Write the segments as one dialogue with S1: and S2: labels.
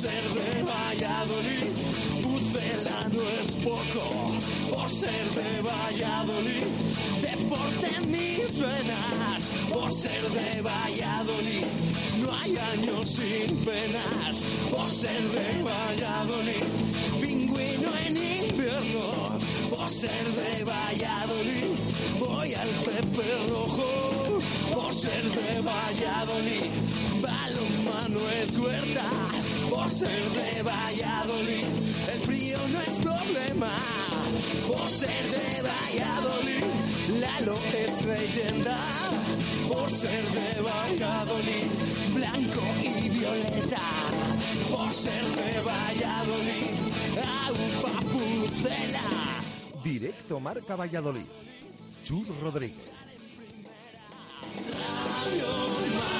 S1: ser de Valladolid, Pucela no es poco. Por ser de Valladolid, deporte en mis venas. Por ser de Valladolid, no hay años sin penas. Por ser de Valladolid, pingüino en invierno. Por ser de Valladolid, voy al Pepe Rojo. Por ser de Valladolid, balonmano es huerta. Por ser de Valladolid, el frío no es problema. Por ser de Valladolid, Lalo es leyenda. Por ser de Valladolid, blanco y violeta. Por ser de Valladolid, agua pucela.
S2: Directo Marca Valladolid. Chus Rodríguez.
S1: Radio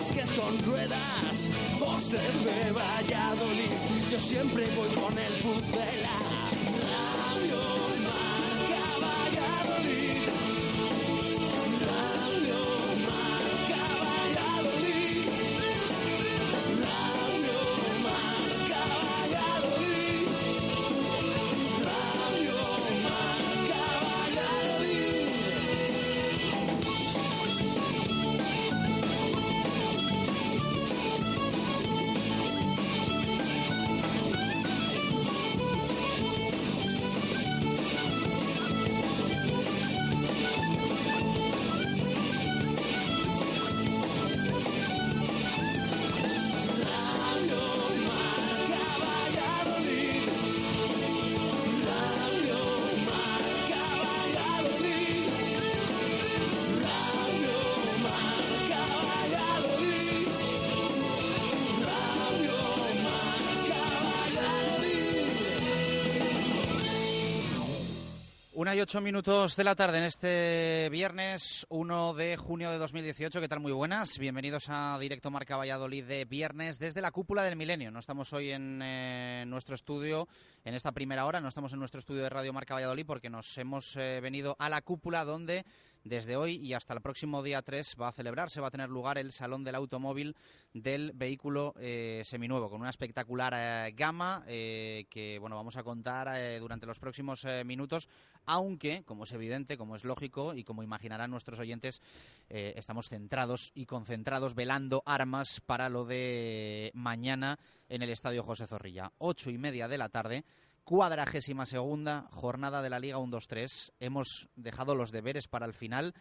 S1: más que son ruedas por serme Valladolid. Yo siempre voy con el
S3: puzzle. Y minutos de la tarde en este viernes 1 de junio de 2018. ¿Qué tal? Muy buenas. Bienvenidos a Directo Marca Valladolid de viernes desde la cúpula del milenio. No estamos hoy en eh, nuestro estudio, en esta primera hora, no estamos en nuestro estudio de Radio Marca Valladolid porque nos hemos eh, venido a la cúpula donde desde hoy y hasta el próximo día 3 va a celebrarse, va a tener lugar el Salón del Automóvil del Vehículo eh, Seminuevo, con una espectacular eh, gama eh, que bueno vamos a contar durante los próximos minutos, aunque, como es evidente, como es lógico y como imaginarán nuestros oyentes, estamos centrados y concentrados velando armas para lo de mañana en el Estadio José Zorrilla. Ocho y media de la tarde cuadragésima segunda jornada de la Liga 1-2-3. Hemos dejado los deberes para el final,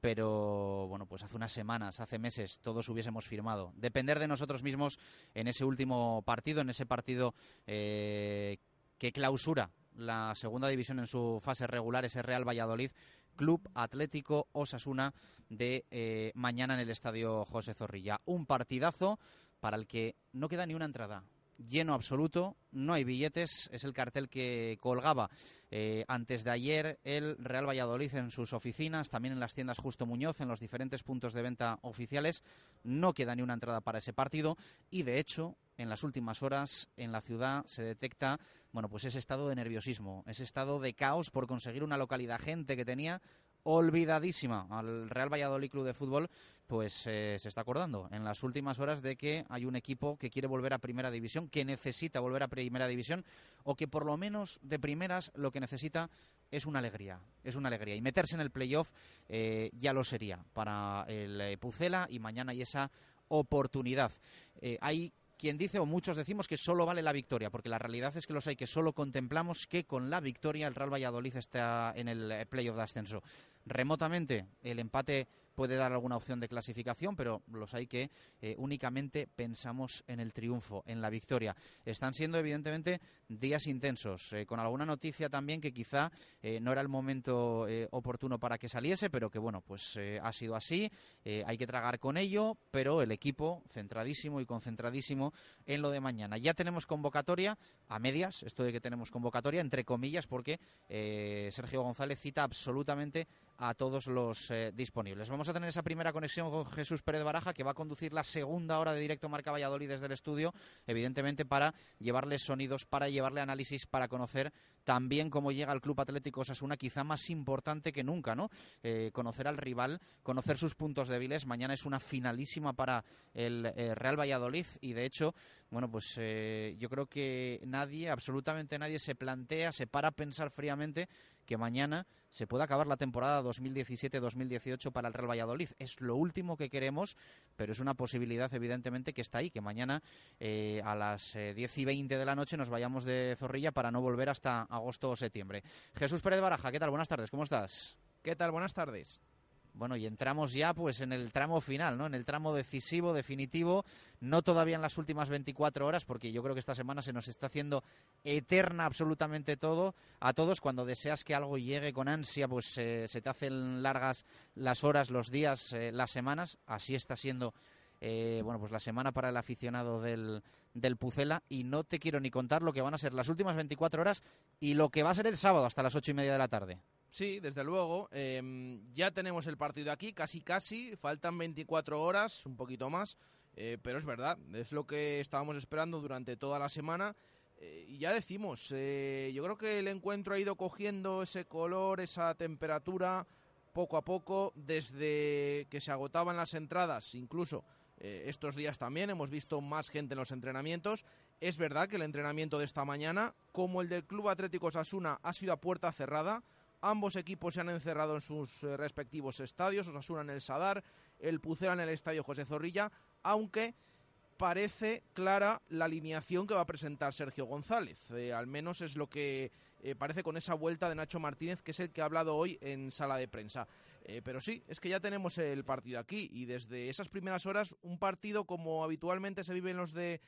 S3: pero bueno, pues hace unas semanas, hace meses, todos hubiésemos firmado. Depender de nosotros mismos en ese último partido, en ese partido eh, que clausura la segunda división en su fase regular, ese Real Valladolid. Club Atlético Osasuna de eh, mañana en el Estadio José Zorrilla. Un partidazo para el que no queda ni una entrada lleno absoluto, no hay billetes, es el cartel que colgaba eh, antes de ayer el Real Valladolid en sus oficinas, también en las tiendas Justo Muñoz, en los diferentes puntos de venta oficiales. No queda ni una entrada para ese partido y, de hecho, en las últimas horas en la ciudad se detecta, bueno, pues ese estado de nerviosismo, ese estado de caos por conseguir una localidad, gente que tenía olvidadísima al Real Valladolid Club de Fútbol, pues eh, se está acordando en las últimas horas de que hay un equipo que quiere volver a Primera División, que necesita volver a Primera División, o que por lo menos de primeras lo que necesita es una alegría, es una alegría. Y meterse en el playoff eh, ya lo sería para el eh, Pucela y mañana hay esa oportunidad. hay quien dice, o muchos decimos, que solo vale la victoria, porque la realidad es que los hay que solo contemplamos que con la victoria el Real Valladolid está en el playoff de ascenso. Remotamente, el empate puede dar alguna opción de clasificación, pero los hay que eh, únicamente pensamos en el triunfo, en la victoria. Están siendo, evidentemente, días intensos, eh, con alguna noticia también que quizá eh, no era el momento oportuno para que saliese, pero que, bueno, pues ha sido así, hay que tragar con ello, pero el equipo centradísimo y concentradísimo en lo de mañana. Ya tenemos convocatoria a medias, esto de que tenemos convocatoria, entre comillas, porque Sergio González cita absolutamente a todos los disponibles. Vamos a tener esa primera conexión con Jesús Pérez Baraja, que va a conducir la segunda hora de directo Marca Valladolid desde el estudio, evidentemente para llevarle sonidos, para llevarle análisis, para conocer también cómo llega el Club Atlético Osasuna, quizá más importante que nunca, ¿no? Eh, conocer al rival, conocer sus puntos débiles. Mañana es una finalísima para el eh, Real Valladolid y, de hecho, bueno, pues eh, yo creo que nadie, absolutamente nadie, se plantea, se para a pensar fríamente que mañana se pueda acabar la temporada 2017-2018 para el Real Valladolid. Es lo último que queremos, pero es una posibilidad evidentemente que está ahí, que mañana eh, a las 10 eh, y 20 de la noche nos vayamos de Zorrilla para no volver hasta agosto o septiembre. Jesús Pérez Baraja, ¿qué tal? Buenas tardes, ¿cómo estás?
S4: ¿Qué tal? Buenas tardes.
S3: Bueno, y entramos ya pues en el tramo final, ¿no? En el tramo decisivo, definitivo, no todavía en las últimas 24 horas, porque yo creo que esta semana se nos está haciendo eterna absolutamente todo a todos. Cuando deseas que algo llegue con ansia, pues eh, se te hacen largas las horas, los días, eh, las semanas. Así está siendo, eh, bueno, pues la semana para el aficionado del, del Pucela. Y no te quiero ni contar lo que van a ser las últimas 24 horas y lo que va a ser el sábado hasta las ocho y media de la tarde.
S4: Sí, desde luego. Em, ya tenemos el partido aquí, casi casi. Faltan 24 horas, un poquito más. Eh, pero es verdad, es lo que estábamos esperando durante toda la semana. Eh, y ya decimos, yo creo que el encuentro ha ido cogiendo ese color, esa temperatura, poco a poco, desde que se agotaban las entradas, incluso estos días también hemos visto más gente en los entrenamientos. Es verdad que el entrenamiento de esta mañana, como el del Club Atlético Sasuna, ha sido a puerta cerrada. Ambos equipos se han encerrado en sus eh, respectivos estadios, Osasuna en el Sadar, el Pucela en el Estadio José Zorrilla, aunque parece clara la alineación que va a presentar Sergio González. Eh, al menos es lo que eh, parece con esa vuelta de Nacho Martínez, que es el que ha hablado hoy en sala de prensa. pero sí, es que ya tenemos el partido aquí y desde esas primeras horas un partido como habitualmente se vive en los de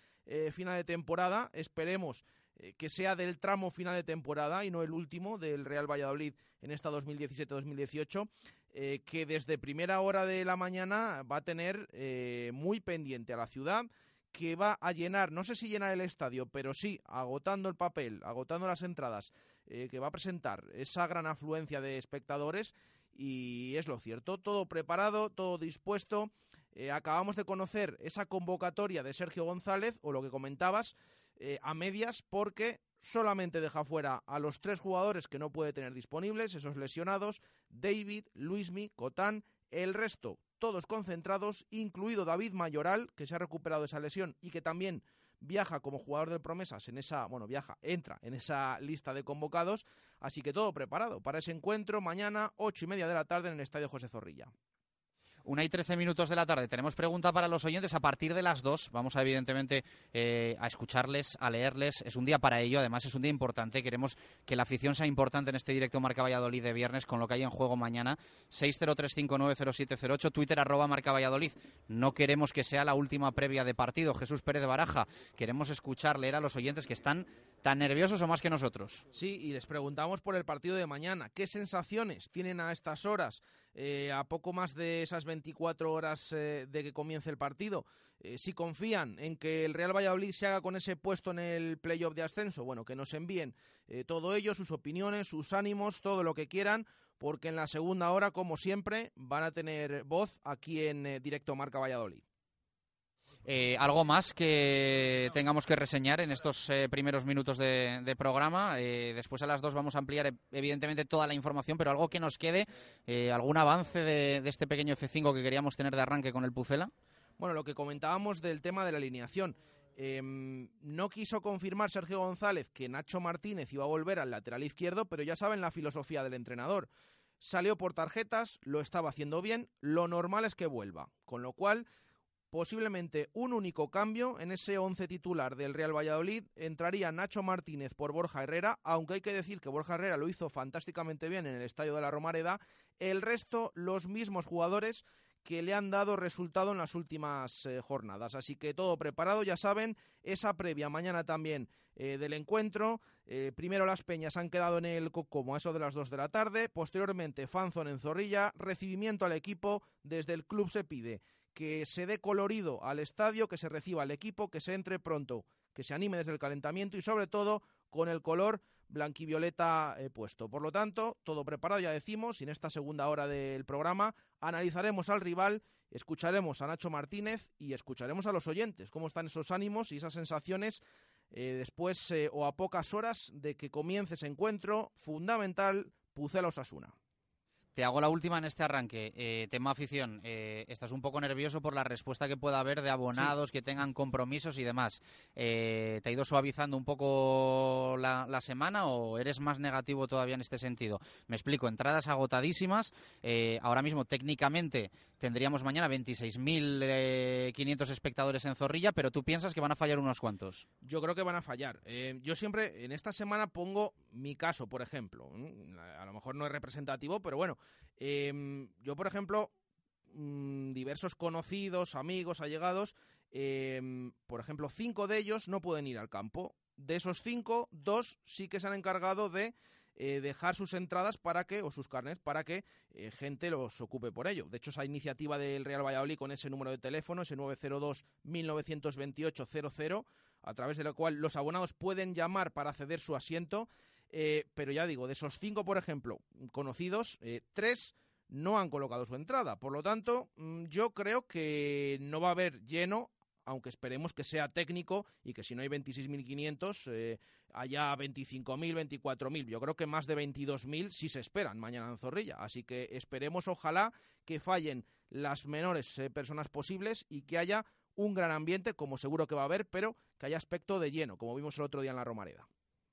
S4: final de temporada, esperemos eh, que sea del tramo final de temporada y no el último del Real Valladolid en esta 2017-2018, eh, que desde primera hora de la mañana va a tener eh, muy pendiente a la ciudad, que va a llenar, no sé si llenar el estadio, pero sí agotando el papel, agotando las entradas, que va a presentar esa gran afluencia de espectadores y es lo cierto, todo preparado, todo dispuesto. acabamos de conocer esa convocatoria de Sergio González, o lo que comentabas, eh, a medias porque solamente deja fuera a los tres jugadores que no puede tener disponibles, esos lesionados, David, Luismi, Cotán, el resto todos concentrados, incluido David Mayoral, que se ha recuperado de esa lesión y que también viaja como jugador de promesas en esa, bueno, viaja, entra en esa lista de convocados, así que todo preparado para ese encuentro mañana, ocho y media de la tarde en el Estadio José Zorrilla.
S3: Una y trece minutos de la tarde. Tenemos pregunta para los oyentes a partir de las dos. Vamos a, evidentemente, eh, a escucharles, a leerles. Es un día para ello. Además, es un día importante. Queremos que la afición sea importante en este directo Marca Valladolid de viernes con lo que hay en juego mañana. 603590708, Twitter arroba Marca Valladolid. No queremos que sea la última previa de partido. Jesús Pérez de Baraja. Queremos escuchar, leer a los oyentes que están tan nerviosos o más que nosotros.
S4: Sí, y les preguntamos por el partido de mañana. ¿Qué sensaciones tienen a estas horas? Eh, a poco más de esas 24 horas eh, de que comience el partido. Eh, si confían en que el Real Valladolid se haga con ese puesto en el playoff de ascenso, bueno, que nos envíen todo ello, sus opiniones, sus ánimos, todo lo que quieran, porque en la segunda hora, como siempre, van a tener voz aquí en directo Marca Valladolid.
S3: Eh, ¿Algo más que tengamos que reseñar en estos eh, primeros minutos de, programa? Eh, después a las dos vamos a ampliar evidentemente toda la información, pero algo que nos quede, algún avance de, de, este pequeño F5 que queríamos tener de arranque con el Pucela.
S4: Bueno, lo que comentábamos del tema de la alineación. Em, no quiso confirmar Sergio González que Nacho Martínez iba a volver al lateral izquierdo, pero ya saben la filosofía del entrenador. Salió por tarjetas, lo estaba haciendo bien, lo normal es que vuelva. Con lo cual, posiblemente un único cambio en ese once titular del Real Valladolid. Entraría Nacho Martínez por Borja Herrera, aunque hay que decir que Borja Herrera lo hizo fantásticamente bien en el estadio de la Romareda. El resto, los mismos jugadores que le han dado resultado en las últimas eh, jornadas. Así que todo preparado, ya saben, esa previa mañana también eh, del encuentro. Eh, primero las Peñas han quedado en el como a eso de las 2 de la tarde. Posteriormente Fanzon en Zorrilla. Recibimiento al equipo. Desde el club se pide que se dé colorido al estadio, que se reciba al equipo, que se entre pronto, que se anime desde el calentamiento y sobre todo con el color blanquivioleta eh, puesto. Por lo tanto, todo preparado, ya decimos, y en esta segunda hora del programa analizaremos al rival, escucharemos a Nacho Martínez y escucharemos a los oyentes, cómo están esos ánimos y esas sensaciones eh, después eh, o a pocas horas de que comience ese encuentro fundamental Pucela-Osasuna.
S3: Te hago la última en este arranque. Eh, tema afición. Eh, estás un poco nervioso por la respuesta que pueda haber de abonados que tengan compromisos y demás. Eh, ¿Te ha ido suavizando un poco la, semana o eres más negativo todavía en este sentido? Me explico. Entradas agotadísimas. ahora mismo, técnicamente, tendríamos mañana 26.500 espectadores en Zorrilla, pero tú piensas que van a fallar unos cuantos.
S4: Yo creo que van a fallar. yo siempre en esta semana pongo mi caso, por ejemplo. A lo mejor no es representativo, pero bueno Em, yo, por ejemplo, mm, diversos conocidos, amigos, allegados, em, por ejemplo, cinco de ellos no pueden ir al campo. De esos cinco, dos sí que se han encargado de eh, dejar sus entradas para que, o sus carnes, para que eh, gente los ocupe por ello. De hecho, esa iniciativa del Real Valladolid con ese número de teléfono, ese 902-1928-00, a través de lo cual los abonados pueden llamar para ceder su asiento, eh, pero ya digo, de esos cinco, por ejemplo, conocidos, eh, tres no han colocado su entrada. Por lo tanto, mm, yo creo que no va a haber lleno, aunque esperemos que sea técnico y que si no hay 26.500, eh, haya 25.000, 24.000. Yo creo que más de 22.000 sí se esperan mañana en Zorrilla. Así que esperemos, ojalá, que fallen las menores eh, personas posibles y que haya un gran ambiente, como seguro que va a haber, pero que haya aspecto de lleno, como vimos el otro día en la Romareda.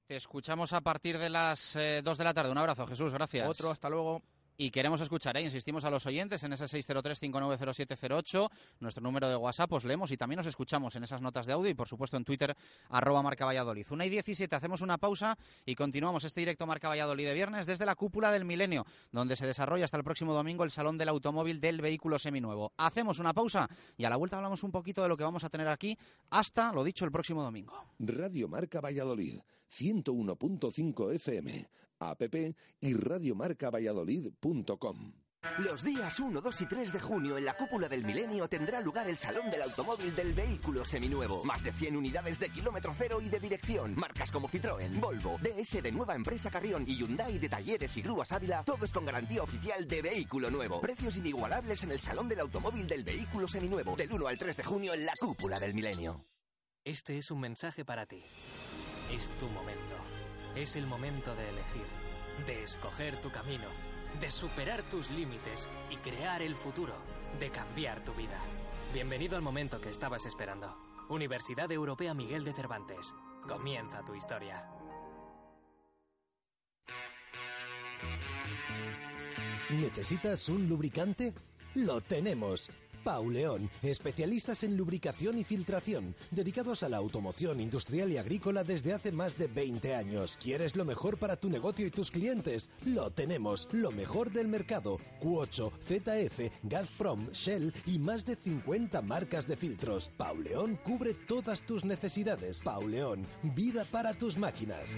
S3: Te escuchamos a partir de las eh, dos 2 de la tarde. Un abrazo, Jesús, gracias.
S4: Otro, hasta luego.
S3: Y queremos escuchar, ¿eh? insistimos a los oyentes en ese 603-590708, nuestro número de WhatsApp, os leemos y también nos escuchamos en esas notas de audio y por supuesto en Twitter, arroba Marca Valladolid. Una y 17, hacemos una pausa y continuamos este directo Marca Valladolid de viernes desde la cúpula del milenio, donde se desarrolla hasta el próximo domingo el Salón del Automóvil del Vehículo Seminuevo. Hacemos una pausa y a la vuelta hablamos un poquito de lo que vamos a tener aquí hasta, lo dicho, el próximo domingo.
S5: Radio Marca Valladolid, 101.5 FM app y radiomarcavalladolid.com.
S6: Los días 1, 2 y 3 de junio en la cúpula del milenio tendrá lugar el Salón del Automóvil del Vehículo Seminuevo. Más de 100 unidades de kilómetro cero y de dirección. Marcas como Citroën, Volvo, DS de Nueva Empresa Carrión y Hyundai de Talleres y Grúas Ávila. Todo es con garantía oficial de vehículo nuevo. Precios inigualables en el Salón del Automóvil del Vehículo Seminuevo. Del 1 al 3 de junio en la cúpula del milenio.
S7: Este es un mensaje para ti. Es tu momento. Es el momento de elegir, de escoger tu camino, de superar tus límites y crear el futuro, de cambiar tu vida. Bienvenido al momento que estabas esperando. Universidad Europea Miguel de Cervantes. Comienza tu historia.
S8: ¿Necesitas un lubricante? Lo tenemos. Pauleón, especialistas en lubricación y filtración, dedicados a la automoción industrial y agrícola desde hace más de 20 años. ¿Quieres lo mejor para tu negocio y tus clientes? Lo tenemos, lo mejor del mercado. Q8, ZF, Gazprom, Shell y más de 50 marcas de filtros. Pauleón cubre todas tus necesidades. Pauleón, vida para tus máquinas.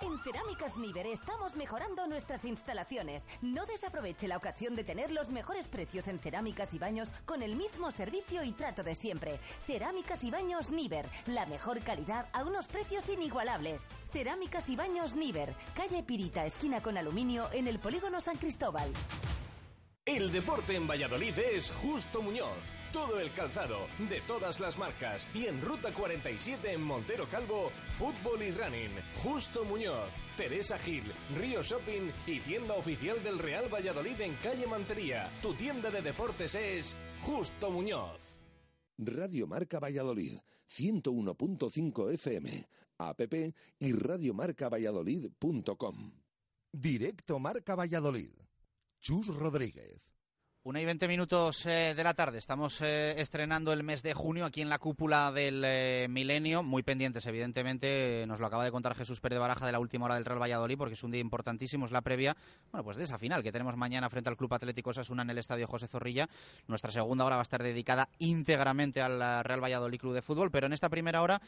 S9: En Cerámicas Niver estamos mejorando nuestras instalaciones. No desaproveche la ocasión de tener los mejores precios en cerámicas y baños con el mismo servicio y trato de siempre. Cerámicas y baños Niver, la mejor calidad a unos precios inigualables. Cerámicas y baños Niver, calle Pirita, esquina con aluminio en el polígono San Cristóbal.
S10: El deporte en Valladolid es Justo Muñoz. Todo el calzado, de todas las marcas. Y en Ruta 47 en Montero Calvo, fútbol y running. Justo Muñoz, Teresa Gil, Río Shopping y tienda oficial del Real Valladolid en calle Mantería. Tu tienda de deportes es Justo Muñoz.
S5: Radio Marca Valladolid, 101.5 FM, app y radiomarcavalladolid.com.
S2: Directo Marca Valladolid. Chus Rodríguez.
S3: Una y veinte minutos eh, de la tarde. Estamos eh, estrenando el mes de junio aquí en la cúpula del eh, Milenio. Muy pendientes, evidentemente. Nos lo acaba de contar Jesús Pérez de Baraja de la última hora del Real Valladolid, porque es un día importantísimo. Es la previa, bueno, pues de esa final que tenemos mañana frente al Club Atlético Osasuna en el Estadio José Zorrilla. Nuestra segunda hora va a estar dedicada íntegramente al Real Valladolid Club de Fútbol. Pero en esta primera hora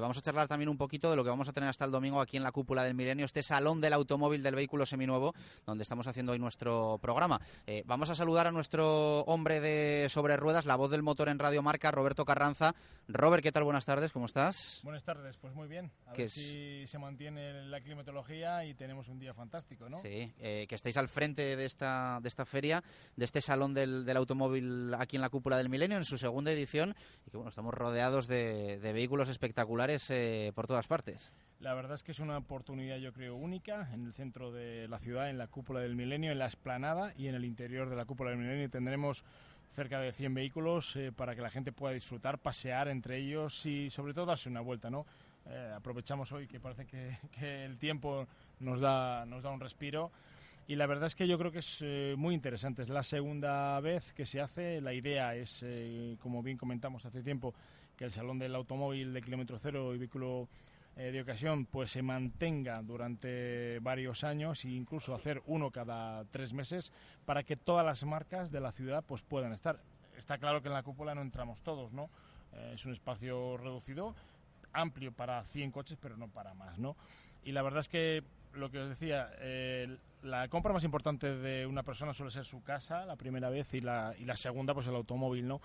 S3: vamos a charlar también un poquito de lo que vamos a tener hasta el domingo aquí en la cúpula del Milenio, este salón del automóvil del vehículo seminuevo, donde estamos haciendo hoy nuestro programa. vamos a saludar a nuestro nuestro hombre de sobre ruedas, la voz del motor en Radio Marca, Roberto Carranza. Robert, ¿qué tal? Buenas tardes, ¿cómo estás?
S11: Buenas tardes, pues muy bien. A ver si se mantiene la climatología y tenemos un día fantástico, ¿no?
S3: Sí, eh, que estéis al frente de esta, de esta feria, de este salón del, automóvil aquí en la Cúpula del Milenio, en su segunda edición, y que bueno, estamos rodeados de, vehículos espectaculares eh, por todas partes.
S11: La verdad es que es una oportunidad, yo creo, única en el centro de la ciudad, en la cúpula del milenio, en la esplanada y en el interior de la cúpula del milenio tendremos cerca de 100 vehículos eh, para que la gente pueda disfrutar, pasear entre ellos y sobre todo darse una vuelta, ¿no? Eh, aprovechamos hoy que parece que, el tiempo nos da, nos da un respiro y la verdad es que yo creo que es eh, muy interesante. Es la segunda vez que se hace. La idea es, como bien comentamos hace tiempo, que el Salón del Automóvil de Kilómetro Cero y Vehículo eh, de ocasión pues se mantenga durante varios años e incluso hacer uno cada tres meses para que todas las marcas de la ciudad pues puedan estar. Está claro que en la cúpula no entramos todos, ¿no? Eh, es un espacio reducido, amplio para 100 coches, pero no para más, ¿no? Y la verdad es que lo que os decía, la compra más importante de una persona suele ser su casa, la primera vez, y la, y la segunda, pues el automóvil, ¿no?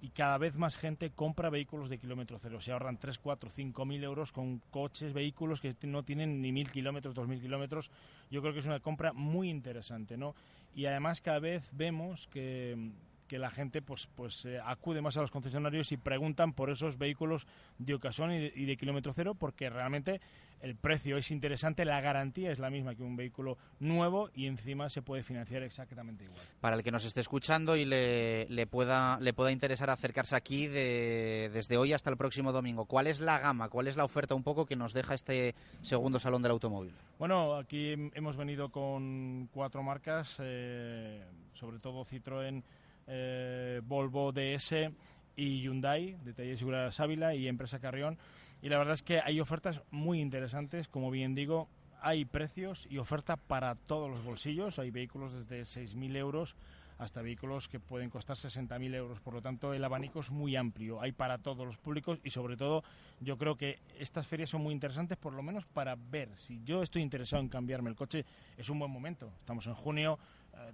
S11: Y cada vez más gente compra vehículos de kilómetro cero. Se ahorran 3, 4, 5 mil euros con coches, vehículos que no tienen ni mil kilómetros, dos mil kilómetros. Yo creo que es una compra muy interesante, ¿no? Y además cada vez vemos que que la gente pues pues eh, acude más a los concesionarios y preguntan por esos vehículos de ocasión y de, kilómetro cero porque realmente el precio es interesante, la garantía es la misma que un vehículo nuevo y encima se puede financiar exactamente igual.
S3: Para el que nos esté escuchando y le, le pueda le pueda interesar acercarse aquí de, desde hoy hasta el próximo domingo, ¿cuál es la gama, cuál es la oferta un poco que nos deja este segundo salón del automóvil?
S11: Bueno, aquí hemos venido con cuatro marcas, eh, sobre todo Citroën eh, Volvo DS y Hyundai, de Taller Seguridad Ávila y Empresa Carrión. Y la verdad es que hay ofertas muy interesantes, como bien digo, hay precios y oferta para todos los bolsillos. Hay vehículos desde 6.000 euros hasta vehículos que pueden costar 60.000 euros. Por lo tanto, el abanico es muy amplio, hay para todos los públicos y sobre todo yo creo que estas ferias son muy interesantes por lo menos para ver si yo estoy interesado en cambiarme el coche, es un buen momento. Estamos en junio,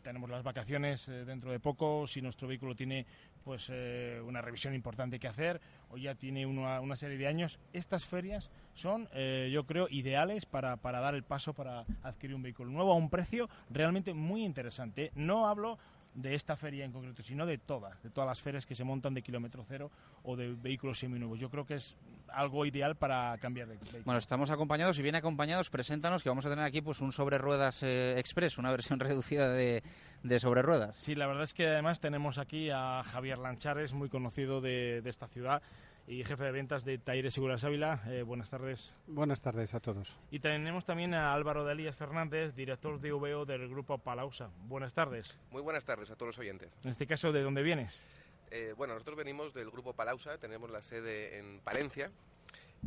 S11: tenemos las vacaciones eh, dentro de poco, si nuestro vehículo tiene pues eh, una revisión importante que hacer o ya tiene una, una serie de años, estas ferias son yo creo ideales para, para dar el paso para adquirir un vehículo nuevo a un precio realmente muy interesante. No hablo de esta feria en concreto, sino de todas, de todas las ferias que se montan de kilómetro cero o de vehículos seminuevos. Yo creo que es algo ideal para cambiar de vehículo.
S3: Bueno, estamos acompañados y bien acompañados, preséntanos que vamos a tener aquí pues un sobre ruedas eh, express, una versión reducida de, de sobre ruedas.
S11: Sí, la verdad es que además tenemos aquí a Javier Lanchares, muy conocido de, de esta ciudad y jefe de ventas de Taire Seguras Ávila. Eh, buenas tardes.
S12: Buenas tardes a todos.
S11: Y tenemos también a Álvaro de Elías Fernández, director de VO del grupo Palausa. Buenas tardes.
S13: Muy buenas tardes a todos los oyentes.
S11: En este caso, ¿de dónde vienes?
S13: Eh, bueno, nosotros venimos del grupo Palausa, tenemos la sede en Palencia.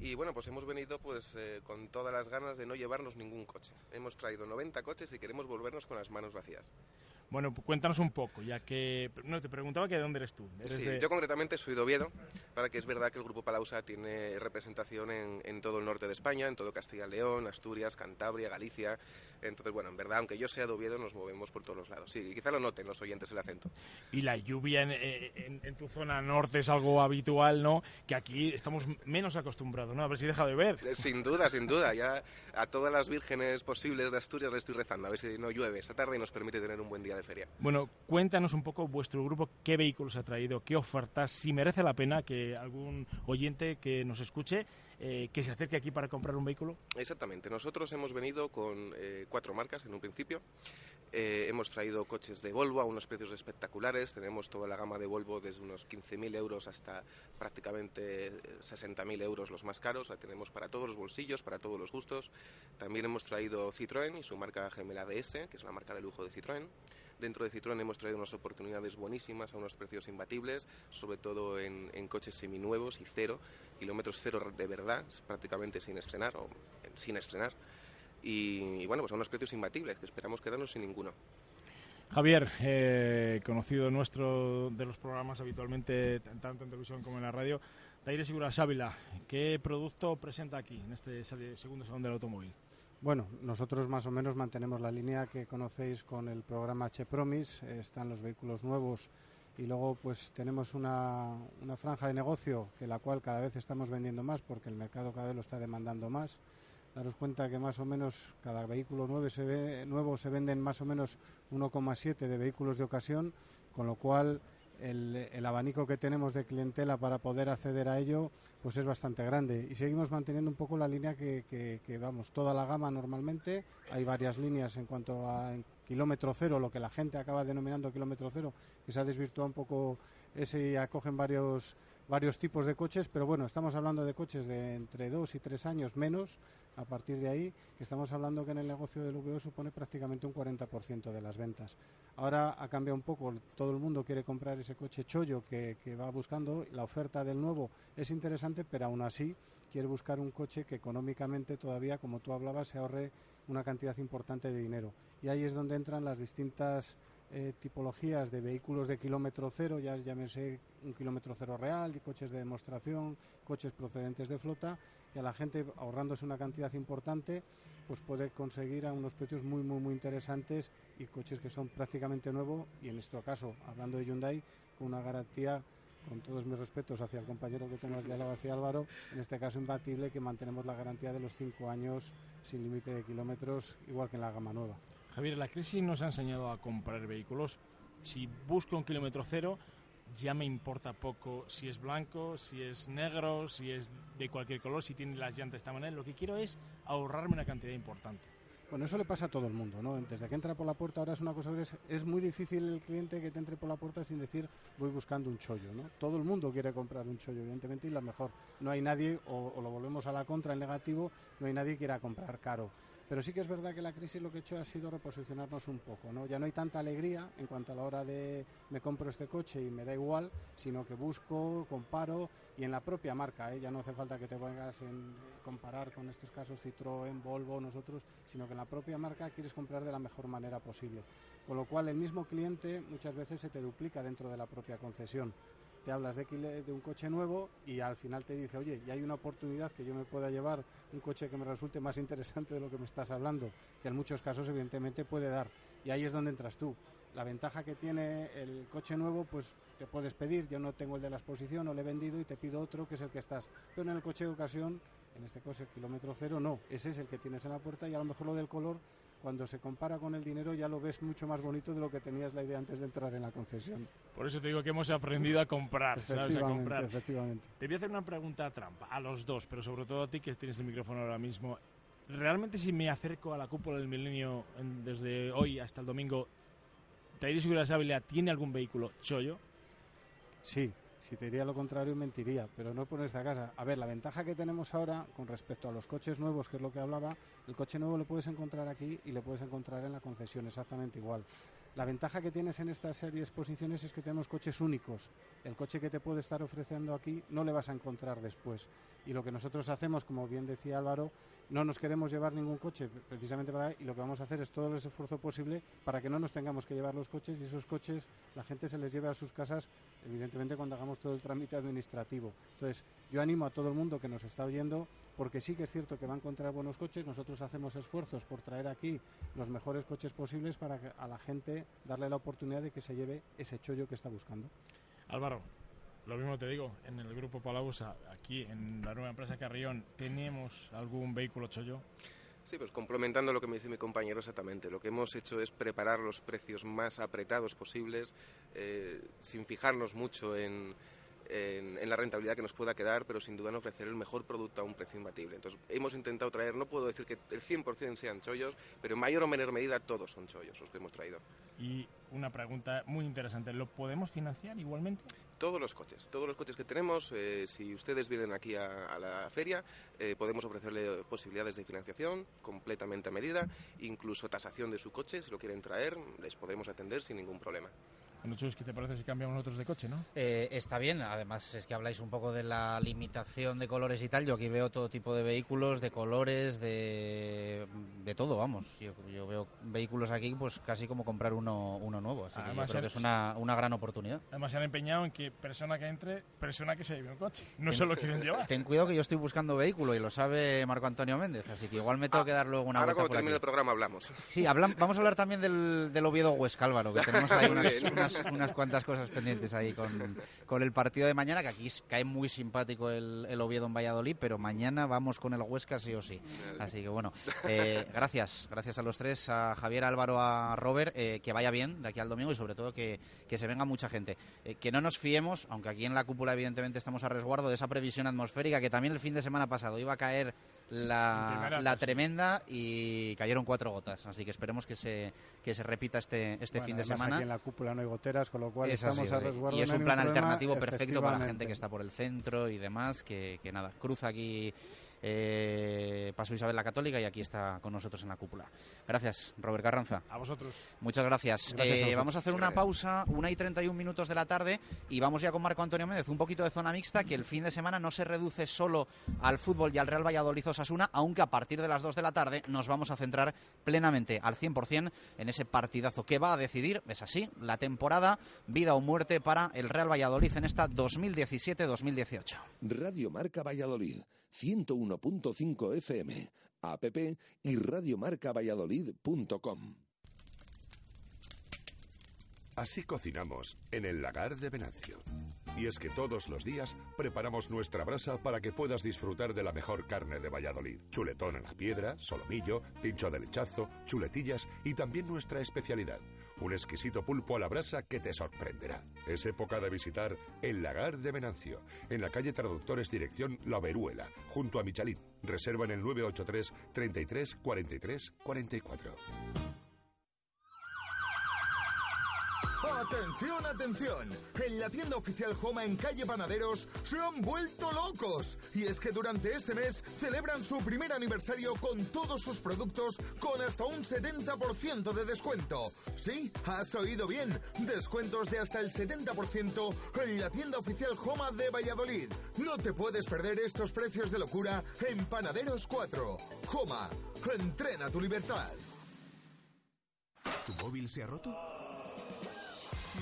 S13: Y bueno, pues hemos venido pues eh, con todas las ganas de no llevarnos ningún coche. Hemos traído 90 coches y queremos volvernos con las manos vacías.
S11: Bueno, cuéntanos un poco, ya que no te preguntaba que de dónde eres tú.
S13: sí, yo concretamente soy de Oviedo, para que es verdad que el Grupo Palausa tiene representación en, en todo el norte de España, en todo Castilla y León, Asturias, Cantabria, Galicia. Entonces, bueno, en verdad, aunque yo sea de Oviedo, nos movemos por todos los lados. Sí, quizá lo noten los oyentes el acento.
S11: Y la lluvia en, en, en, tu zona norte es algo habitual, ¿no? Que aquí estamos menos acostumbrados, ¿no? A ver si deja de ver.
S13: Eh, sin duda, sin duda. Ya a todas las vírgenes posibles de Asturias le estoy rezando, a ver si no llueve esta tarde y nos permite tener un buen día de feria.
S11: Bueno, cuéntanos un poco vuestro grupo, qué vehículos ha traído, qué ofertas, si merece la pena que algún oyente que nos escuche eh, que se acerque aquí para comprar un vehículo.
S13: Exactamente, nosotros hemos venido con eh, cuatro marcas en un principio. Eh, hemos traído coches de Volvo a unos precios espectaculares. Tenemos toda la gama de Volvo desde unos 15.000 euros hasta prácticamente 60.000 euros los más caros. La tenemos para todos los bolsillos, para todos los gustos. También hemos traído Citroën y su marca gemela DS, que es la marca de lujo de Citroën. Dentro de Citroën hemos traído unas oportunidades buenísimas a unos precios imbatibles, sobre todo en, en coches seminuevos y cero, kilómetros cero de verdad, prácticamente sin estrenar o sin estrenar. Y, bueno, pues a unos precios imbatibles, que esperamos quedarnos sin ninguno.
S11: Javier, eh, conocido nuestro de los programas habitualmente, tanto en televisión como en la radio, Taire Seguras Ávila, ¿qué producto presenta aquí en este segundo salón del automóvil?
S12: Bueno, nosotros más o menos mantenemos la línea que conocéis con el programa Che Promis, eh, están los vehículos nuevos y luego pues tenemos una, una, franja de negocio que la cual cada vez estamos vendiendo más porque el mercado cada vez lo está demandando más. Daros cuenta que más o menos cada vehículo nuevo se venden más o menos 1,7 de vehículos de ocasión, con lo cual el, abanico que tenemos de clientela para poder acceder a ello pues es bastante grande. Y seguimos manteniendo un poco la línea que, que, vamos toda la gama normalmente. Hay varias líneas en cuanto a kilómetro cero lo que la gente acaba denominando kilómetro cero que se ha desvirtuado un poco ese y acogen varios varios tipos de coches pero bueno estamos hablando de coches de entre dos y tres años menos a partir de ahí, que estamos hablando que en el negocio del VO supone prácticamente un 40% de las ventas. Ahora ha cambiado un poco, todo el mundo quiere comprar ese coche chollo que, que va buscando, la oferta del nuevo es interesante, pero aún así quiere buscar un coche que económicamente todavía, como tú hablabas, se ahorre una cantidad importante de dinero. Y ahí es donde entran las distintas eh, tipologías de vehículos de kilómetro cero, ya llámese un kilómetro cero real, coches de demostración, coches procedentes de flota, y a la gente ahorrándose una cantidad importante, pues puede conseguir a unos precios muy, muy, muy interesantes y coches que son prácticamente nuevos y en nuestro caso, hablando de Hyundai, con una garantía con todos mis respetos hacia el compañero que tengo aquí al hacia Álvaro, en este caso imbatible, que mantenemos la garantía de los cinco años sin límite de kilómetros, igual que en la gama nueva.
S11: Javier, la crisis nos ha enseñado a comprar vehículos. Si busco un kilómetro cero, ya me importa poco si es blanco, si es negro, si es de cualquier color, si tiene las llantas de esta manera. Lo que quiero es ahorrarme una cantidad importante.
S12: Bueno, eso le pasa a todo el mundo, ¿no? Desde que entra por la puerta ahora es una cosa que es, es, muy difícil el cliente que te entre por la puerta sin decir voy buscando un chollo, ¿no? Todo el mundo quiere comprar un chollo, evidentemente, y la mejor. No hay nadie, o, o lo volvemos a la contra, en negativo, no hay nadie que quiera comprar caro. Pero sí que es verdad que la crisis lo que ha hecho ha sido reposicionarnos un poco, ¿no? Ya no hay tanta alegría en cuanto a la hora de me compro este coche y me da igual, sino que busco, comparo y en la propia marca, ¿eh? ya no hace falta que te vengas en comparar con estos casos Citroën, Volvo, nosotros, sino que en la propia marca quieres comprar de la mejor manera posible. Con lo cual el mismo cliente muchas veces se te duplica dentro de la propia concesión te hablas de, un coche nuevo y al final te dice, oye, y hay una oportunidad que yo me pueda llevar un coche que me resulte más interesante de lo que me estás hablando, que en muchos casos evidentemente puede dar. Y ahí es donde entras tú. La ventaja que tiene el coche nuevo, pues te puedes pedir, yo no tengo el de la exposición, no le he vendido y te pido otro que es el que estás. Pero en el coche de ocasión, en este coche kilómetro cero, no, ese es el que tienes en la puerta y a lo mejor lo del color cuando se compara con el dinero ya lo ves mucho más bonito de lo que tenías la idea antes de entrar en la concesión.
S11: Por eso te digo que hemos aprendido a comprar, ¿sabes? A comprar.
S12: Efectivamente.
S11: Te voy a hacer una pregunta trampa, a los dos, pero sobre todo a ti que tienes el micrófono ahora mismo. ¿Realmente si me acerco a la cúpula del milenio en, desde hoy hasta el domingo, ¿Tairi Seguridad Ávila tiene algún vehículo chollo?
S12: Sí, Si te diría lo contrario, mentiría, pero no por esta casa. A ver, la ventaja que tenemos ahora con respecto a los coches nuevos, que es lo que hablaba, el coche nuevo lo puedes encontrar aquí y lo puedes encontrar en la concesión exactamente igual. La ventaja que tienes en esta serie de exposiciones es que tenemos coches únicos. El coche que te puede estar ofreciendo aquí no le vas a encontrar después. Y lo que nosotros hacemos, como bien decía Álvaro, no nos queremos llevar ningún coche precisamente para y lo que vamos a hacer es todo el esfuerzo posible para que no nos tengamos que llevar los coches y esos coches la gente se les lleve a sus casas, evidentemente cuando hagamos todo el trámite administrativo. Entonces, yo animo a todo el mundo que nos está oyendo porque sí que es cierto que va a encontrar buenos coches, nosotros hacemos esfuerzos por traer aquí los mejores coches posibles para a la gente darle la oportunidad de que se lleve ese chollo que está buscando.
S11: Álvaro, lo mismo te digo, en el grupo Palausa, aquí en la nueva empresa Carrión, ¿tenemos algún vehículo chollo?
S13: Sí, pues complementando lo que me dice mi compañero exactamente. Lo que hemos hecho es preparar los precios más apretados posibles, eh, sin fijarnos mucho en, en, la rentabilidad que nos pueda quedar, pero sin duda en ofrecer el mejor producto a un precio imbatible. Entonces, hemos intentado traer, no puedo decir que el 100% sean chollos, pero en mayor o menor medida todos son chollos los que hemos traído.
S11: Y una pregunta muy interesante, ¿lo podemos financiar igualmente?
S13: Todos los coches, todos los coches que tenemos, eh, si ustedes vienen aquí a, la feria, eh, podemos ofrecerle posibilidades de financiación completamente a medida, incluso tasación de su coche, si lo quieren traer, les podremos atender sin ningún problema.
S11: Bueno, Chus, ¿qué te parece si cambiamos nosotros de coche, no?
S3: Eh, está bien, además es que habláis un poco de la limitación de colores y tal. Yo aquí veo todo tipo de vehículos, de colores, de, de todo, vamos. Yo, veo vehículos aquí pues casi como comprar uno, uno nuevo, así que yo creo que es una, una, gran oportunidad.
S11: Además se han empeñado en que persona que entre, persona que se lleve un coche, no solo quieren llevar.
S3: Ten cuidado que yo estoy buscando vehículo y lo sabe Marco Antonio Méndez, así que igual me tengo ah, que dar luego una
S13: Ahora
S3: cuando
S13: termine el programa hablamos.
S3: Sí, vamos a hablar también del, del Oviedo Huesca, Álvaro, que tenemos ahí unas unas, cuantas cosas pendientes ahí con, con, el partido de mañana, que aquí cae muy simpático el, el, Oviedo en Valladolid, pero mañana vamos con el Huesca sí o sí. Así que bueno, eh, gracias, gracias a los tres, a Javier, Álvaro, a Robert, eh, que vaya bien de aquí al domingo y sobre todo que, que se venga mucha gente. Eh, que no nos fiemos, aunque aquí en la cúpula evidentemente estamos a resguardo de esa previsión atmosférica que también el fin de semana pasado iba a caer la, la tremenda y cayeron cuatro gotas. Así que esperemos que se, que se repita este, este fin de semana.
S12: Aquí en la cúpula no hay con lo cual estamos a resguardo.
S3: Y es un plan alternativo perfecto para la gente que está por el centro y demás, que, que nada, cruza aquí eh, Paso Isabel la Católica y aquí está con nosotros en la cúpula. Gracias, Robert Carranza.
S11: A vosotros.
S3: Muchas gracias. Eh, vamos a hacer una pausa, una y 31 minutos de la tarde, y vamos ya con Marco Antonio Méndez, un poquito de zona mixta, que el fin de semana no se reduce solo al fútbol y al Real Valladolid Osasuna, aunque a partir de las 2 de la tarde nos vamos a centrar plenamente al 100% en ese partidazo que va a decidir, es así, la temporada, vida o muerte para el Real Valladolid en esta 2017-2018.
S5: Radio Marca Valladolid 101.5 FM, app y radiomarcavalladolid.com.
S14: Así cocinamos en el lagar de Venancio. Y es que todos los días preparamos nuestra brasa para que puedas disfrutar de la mejor carne de Valladolid. Chuletón en la piedra, solomillo, pincho de lechazo, chuletillas y también nuestra especialidad, un exquisito pulpo a la brasa que te sorprenderá. Es época de visitar el Lagar de Venancio, en la calle Traductores Dirección La Veruela, junto a Michalín. Reserva en el 983 33 43 44.
S15: Atención, atención. En la tienda oficial Homa en calle Panaderos se han vuelto locos. Y es que durante este mes celebran su primer aniversario con todos sus productos con hasta un 70% de descuento. Sí, has oído bien. Descuentos de hasta el 70% en la tienda oficial Homa de Valladolid. No te puedes perder estos precios de locura en Panaderos 4. Homa, entrena tu libertad.
S16: ¿Tu móvil se ha roto?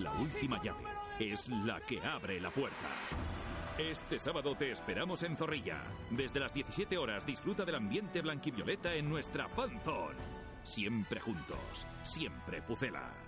S10: La última llave es la que abre la puerta.
S17: Este sábado te esperamos en Zorrilla. Desde las 17 horas disfruta del ambiente blanquivioleta en nuestra fanzone. Siempre juntos, siempre Pucela.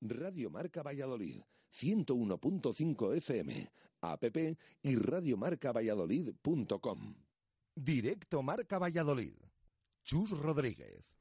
S5: Radio Marca Valladolid, 101.5 FM, app y radiomarcavalladolid.com.
S2: Directo Marca Valladolid. Chus Rodríguez.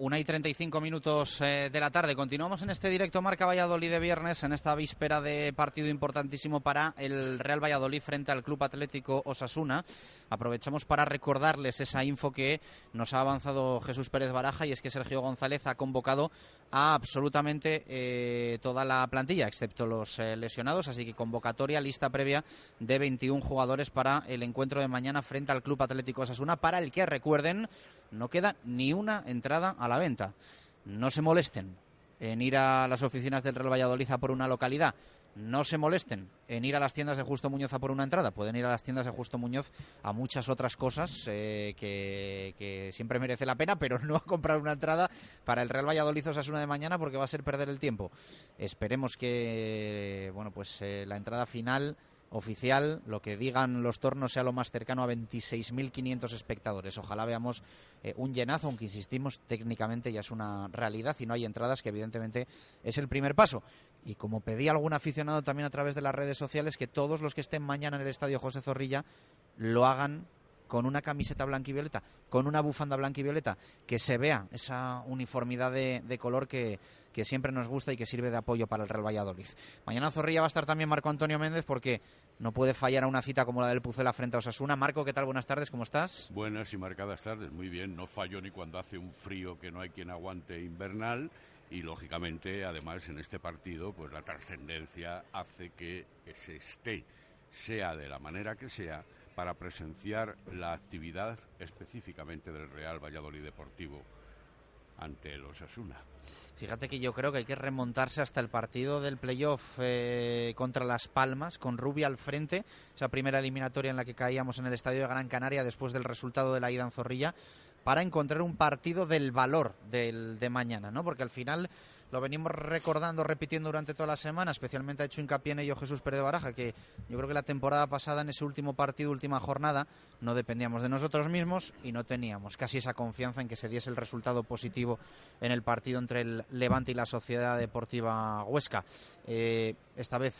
S3: Una y 35 minutos eh, de la tarde. Continuamos en este directo Marca Valladolid de viernes, en esta víspera de partido importantísimo para el Real Valladolid frente al Club Atlético Osasuna. Aprovechamos para recordarles esa info que nos ha avanzado Jesús Pérez Baraja y es que Sergio González ha convocado a absolutamente eh, toda la plantilla, excepto los eh, lesionados. Así que convocatoria, lista previa de 21 jugadores para el encuentro de mañana frente al Club Atlético Osasuna, para el que recuerden no queda ni una entrada a la venta. No se molesten en ir a las oficinas del Real Valladolid por una localidad. No se molesten en ir a las tiendas de Justo Muñoz a por una entrada. Pueden ir a las tiendas de Justo Muñoz a muchas otras cosas eh, que, siempre merece la pena, pero no a comprar una entrada para el Real Valladolid una de mañana porque va a ser perder el tiempo. Esperemos que bueno pues eh, la entrada final oficial, lo que digan los tornos sea lo más cercano a 26.500 espectadores. Ojalá veamos eh, un llenazo, aunque insistimos, técnicamente ya es una realidad y no hay entradas, que evidentemente es el primer paso. Y como pedí a algún aficionado también a través de las redes sociales, que todos los que estén mañana en el estadio José Zorrilla lo hagan con una camiseta blanca y violeta, con una bufanda blanca y violeta, que se vea esa uniformidad de, color que, siempre nos gusta y que sirve de apoyo para el Real Valladolid. Mañana Zorrilla va a estar también Marco Antonio Méndez porque no puede fallar a una cita como la del Pucela frente a Osasuna. Marco, ¿qué tal? Buenas tardes, ¿cómo estás?
S18: Buenas y marcadas tardes, muy bien. No fallo ni cuando hace un frío que no hay quien aguante invernal y lógicamente además en este partido pues la trascendencia hace que se esté sea de la manera que sea para presenciar la actividad específicamente del Real Valladolid Deportivo ante los Asuna.
S3: Fíjate que yo creo que hay que remontarse hasta el partido del playoff eh, contra Las Palmas, con Rubia al frente, esa primera eliminatoria en la que caíamos en el estadio de Gran Canaria después del resultado de la ida en Zorrilla, para encontrar un partido del valor del, de mañana, ¿no? Porque al final lo venimos recordando, repitiendo durante toda la semana, especialmente ha hecho hincapié en ello Jesús Pérez de Baraja, que yo creo que la temporada pasada, en ese último partido, última jornada, no dependíamos de nosotros mismos y no teníamos casi esa confianza en que se diese el resultado positivo en el partido entre el Levante y la Sociedad Deportiva Huesca. Eh, esta vez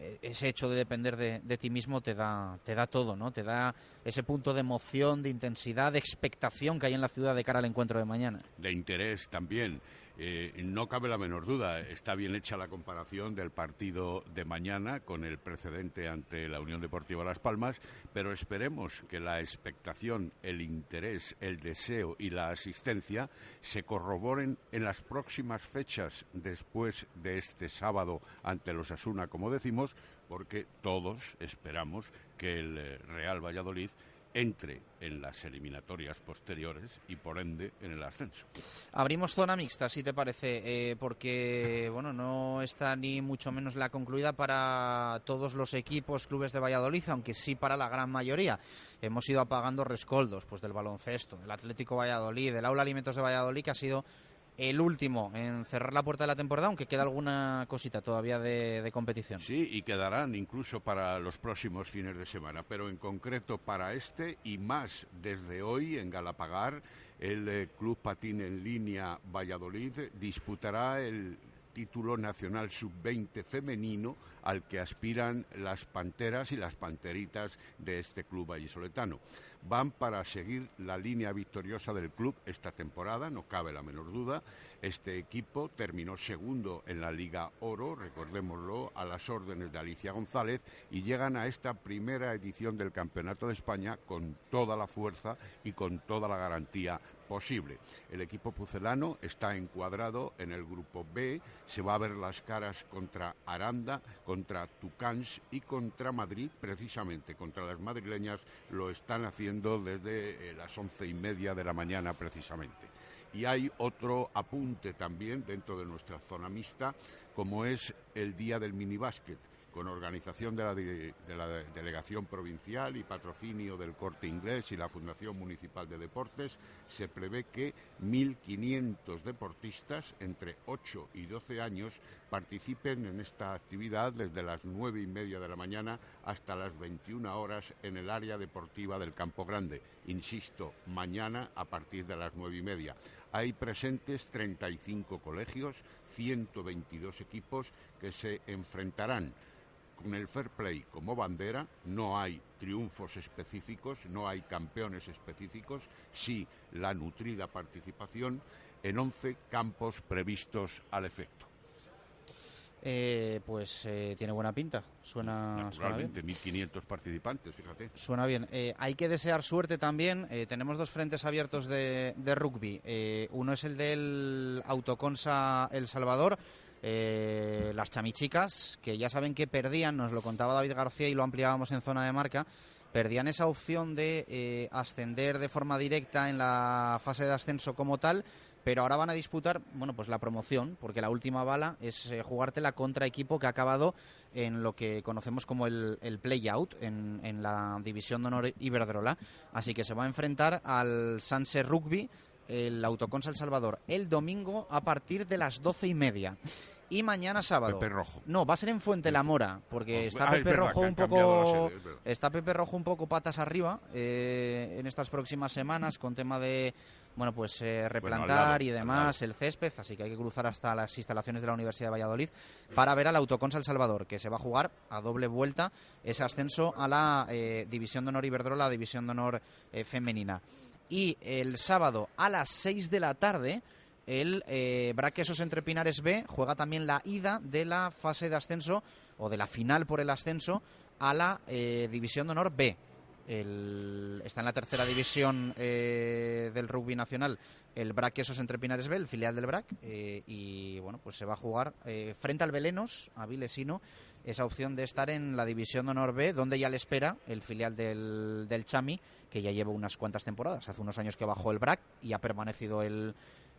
S3: eh, ese hecho de depender de, de, ti mismo te da, te da todo, ¿no? Te da ese punto de emoción, de intensidad, de expectación que hay en la ciudad de cara al encuentro de mañana.
S18: De interés también. Eh, no cabe la menor duda, está bien hecha la comparación del partido de mañana con el precedente ante la Unión Deportiva Las Palmas, pero esperemos que la expectación, el interés, el deseo y la asistencia se corroboren en las próximas fechas después de este sábado ante los Asuna, como decimos, porque todos esperamos que el eh, Real Valladolid entre en las eliminatorias posteriores y por ende en el ascenso.
S3: Abrimos zona mixta, si te parece, eh, porque bueno, no está ni mucho menos la concluida para todos los equipos, clubes de Valladolid, aunque sí para la gran mayoría. Hemos ido apagando rescoldos pues del baloncesto, del Atlético Valladolid, del Aula Alimentos de Valladolid, que ha sido el último en cerrar la puerta de la temporada, aunque queda alguna cosita todavía de, competición.
S18: Sí, y quedarán incluso para los próximos fines de semana, pero en concreto para este y más desde hoy en Galapagar, el eh, Club Patín en Línea Valladolid disputará el título nacional sub-20 femenino al que aspiran las panteras y las panteritas de este club vallisoletano. Van para seguir la línea victoriosa del club esta temporada, no cabe la menor duda. Este equipo terminó segundo en la Liga Oro, recordémoslo, a las órdenes de Alicia González y llegan a esta primera edición del Campeonato de España con toda la fuerza y con toda la garantía posible. El equipo pucelano está encuadrado en el grupo B, se va a ver las caras contra Aranda, contra Tucans y contra Madrid, precisamente contra las madrileñas lo están haciendo desde eh, las once y media de la mañana precisamente. Y hay otro apunte también dentro de nuestra zona mixta, como es el día del minibásquet con organización de la, de la, Delegación Provincial y patrocinio del Corte Inglés y la Fundación Municipal de Deportes, se prevé que 1.500 deportistas entre 8 y 12 años participen en esta actividad desde las nueve y media de la mañana hasta las 21 horas en el área deportiva del Campo Grande. Insisto, mañana a partir de las nueve y media. Hay presentes 35 colegios, 122 equipos que se enfrentarán con el fair play como bandera, no hay triunfos específicos, no hay campeones específicos, sí la nutrida participación en 11 campos previstos al efecto.
S3: Eh, pues eh, tiene buena pinta. Suena,
S18: Naturalmente, 1.500 participantes, fíjate.
S3: Suena bien. Eh, hay que desear suerte también. tenemos dos frentes abiertos de, de rugby. uno es el del Autoconsa El Salvador. Las chamichicas, que ya saben que perdían, nos lo contaba David García y lo ampliábamos en zona de marca, perdían esa opción de ascender de forma directa en la fase de ascenso como tal, pero ahora van a disputar, bueno, pues la promoción, porque la última bala es eh, jugártela contra equipo que ha acabado en lo que conocemos como el, el play-out en, en, la división de honor Iberdrola. Así que se va a enfrentar al Sanse Rugby, el Autoconsa El Salvador, el domingo a partir de las doce y media. Y mañana sábado.
S18: Pepe Rojo.
S3: No, va a ser en Fuente La Mora, porque está Pepe Rojo un poco. está Pepe Rojo un poco patas arriba eh, en estas próximas semanas con tema de bueno, pues eh, replantar y demás el césped, así que hay que cruzar hasta las instalaciones de la Universidad de Valladolid para ver al Autoconsa El Salvador, que se va a jugar a doble vuelta ese ascenso a la eh, División de Honor Iberdrola, la División de Honor eh, Femenina. Y el sábado a las 6 de la tarde, el Braquesos Entre Pinares B juega también la ida de la fase de ascenso o de la final por el ascenso a la División de Honor B está en la tercera división eh, del rugby nacional el BRAC Esos Entre Pinares B, el filial del BRAC, eh, y bueno, pues se va a jugar eh, frente al Belenos, a Vilesino, esa opción de estar en la división de honor B, donde ya le espera el filial del, del Chami, que ya lleva unas cuantas temporadas. Hace unos años que bajó el BRAC y ha permanecido el,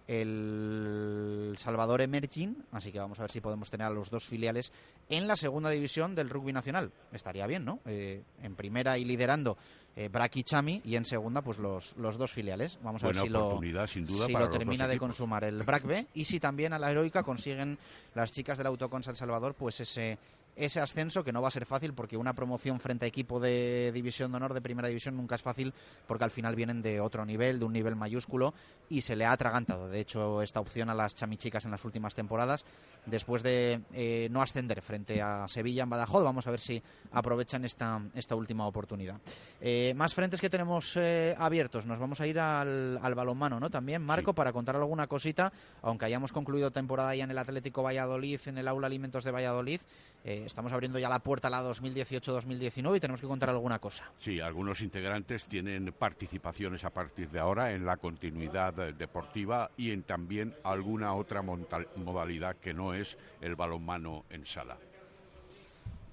S3: el Salvador Emerging, así que vamos a ver si podemos tener a los dos filiales en la segunda división del rugby nacional. Estaría bien, ¿no? Eh, en primera y liderando eh, y Chami y en segunda pues los, los dos filiales. Vamos a ver si lo,
S18: sin duda,
S3: si lo termina de consumar el Brac B y si también a la heroica consiguen las chicas del Autoconsa El Salvador pues ese ese ascenso que no va a ser fácil porque una promoción frente a equipo de división de honor de primera división nunca es fácil porque al final vienen de otro nivel, de un nivel mayúsculo y se le ha atragantado. De hecho esta opción a las chamichicas en las últimas temporadas después de eh, no ascender frente a Sevilla en Badajoz vamos a ver si aprovechan esta, esta última oportunidad. Eh, más frentes que tenemos eh, abiertos. Nos vamos a ir al, al balonmano ¿no? también Marco para contar alguna cosita aunque hayamos concluido temporada ya en el Atlético Valladolid en el Aula Alimentos de Valladolid estamos abriendo ya la puerta a la 2018-2019 y tenemos que contar alguna cosa.
S18: Sí, algunos integrantes tienen participaciones a partir de ahora en la continuidad deportiva y en también alguna otra modalidad que no es el balonmano en sala.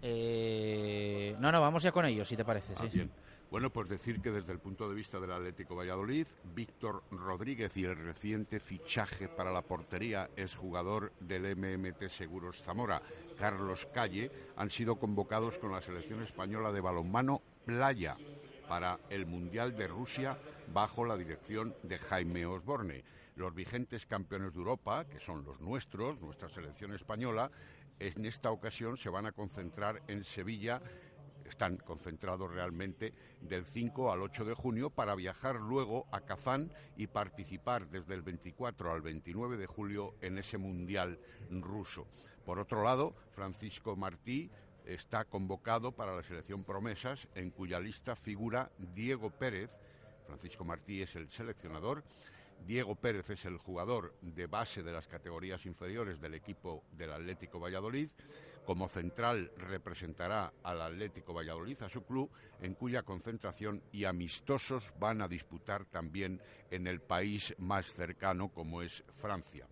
S3: Eh, no, no, vamos ya con ellos, si te parece.
S18: Ah, bien. Bueno, pues decir que desde el punto de vista del Atlético Valladolid, Víctor Rodríguez y el reciente fichaje para la portería es jugador del MMT Seguros Zamora, Carlos Calle, han sido convocados con la selección española de balonmano Playa para el Mundial de Rusia bajo la dirección de Jaime Osborne. Los vigentes campeones de Europa, que son los nuestros, nuestra selección española, en esta ocasión se van a concentrar en Sevilla están concentrados realmente del 5 al 8 de junio para viajar luego a Kazán y participar desde el 24 al 29 de julio en ese Mundial ruso. Por otro lado, Francisco Martí está convocado para la selección Promesas, en cuya lista figura Diego Pérez, Francisco Martí es el seleccionador. Diego Pérez es el jugador de base de las categorías inferiores del equipo del Atlético Valladolid. Como central representará al Atlético Valladolid, a su club, en cuya concentración y amistosos van a disputar también en el país más cercano como es Francia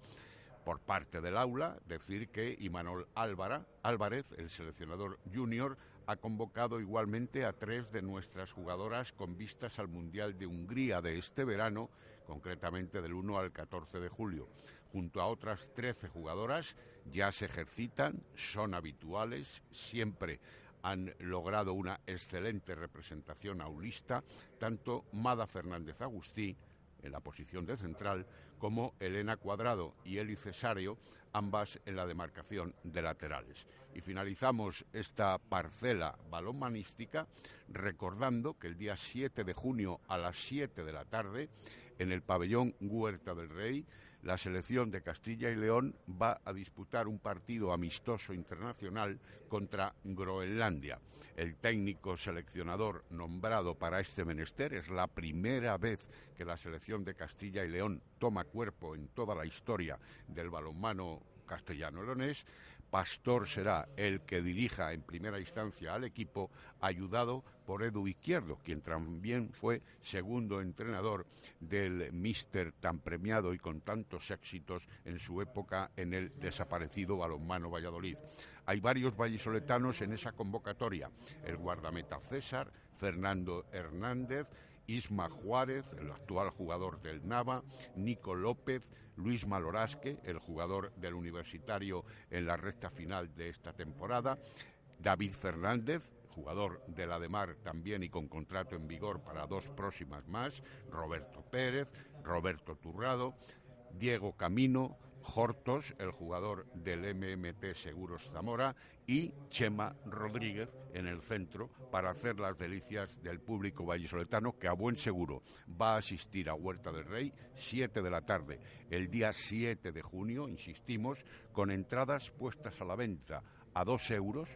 S18: por parte del aula, decir que Imanol Álvarez, el seleccionador junior, ha convocado igualmente a tres de nuestras jugadoras con vistas al Mundial de Hungría de este verano, concretamente del 1 al 14 de julio. Junto a otras 13 jugadoras ya se ejercitan, son habituales, siempre han logrado una excelente representación aulista, tanto Mada Fernández Agustí, en la posición de central, como Elena Cuadrado y Eli Cesario, ambas en la demarcación de laterales. Y finalizamos esta parcela balonmanística recordando que el día 7 de junio a las 7 de la tarde, en el pabellón Huerta del Rey, la selección de Castilla y León va a disputar un partido amistoso internacional contra Groenlandia. El técnico seleccionador nombrado para este menester es la primera vez que la selección de Castilla y León toma cuerpo en toda la historia del balonmano castellano-leonés Pastor será el que dirija en primera instancia al equipo, ayudado por Edu Izquierdo, quien también fue segundo entrenador del míster tan premiado y con tantos éxitos en su época en el desaparecido balonmano Valladolid. Hay varios vallisoletanos en esa convocatoria. El guardameta César, Fernando Hernández, Isma Juárez, el actual jugador del Nava, Nico López, Luis Malorasque, el jugador del Universitario en la recta final de esta temporada, David Fernández, jugador de la de Mar también y con contrato en vigor para dos próximas más, Roberto Pérez, Roberto Turrado, Diego Camino, Hortos, el jugador del MMT Seguros Zamora, y Chema Rodríguez en el centro para hacer las delicias del público vallisoletano que a buen seguro va a asistir a Huerta del Rey 7 de la tarde, el día 7 de junio, insistimos, con entradas puestas a la venta a dos euros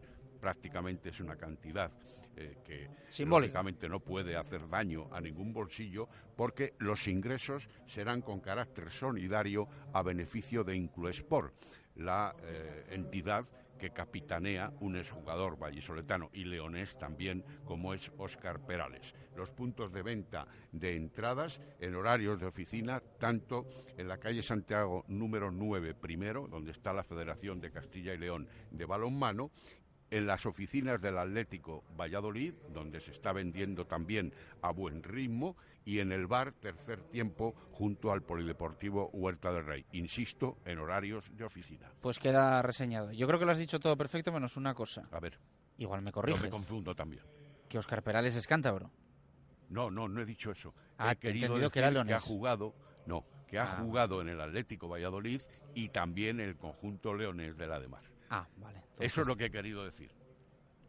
S18: prácticamente es una cantidad eh, que simbólicamente no puede hacer daño a ningún bolsillo porque los ingresos serán con carácter solidario a beneficio de Incluesport, la eh, entidad que capitanea un exjugador vallisoletano y leonés también como es Óscar Perales. Los puntos de venta de entradas en horarios de oficina, tanto en la calle Santiago número 9 primero, donde está la Federación de Castilla y León de balonmano, en las oficinas del Atlético Valladolid, donde se está vendiendo también a buen ritmo, y en el bar tercer tiempo junto al Polideportivo Huerta del Rey. Insisto, en horarios de oficina.
S3: Pues queda reseñado. Yo creo que lo has dicho todo perfecto, menos una cosa.
S18: A ver.
S3: Igual me corriges.
S18: Yo me confundo también.
S3: Que Oscar Perales es cántabro.
S18: No, no, no he dicho eso.
S3: Ah,
S18: he querido decir que, ha jugado, no, que ha ah. jugado en el Atlético Valladolid y también en el conjunto leonés de la de Mar.
S3: Ah, vale.
S18: Eso es lo que he querido decir.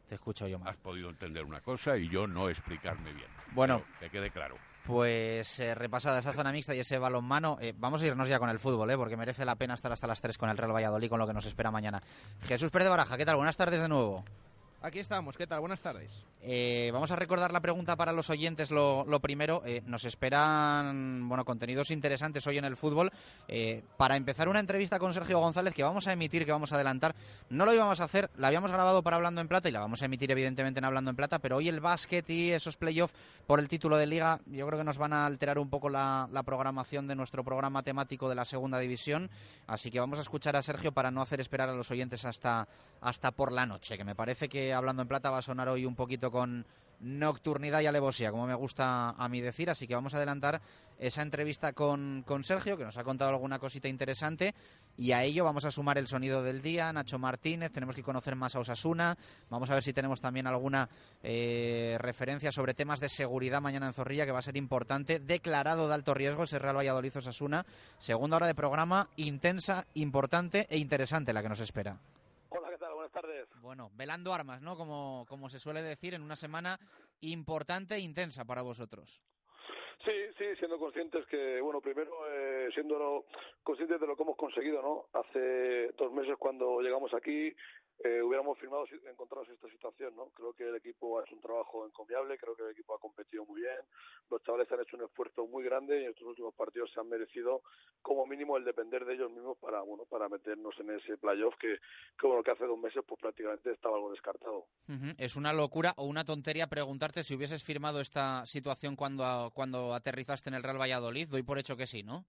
S3: Te escucho yo más.
S18: Has podido entender una cosa y yo no explicarme bien.
S3: Bueno,
S18: que quede claro.
S3: Pues eh, repasada esa zona mixta y ese balonmano, eh, vamos a irnos ya con el fútbol, eh, porque merece la pena estar hasta las 3 con el Real Valladolid, con lo que nos espera mañana. Jesús Pérez de Baraja, ¿qué tal? Buenas tardes de nuevo.
S4: Aquí estamos, ¿qué tal? Buenas tardes.
S3: Eh, vamos a recordar la pregunta para los oyentes. Lo, primero, eh, nos esperan bueno contenidos interesantes hoy en el fútbol. Eh, para empezar una entrevista con Sergio González que vamos a emitir, que vamos a adelantar. No lo íbamos a hacer, la habíamos grabado para Hablando en Plata y la vamos a emitir evidentemente en Hablando en Plata, pero hoy el básquet y esos playoffs por el título de liga yo creo que nos van a alterar un poco la, la programación de nuestro programa temático de la segunda división. Así que vamos a escuchar a Sergio para no hacer esperar a los oyentes hasta, hasta por la noche, que me parece que hablando en plata va a sonar hoy un poquito con nocturnidad y alevosía, como me gusta a mí decir, así que vamos a adelantar esa entrevista con, con, Sergio, que nos ha contado alguna cosita interesante, y a ello vamos a sumar el sonido del día, Nacho Martínez, tenemos que conocer más a Osasuna, vamos a ver si tenemos también alguna eh, referencia sobre temas de seguridad mañana en Zorrilla, que va a ser importante, declarado de alto riesgo ese Real Valladolid Osasuna, segunda hora de programa, intensa, importante e interesante la que nos espera
S19: tardes.
S3: Bueno, velando armas, ¿no? Como, como se suele decir, en una semana importante e intensa para vosotros.
S19: Sí, sí, siendo conscientes que, bueno, primero eh, siendo conscientes de lo que hemos conseguido, ¿no? Hace dos meses cuando llegamos aquí eh, hubiéramos firmado si encontrarnos esta situación, ¿no? Creo que el equipo ha hecho un trabajo encomiable, creo que el equipo ha competido muy bien, los chavales han hecho un esfuerzo muy grande y en estos últimos partidos se han merecido como mínimo el depender de ellos mismos para, bueno, para meternos en ese playoff que, que bueno, que hace dos meses pues prácticamente estaba algo descartado.
S3: Es una locura o una tontería preguntarte si hubieses firmado esta situación cuando, cuando aterrizaste en el Real Valladolid. Doy por hecho que sí, ¿no?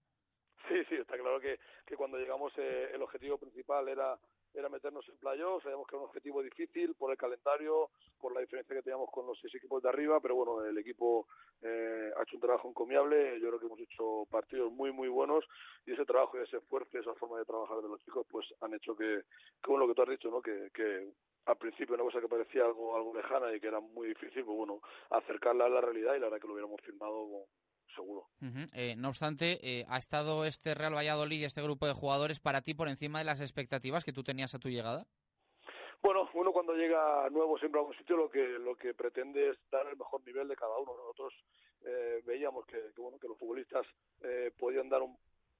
S19: Sí, sí, está claro que, que cuando llegamos eh, el objetivo principal era era meternos en playoff, sabíamos que era un objetivo difícil por el calendario, por la diferencia que teníamos con los seis equipos de arriba, pero bueno, el equipo eh, ha hecho un trabajo encomiable, yo creo que hemos hecho partidos muy, muy buenos y ese trabajo y ese esfuerzo y esa forma de trabajar de los chicos pues han hecho que, bueno, lo que tú has dicho, ¿no? que, que al principio una cosa que parecía algo algo lejana y que era muy difícil, pues bueno, acercarla a la realidad y la verdad que lo hubiéramos firmado seguro.
S3: eh, no obstante, eh, ¿ha estado este Real Valladolid y este grupo de jugadores para ti por encima de las expectativas que tú tenías a tu llegada?
S19: Bueno, uno cuando llega nuevo siempre a un sitio lo que lo que pretende es dar el mejor nivel de cada uno. Nosotros eh, veíamos que, que, bueno que los futbolistas eh, podían dar un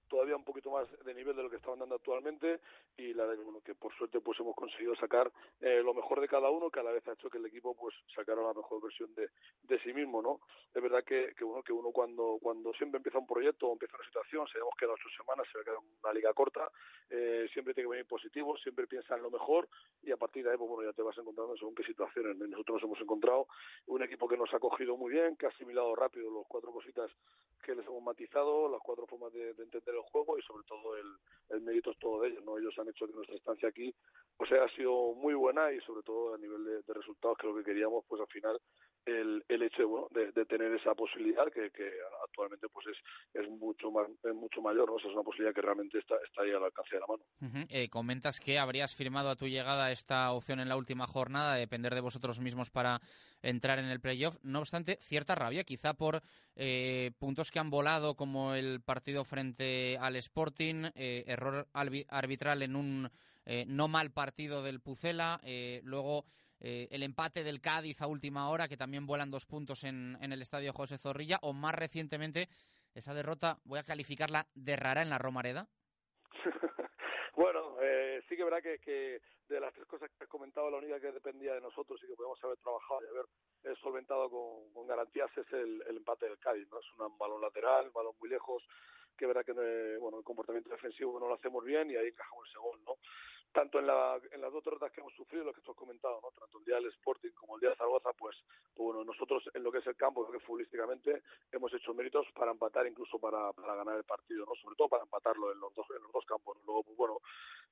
S19: todavía un poquito más de nivel de lo que estaban dando actualmente y la que, bueno, que por suerte pues hemos conseguido sacar eh, lo mejor de cada uno que a la vez ha hecho que el equipo pues sacara la mejor versión de, de sí mismo no es verdad que, que bueno que uno cuando cuando siempre empieza un proyecto o empieza una situación sabemos que a las ocho semanas se va a quedar una liga corta eh, siempre tiene que venir positivo siempre piensa en lo mejor y a partir de ahí pues bueno ya te vas encontrando según qué situaciones. Nosotros nos hemos encontrado un equipo que nos ha cogido muy bien que ha asimilado rápido los cuatro cositas que les hemos matizado las cuatro formas de, de entender el juego y sobre todo el, mérito es todo de ellos, ¿no? Ellos han hecho que nuestra estancia aquí pues haya sido muy buena y sobre todo a nivel de resultados que lo que queríamos pues al final el, el hecho de, bueno, de, de tener esa posibilidad que, que actualmente pues es, mucho más es mucho mayor, ¿no? Es una posibilidad que realmente está, está ahí al alcance de la mano.
S3: Eh, comentas que habrías firmado a tu llegada esta opción en la última jornada, de depender de vosotros mismos para entrar en el playoff. No obstante, cierta rabia, quizá por eh, puntos que han volado, como el partido frente al Sporting, eh, error arbitral en un eh, no mal partido del Pucela, eh, luego eh, el empate del Cádiz a última hora, que también vuelan dos puntos en, en el estadio José Zorrilla, o más recientemente esa derrota, voy a calificarla de rara en la Romareda.
S19: bueno, eh, sí que es verdad que, de las tres cosas que has comentado, la única que dependía de nosotros y que podemos haber trabajado y haber solventado con, garantías es el, el, empate del Cádiz, ¿no? Es un balón lateral, un balón muy lejos, que verá que eh, bueno el comportamiento defensivo no lo hacemos bien y ahí encajamos ese gol, ¿no? Tanto en, la, en las dos derrotas que hemos sufrido, lo que tú has comentado, ¿no? Tanto el día del Sporting como el día de Zaragoza, pues, bueno, nosotros en lo que es el campo, creo que futbolísticamente hemos hecho méritos para empatar, incluso para, para ganar el partido, ¿no? Sobre todo para empatarlo en los dos, en los dos campos. Luego, pues bueno,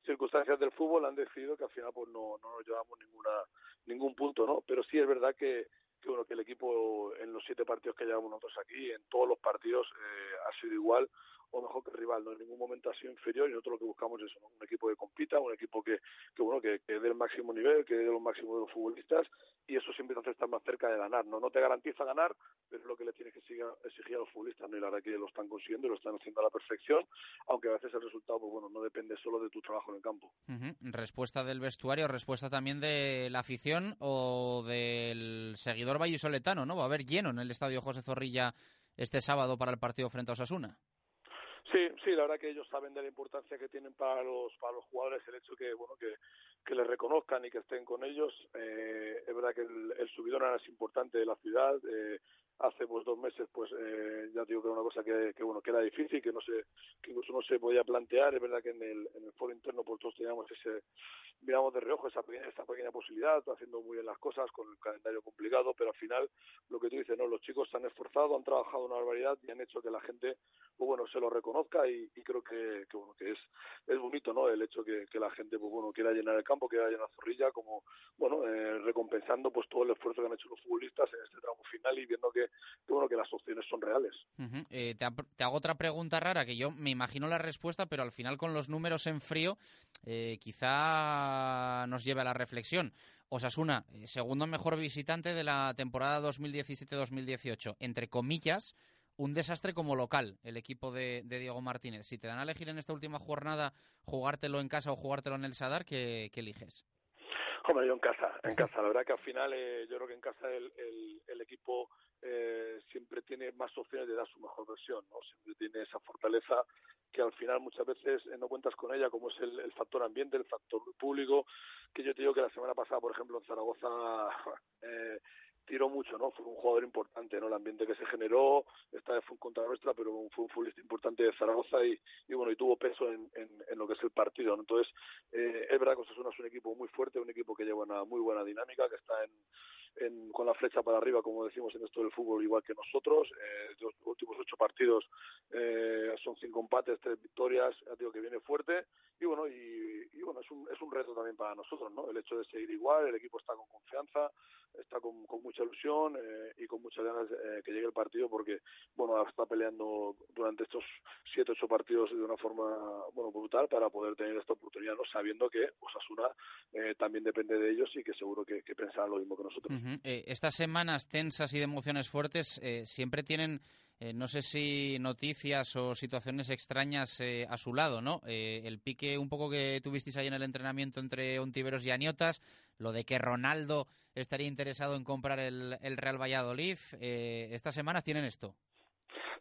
S19: circunstancias del fútbol han decidido que al final pues no, no nos llevamos ninguna, ningún punto, ¿no? Pero sí es verdad que, que bueno que el equipo en los siete partidos que llevamos nosotros aquí, en todos los partidos eh, ha sido igual o mejor que el rival, no en ningún momento ha sido inferior y nosotros lo que buscamos es un equipo que compita, un equipo que, que bueno, que, que dé el máximo nivel, que dé los máximos de los futbolistas y eso siempre te hace estar más cerca de ganar, ¿no? No te garantiza ganar, pero es lo que le tienes que exigir, exigir a los futbolistas, ¿no? Y la verdad que lo están consiguiendo y lo están haciendo a la perfección, aunque a veces el resultado, pues bueno, no depende solo de tu trabajo en el campo.
S3: Respuesta del vestuario, respuesta también de la afición o del seguidor vallisoletano, ¿no? Va a haber lleno en el estadio José Zorrilla este sábado para el partido frente a Osasuna.
S19: Sí, sí, la verdad que ellos saben de la importancia que tienen para los para los jugadores el hecho que bueno que, que les reconozcan y que estén con ellos. Eh, es verdad que el, el subidón es importante de la ciudad. Eh, hace pues dos meses pues eh, ya digo que era una cosa que, bueno que era difícil que no se que incluso no se podía plantear. Es verdad que en el en el foro interno pues todos teníamos ese miramos de reojo esa pequeña, esa pequeña posibilidad haciendo muy bien las cosas con el calendario complicado pero al final lo que tú dices no los chicos se han esforzado han trabajado una barbaridad y han hecho que la gente pues bueno se lo reconozca y, creo que, que bueno que es es bonito no el hecho que, que la gente pues bueno quiera llenar el campo quiera llenar Zorrilla como bueno eh, recompensando pues todo el esfuerzo que han hecho los futbolistas en este tramo final y viendo que que bueno que las opciones son reales.
S3: Eh, te, hago otra pregunta rara que yo me imagino la respuesta, pero al final con los números en frío eh, quizá nos lleve a la reflexión. Osasuna, eh, segundo mejor visitante de la temporada 2017-2018, entre comillas, un desastre como local el equipo de, Diego Martínez. Si te dan a elegir en esta última jornada jugártelo en casa o jugártelo en el Sadar, ¿qué, qué eliges?
S19: Hombre, yo en casa, en casa. La verdad que al final eh, yo creo que en casa el, el, el equipo eh, siempre tiene más opciones de dar su mejor versión, ¿no? Siempre tiene esa fortaleza que al final muchas veces no cuentas con ella, como es el, el factor ambiente, el factor público, que yo te digo que la semana pasada, por ejemplo, en Zaragoza eh, tiró mucho, ¿no? Fue un jugador importante, ¿no? El ambiente que se generó, esta vez fue contra nuestra, pero fue un futbolista importante de Zaragoza y, y bueno, y tuvo peso en, en, en, lo que es el partido, ¿no? Entonces, eh, es verdad que Osasuna es un equipo muy fuerte, un equipo que lleva una muy buena dinámica, que está en, en, con la flecha para arriba, como decimos en esto del fútbol, igual que nosotros. Eh, los últimos ocho partidos eh, son cinco empates, tres victorias, ya digo que viene fuerte. Y bueno, y, bueno es, un, es un reto también para nosotros, ¿no? El hecho de seguir igual, el equipo está con confianza, está con, mucha ilusión eh, y con muchas ganas eh, que llegue el partido porque, bueno, está peleando durante estos siete, ocho partidos de una forma, bueno, brutal para poder tener esta oportunidad, ¿no? Sabiendo que Osasuna eh, también depende de ellos y que seguro que pensarán lo mismo que nosotros.
S3: Eh, estas semanas tensas y de emociones fuertes eh, siempre tienen eh, no sé si noticias o situaciones extrañas eh, a su lado, ¿no? Eh, el pique un poco que tuvisteis ahí en el entrenamiento entre Ontiveros y Aniotas, lo de que Ronaldo estaría interesado en comprar el, Real Valladolid, estas semanas tienen esto.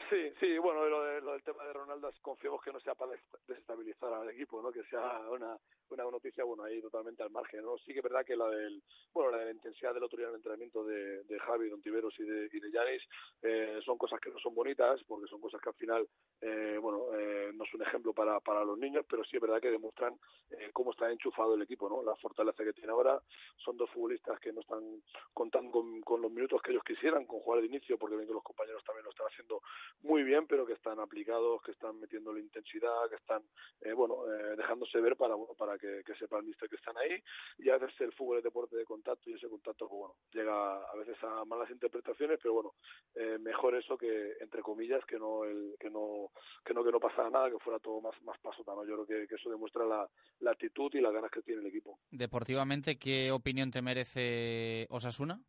S19: Sí, sí, bueno, lo, de, lo del tema de Ronaldo confiemos que no sea para desestabilizar al equipo, ¿no? Que sea una, una noticia, bueno, ahí totalmente al margen, ¿no? Sí que es verdad que la del, bueno, la de la intensidad del otro día del entrenamiento de, de Javi, Don Tiveros y de, y de Yanis, eh, son cosas que no son bonitas, porque son cosas que al final, eh, bueno, eh, no es un ejemplo para, para los niños, pero sí es verdad que demuestran eh, cómo está enchufado el equipo, ¿no? La fortaleza que tiene ahora, son dos futbolistas que no están contando con, con los minutos que ellos quisieran, con jugar de inicio, porque ven que los compañeros también lo están haciendo muy bien, pero que están aplicados, que están metiendo la intensidad, que están, eh, bueno, eh, dejándose ver para, para que, que sepa el mister que están ahí. Y a veces el fútbol es deporte de contacto y ese contacto, pues bueno, llega a veces a malas interpretaciones, pero bueno, eh, mejor eso que, entre comillas, que no, el, que no, que no, que no pasara nada, que fuera todo más, más pasota, ¿no? Yo creo que, que eso demuestra la, la actitud y las ganas que tiene el equipo.
S3: Deportivamente, ¿qué opinión te merece Osasuna?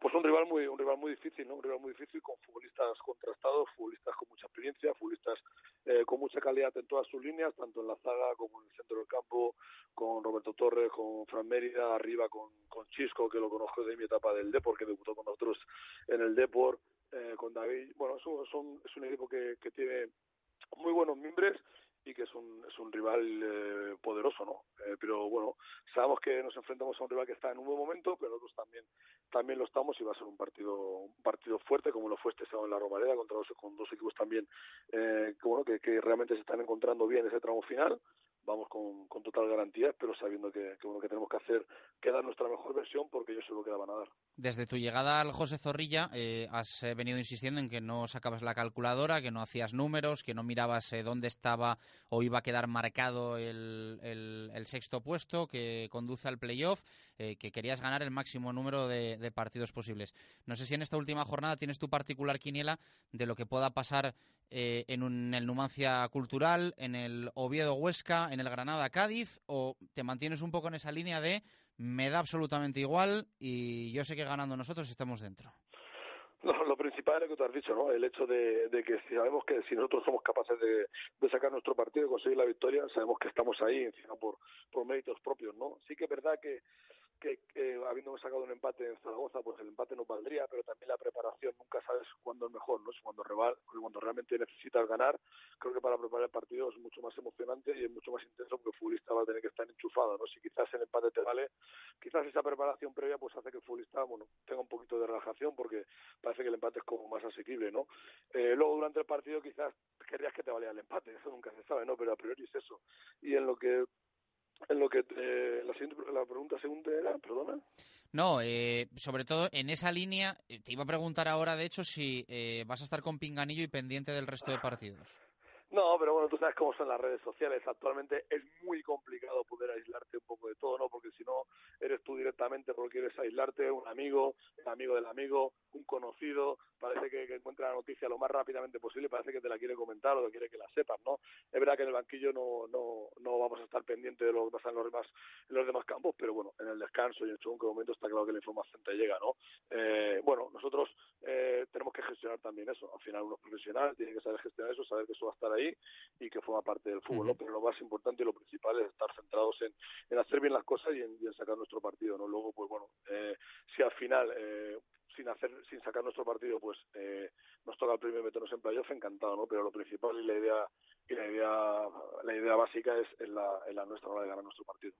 S19: Pues un rival muy un rival muy difícil no un rival muy difícil con futbolistas contrastados futbolistas con mucha experiencia futbolistas eh, con mucha calidad en todas sus líneas tanto en la zaga como en el centro del campo con Roberto Torres con Fran Mérida arriba con, con Chisco que lo conozco de mi etapa del Depor que debutó con nosotros en el Depor eh, con David. Bueno es un, es un, equipo que, que tiene muy buenos miembros y que es un, es un rival eh, poderoso, ¿no? Eh, pero bueno, sabemos que nos enfrentamos a un rival que está en un buen momento, pero nosotros también también lo estamos y va a ser un partido un partido fuerte como lo fue este sábado en la Romareda contra dos, con dos equipos también eh, que, bueno, que, que realmente se están encontrando bien ese tramo final vamos con, con total garantía, pero sabiendo que, que, que tenemos que hacer, que dar nuestra mejor versión porque ellos seguro que la van a dar.
S3: Desde tu llegada al José Zorrilla eh, has eh, venido insistiendo en que no sacabas la calculadora, que no hacías números, que no mirabas eh, dónde estaba o iba a quedar marcado el, el, sexto puesto, que conduce al playoff, que querías ganar el máximo número de, partidos posibles. No sé si en esta última jornada tienes tu particular quiniela de lo que pueda pasar en, un, el Numancia Cultural, en el Oviedo Huesca, en el Granada Cádiz, o te mantienes un poco en esa línea de me da absolutamente igual y yo sé que ganando nosotros estamos dentro.
S19: No, lo principal es lo que tú has dicho, ¿no? El hecho de, de que sabemos que si nosotros somos capaces de, de sacar nuestro partido y conseguir la victoria, sabemos que estamos ahí encima por, por méritos propios, ¿no? Sí que es verdad que que eh, habiendo sacado un empate en Zaragoza, pues el empate nos valdría, pero también la preparación nunca sabes cuándo es mejor, ¿no? Cuando, rival, cuando realmente necesitas ganar, creo que para preparar el partido es mucho más emocionante y es mucho más intenso porque el futbolista va a tener que estar enchufado, ¿no? Si quizás el empate te vale, quizás esa preparación previa pues hace que el futbolista, bueno, tenga un poquito de relajación porque parece que el empate es como más asequible, ¿no? Eh, luego durante el partido quizás querrías que te valiera el empate, eso nunca se sabe, ¿no? Pero a priori es eso. Y en lo que en lo que eh, la, siguiente, la pregunta segunda era, perdona.
S3: No, eh, sobre todo en esa línea, eh, te iba a preguntar ahora, de hecho, si eh, vas a estar con Pinganillo y pendiente del resto de partidos.
S19: No, pero bueno, tú sabes cómo son las redes sociales. Actualmente es muy complicado poder aislarte un poco de todo, ¿no? Porque si no, eres tú directamente porque quieres aislarte, un amigo, el amigo del amigo, un conocido, parece que, encuentra la noticia lo más rápidamente posible, parece que te la quiere comentar o que quiere que la sepas, ¿no? Es verdad que en el banquillo no, no, no vamos a estar pendientes de lo que pasa en los demás, en los demás campos, pero bueno, en el descanso y en según qué momento está claro que la información te llega, ¿no? Eh, bueno, nosotros eh, tenemos que gestionar también eso. Al final uno es profesional, tiene que saber gestionar eso, saber que eso va a estar ahí y que forma parte del fútbol, ¿no? Pero lo más importante y lo principal es estar centrados en, en hacer bien las cosas y en, y en sacar nuestro partido, ¿no? Luego, pues bueno, eh, si al final eh, sin hacer, sin sacar nuestro partido, pues eh, nos toca el primer meternos en playoff, encantado, ¿no? Pero lo principal y la idea y la idea la idea básica es, en la, en la nuestra hora de ganar nuestro partido.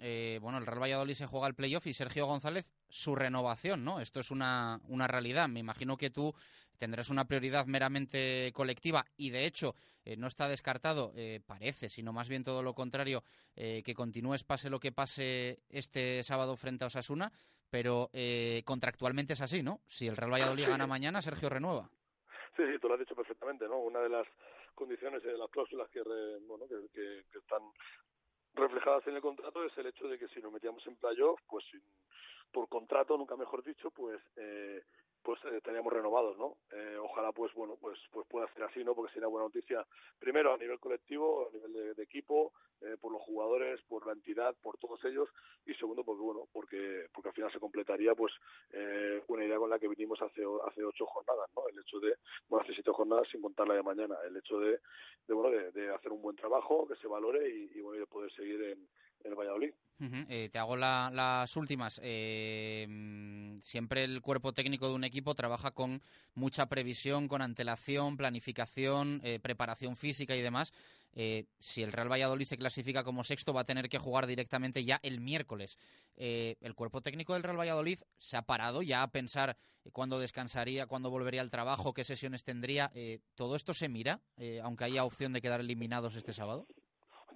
S3: eh, bueno, el Real Valladolid se juega el playoff y Sergio González su renovación, ¿no? Esto es una, una realidad. Me imagino que tú tendrás una prioridad meramente colectiva y de hecho eh, no está descartado, eh, parece, sino más bien todo lo contrario, eh, que continúes pase lo que pase este sábado frente a Osasuna, pero eh, contractualmente es así, ¿no? Si el Real Valladolid gana mañana, Sergio renueva.
S19: Sí, sí, tú lo has dicho perfectamente, ¿no? Una de las condiciones de las cláusulas que, re- bueno, que, que- que están reflejadas en el contrato es el hecho de que si nos metíamos en playoff, pues sin- por contrato, nunca mejor dicho, pues eh, pues eh, teníamos renovados, ¿no? Eh, ojalá pues bueno pues pues pueda ser así, ¿no? Porque sería buena noticia primero a nivel colectivo, a nivel de, equipo, eh, por los jugadores, por la entidad, por todos ellos y segundo porque bueno porque porque al final se completaría pues eh, una idea con la que vinimos hace hace ocho jornadas, ¿no? El hecho de bueno hace siete jornadas sin contar la de mañana, el hecho de, de bueno de, de hacer un buen trabajo que se valore y, y bueno y de poder seguir en el Valladolid.
S3: Eh, te hago la- las últimas. Eh, mm, siempre el cuerpo técnico de un equipo trabaja con mucha previsión, con antelación, planificación, eh, preparación física y demás. Si el Real Valladolid se clasifica como sexto, va a tener que jugar directamente ya el miércoles. El cuerpo técnico del Real Valladolid se ha parado ya a pensar cuándo descansaría, cuándo volvería al trabajo, qué sesiones tendría. ¿Todo esto se mira, aunque haya opción de quedar eliminados este sábado?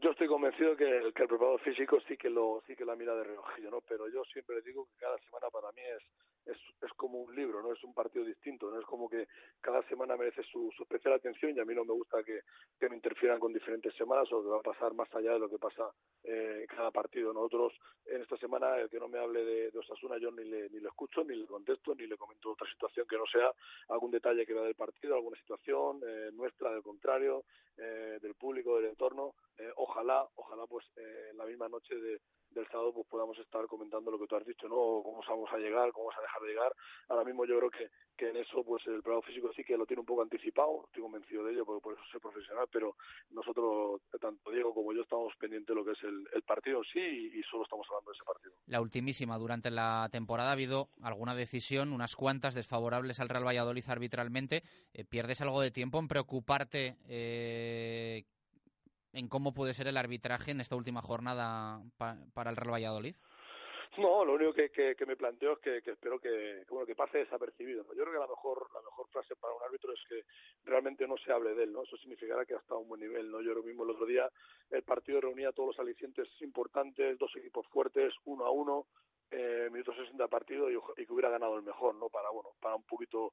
S19: Yo estoy convencido que, el- que preparador físico sí que lo sí que la mira de reojillo, ¿no? Pero yo siempre digo que cada semana para mí es, es es como un libro, no es un partido distinto, no es como que cada semana merece su, su especial atención y a mí no me gusta que, que me interfieran con diferentes semanas o que va a pasar más allá de lo que pasa eh, cada partido. Nosotros en esta semana el que no me hable de, de Osasuna yo ni le, ni le escucho, ni le contesto, ni le comento otra situación que no sea algún detalle que vea del partido, alguna situación eh, nuestra, del contrario, eh, del público, del entorno. Eh, ojalá, ojalá pues eh, en la misma noche de, del sábado pues podamos estar comentando lo que tú has dicho, ¿no? Cómo vamos a llegar, cómo vamos a dejar de llegar. Ahora mismo yo creo que, que en eso pues el preparador físico sí que lo tiene un poco anticipado, estoy convencido de ello, porque por eso soy profesional, pero nosotros, tanto Diego como yo, estamos pendientes de lo que es el, partido sí y, y solo estamos hablando de ese partido.
S3: La ultimísima, durante la temporada ha habido alguna decisión, unas cuantas desfavorables al Real Valladolid arbitralmente. Eh, ¿Pierdes algo de tiempo en preocuparte eh, en cómo puede ser el arbitraje en esta última jornada pa- para el Real Valladolid?
S19: No, lo único que, que, que me planteo es que, que espero que, bueno que pase desapercibido. Yo creo que la mejor la mejor frase para un árbitro es que realmente no se hable de él, ¿no? Eso significará que ha estado a un buen nivel, ¿no? Yo lo mismo el otro día el partido reunía todos los alicientes importantes, dos equipos fuertes, uno a uno, eh, minutos 60 de partido y, y que hubiera ganado el mejor, ¿no? Para bueno, para un poquito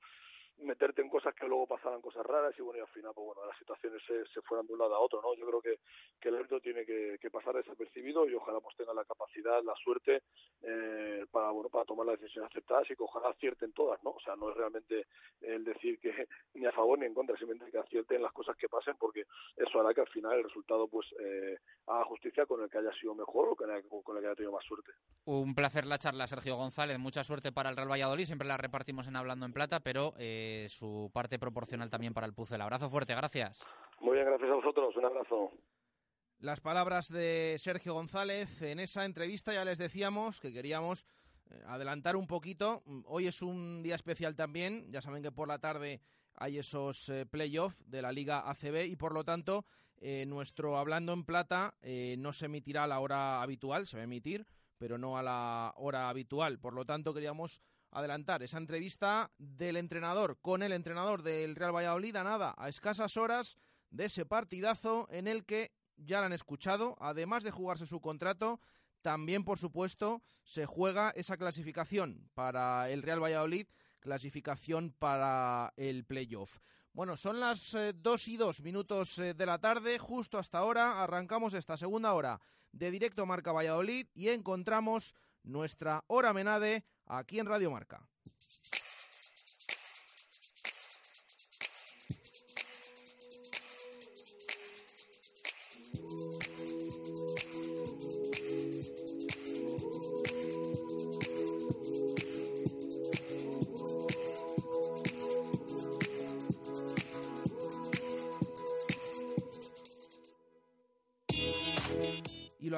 S19: meterte en cosas que luego pasaran cosas raras y bueno y al final pues bueno las situaciones se, se fueran de un lado a otro no yo creo que, que el árbitro tiene que, pasar desapercibido y ojalá pues tenga la capacidad la suerte eh, para bueno para tomar las decisiones aceptadas y que ojalá acierten todas no o sea no es realmente el decir que ni a favor ni en contra simplemente que acierten las cosas que pasen porque eso hará que al final el resultado pues eh, haga justicia con el que haya sido mejor o con el, con el que haya tenido más suerte
S3: Un placer la charla, Sergio González. Mucha suerte para el Real Valladolid. Siempre la repartimos en Hablando en Plata, pero eh, su parte proporcional también para el Pucel. Abrazo fuerte, gracias.
S19: muy bien gracias a vosotros un abrazo
S4: Las palabras de Sergio González en esa entrevista ya les decíamos que queríamos eh, adelantar un poquito. Hoy es un día especial también. Ya saben que por la tarde hay esos eh, playoffs de la Liga ACB y por lo tanto eh, nuestro Hablando en Plata eh, no se emitirá a la hora habitual, se va a emitir, pero no a la hora habitual. Por lo tanto queríamos adelantar esa entrevista del entrenador con el entrenador del Real Valladolid a nada, a escasas horas de ese partidazo en el que ya lo han escuchado, además de jugarse su contrato, también, por supuesto, se juega esa clasificación para el Real Valladolid, clasificación para el playoff. Bueno, son las eh, 2 y 2 minutos eh, de la tarde, justo hasta ahora arrancamos esta segunda hora de directo Marca Valladolid y encontramos nuestra hora menade aquí en Radio Marca.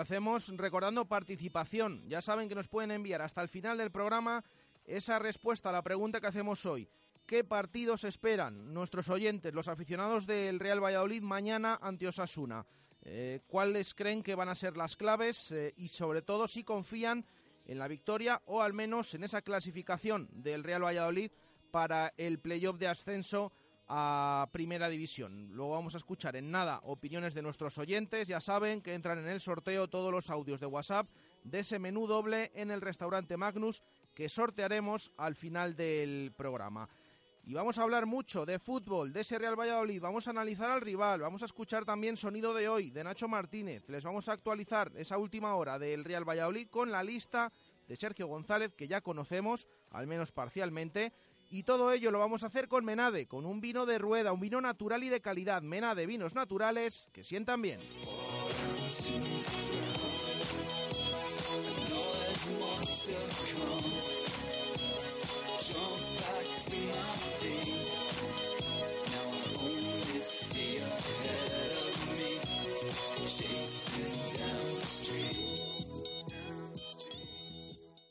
S4: Hacemos recordando participación. Ya saben que nos pueden enviar hasta el final del programa esa respuesta a la pregunta que hacemos hoy. ¿Qué partidos esperan nuestros oyentes, los aficionados del Real Valladolid mañana ante Osasuna? Eh, ¿Cuáles creen que van a ser las claves eh, y sobre todo si confían en la victoria o al menos en esa clasificación del Real Valladolid para el playoff de ascenso a Primera División. Luego vamos a escuchar en nada opiniones de nuestros oyentes. Ya saben que entran en el sorteo todos los audios de WhatsApp de ese menú doble en el restaurante Magnus que sortearemos al final del programa. Y vamos a hablar mucho de fútbol, de ese Real Valladolid, vamos a analizar al rival, vamos a escuchar también sonido de hoy, de Nacho Martínez, les vamos a actualizar esa última hora del Real Valladolid con la lista de Sergio González que ya conocemos, al menos parcialmente, y todo ello lo vamos a hacer con Menade, con un vino de rueda, un vino natural y de calidad, Menade, vinos naturales que sientan bien.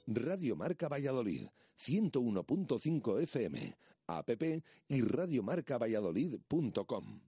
S5: Radio Marca Valladolid, 101.5 FM, app y radiomarcavalladolid.com.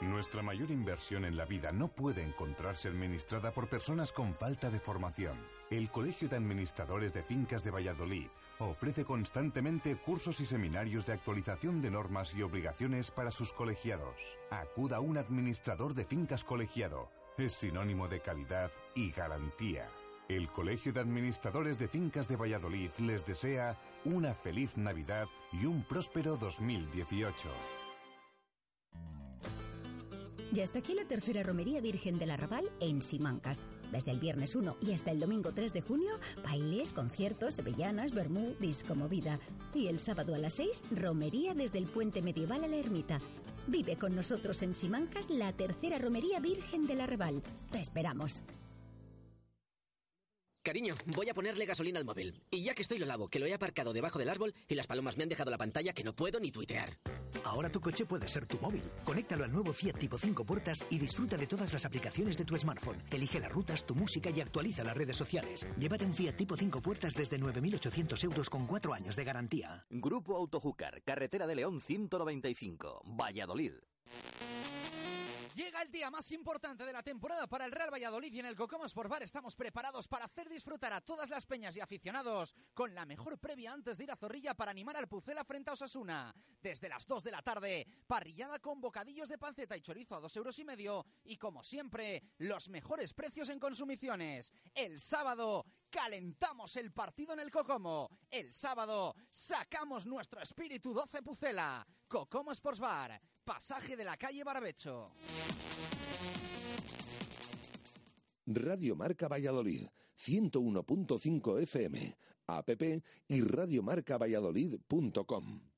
S20: Nuestra mayor inversión en la vida no puede encontrarse administrada por personas con falta de formación. El Colegio de Administradores de Fincas de Valladolid ofrece constantemente cursos y seminarios de actualización de normas y obligaciones para sus colegiados. Acuda a un administrador de fincas colegiado. Es sinónimo de calidad y garantía. El Colegio de Administradores de Fincas de Valladolid les desea una feliz Navidad y un próspero 2018.
S21: Ya está aquí la tercera romería Virgen del Arrabal en Simancas. Desde el viernes 1 y hasta el domingo 3 de junio, bailes, conciertos, sevillanas, vermú, disco movida. Y el sábado a las 6, romería desde el puente medieval a la ermita. Vive con nosotros en Simancas la tercera romería Virgen del Arrabal. Te esperamos.
S22: Cariño, voy a ponerle gasolina al móvil. Y ya que estoy lo lavo, que lo he aparcado debajo del árbol y las palomas me han dejado la pantalla que no puedo ni tuitear.
S23: Ahora tu coche puede ser tu móvil. Conéctalo al nuevo Fiat Tipo 5 puertas y disfruta de todas las aplicaciones de tu smartphone. Elige las rutas, tu música y actualiza las redes sociales. Llévate un Fiat Tipo 5 puertas desde 9.800 euros con 4 años de garantía.
S24: Grupo Autojúcar, Carretera de León 195, Valladolid.
S3: Llega el día más importante de la temporada para el Real Valladolid y en el Cocomo Sport Bar estamos preparados para hacer disfrutar a todas las peñas y aficionados con la mejor previa antes de ir a Zorrilla para animar al Pucela frente a Osasuna. Desde las 2 de la tarde, parrillada con bocadillos de panceta y chorizo a dos euros y medio y como siempre, los mejores precios en consumiciones. El sábado calentamos el partido en el Cocomo. El sábado sacamos nuestro espíritu 12 Pucela. Cocomo Sports Bar, pasaje de la calle Barbecho.
S5: Radio Marca Valladolid, 101.5 FM, app y radiomarcavalladolid.com.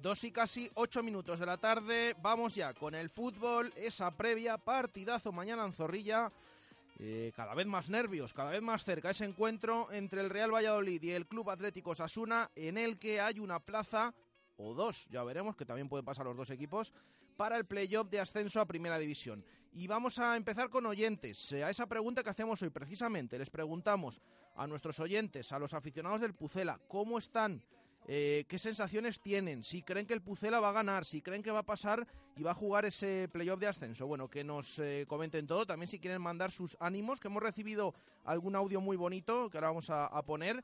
S4: Dos y casi ocho minutos de la tarde. Vamos ya con el fútbol. Esa previa partidazo mañana en Zorrilla. Eh, cada vez más nervios, cada vez más cerca ese encuentro entre el Real Valladolid y el Club Atlético Sasuna, en el que hay una plaza o dos, ya veremos, que también pueden pasar los dos equipos, para el playoff de ascenso a Primera División. Y vamos a empezar con oyentes. Eh, a esa pregunta que hacemos hoy, precisamente, les preguntamos a nuestros oyentes, a los aficionados del Pucela, cómo están eh, qué sensaciones tienen, si creen que el Pucela va a ganar, si creen que va a pasar y va a jugar ese playoff de ascenso. Bueno, que nos eh, comenten todo, también si quieren mandar sus ánimos, que hemos recibido algún audio muy bonito que ahora vamos a, poner,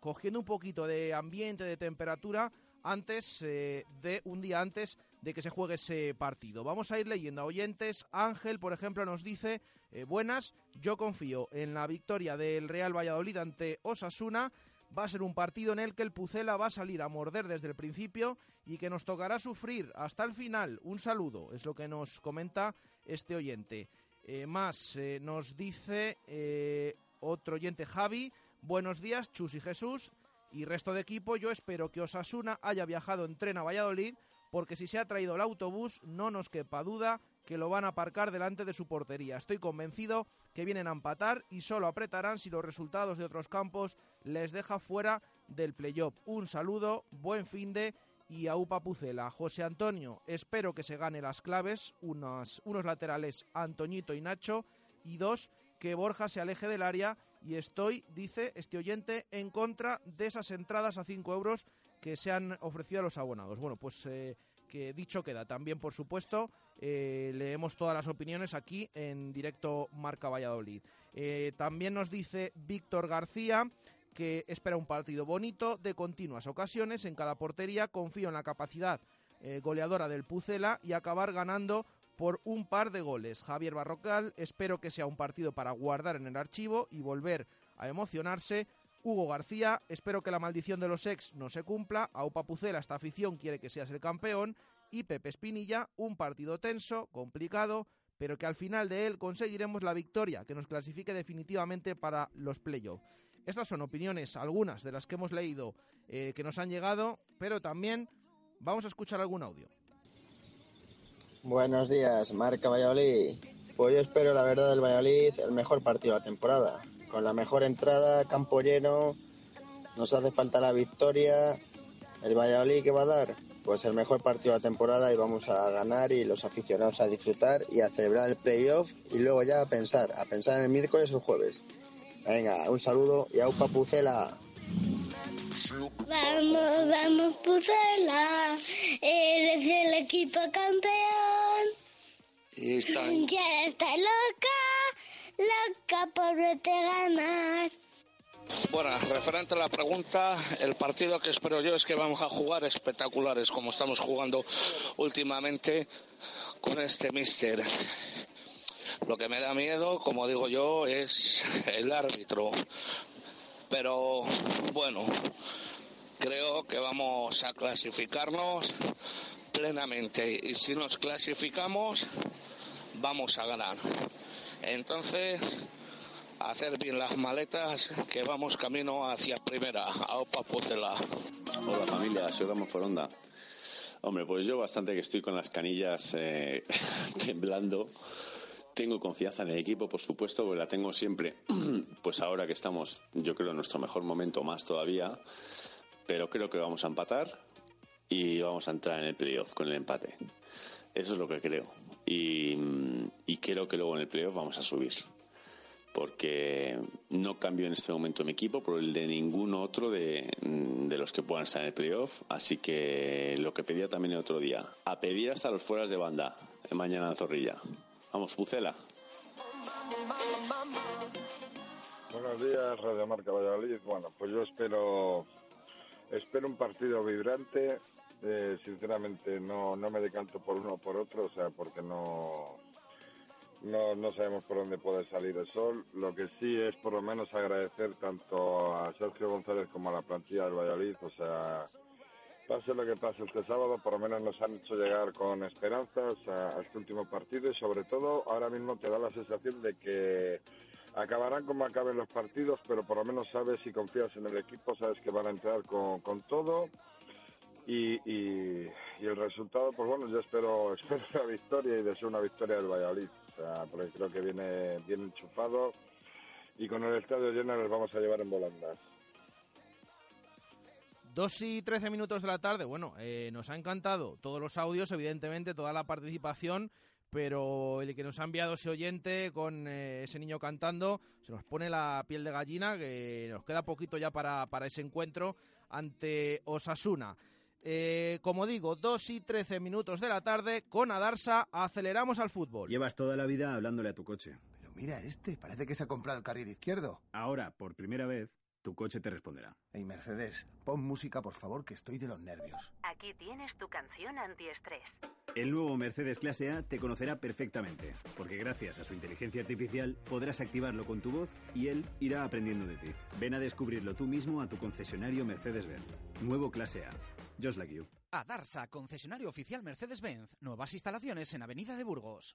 S4: cogiendo un poquito de ambiente, de temperatura antes de un día antes de que se juegue ese partido. Vamos a ir leyendo a oyentes. Ángel, por ejemplo, nos dice, buenas, yo confío en la victoria del Real Valladolid ante Osasuna va a ser un partido en el que el Pucela va a salir a morder desde el principio y que nos tocará sufrir hasta el final. Un saludo, es lo que nos comenta este oyente. Eh, más, eh, nos dice eh, otro oyente, Javi, buenos días, Chus y Jesús y resto de equipo. Yo espero que Osasuna haya viajado en tren a Valladolid porque si se ha traído el autobús no nos quepa duda que lo van a aparcar delante de su portería. Estoy convencido que vienen a empatar y solo apretarán si los resultados de otros campos les deja fuera del playoff. Un saludo, buen fin de y a Upa Pucela. José Antonio, espero que se gane las claves, unos, unos laterales Antoñito y Nacho y dos, que Borja se aleje del área y estoy, dice este oyente, en contra de esas entradas a 5 euros que se han ofrecido a los abonados. Bueno, pues eh, que dicho queda. También, por supuesto, eh, leemos todas las opiniones aquí en directo Marca Valladolid. Eh, también nos dice Víctor García que espera un partido bonito de continuas ocasiones en cada portería. Confío en la capacidad goleadora del Pucela y acabar ganando por un par de goles. Javier Barrocal, espero que sea un partido para guardar en el archivo y volver a emocionarse. Hugo García, espero que la maldición de los ex no se cumpla. Aupa Pucela, esta afición quiere que seas el campeón. Y Pepe Espinilla, un partido tenso, complicado, pero que al final de él conseguiremos la victoria que nos clasifique definitivamente para los playoffs. Estas son opiniones, algunas de las que hemos leído eh, que nos han llegado, pero también vamos a escuchar algún audio.
S25: Buenos días, Marca Valladolid. Pues yo espero, la verdad, del Valladolid el mejor partido de la temporada con la mejor entrada, campo lleno, nos hace falta la victoria. ¿El Valladolid que va a dar? Pues el mejor partido de la temporada y vamos a ganar y los aficionados a disfrutar y a celebrar el playoff y luego ya a pensar, a pensar en el miércoles o el jueves. Venga, un saludo y a UPA Pucela.
S26: Vamos, vamos Pucela, eres el equipo campeón.
S25: Y
S26: Ya está loca loca por verte ganar.
S27: Bueno, referente a la pregunta, el partido que espero yo es que vamos a jugar espectaculares, como estamos jugando últimamente con este mister. Lo que me da miedo, como digo yo, es el árbitro. Pero bueno, creo que vamos a clasificarnos plenamente y si nos clasificamos, vamos a ganar. Entonces, hacer bien las maletas que vamos camino hacia primera, a Opa Pucela.
S28: Hola familia, soy Ramón Foronda. Hombre, pues yo bastante que estoy con las canillas eh, temblando. Tengo confianza en el equipo, por supuesto, porque la tengo siempre. Pues ahora que estamos, yo creo, en nuestro mejor momento más todavía. Pero creo que vamos a empatar y vamos a entrar en el playoff con el empate. Eso es lo que creo y, creo que luego en el playoff vamos a subir porque no cambio en este momento mi equipo por el de ningún otro de, los que puedan estar en el playoff. Así que lo que pedía también el otro día, a pedir hasta los fueras de banda mañana en Zorrilla. Vamos, Pucela.
S29: Buenos días, Radio Marca Valladolid. Bueno, pues yo espero, espero un partido vibrante, eh, sinceramente no, no me decanto por uno o por otro, o sea, porque no, no, no sabemos por dónde puede salir el sol. Lo que sí es por lo menos agradecer tanto a Sergio González como a la plantilla del Valladolid, o sea, pase lo que pase este sábado, por lo menos nos han hecho llegar con esperanzas a, este último partido y sobre todo ahora mismo te da la sensación de que acabarán como acaben los partidos, pero por lo menos sabes si confías en el equipo, sabes que van a entrar con, con todo y, y, el resultado, pues bueno, yo espero, espero la victoria y deseo una victoria del Valladolid, o sea, porque creo que viene bien enchufado y con el estadio lleno les vamos a llevar en volandas.
S4: Dos y trece minutos de la tarde, bueno, eh, nos ha encantado todos los audios, evidentemente, toda la participación, pero el que nos ha enviado ese oyente con eh, ese niño cantando, se nos pone la piel de gallina, que nos queda poquito ya para, para ese encuentro ante Osasuna. Eh, como digo, 2 y 13 minutos de la tarde, con Adarsa aceleramos al fútbol.
S30: Llevas toda la vida hablándole a tu coche.
S31: Pero mira este, parece que se ha comprado el carril izquierdo.
S30: Ahora, por primera vez, tu coche te responderá.
S31: Hey Mercedes, pon música por favor que estoy de los nervios.
S32: Aquí tienes tu canción antiestrés.
S30: El nuevo Mercedes Clase A te conocerá perfectamente, porque gracias a su inteligencia artificial podrás activarlo con tu voz y él irá aprendiendo de ti. Ven a descubrirlo tú mismo a tu concesionario Mercedes-Benz. Nuevo Clase A. Just like you.
S3: A Darsa, concesionario oficial Mercedes-Benz. Nuevas instalaciones en Avenida de Burgos.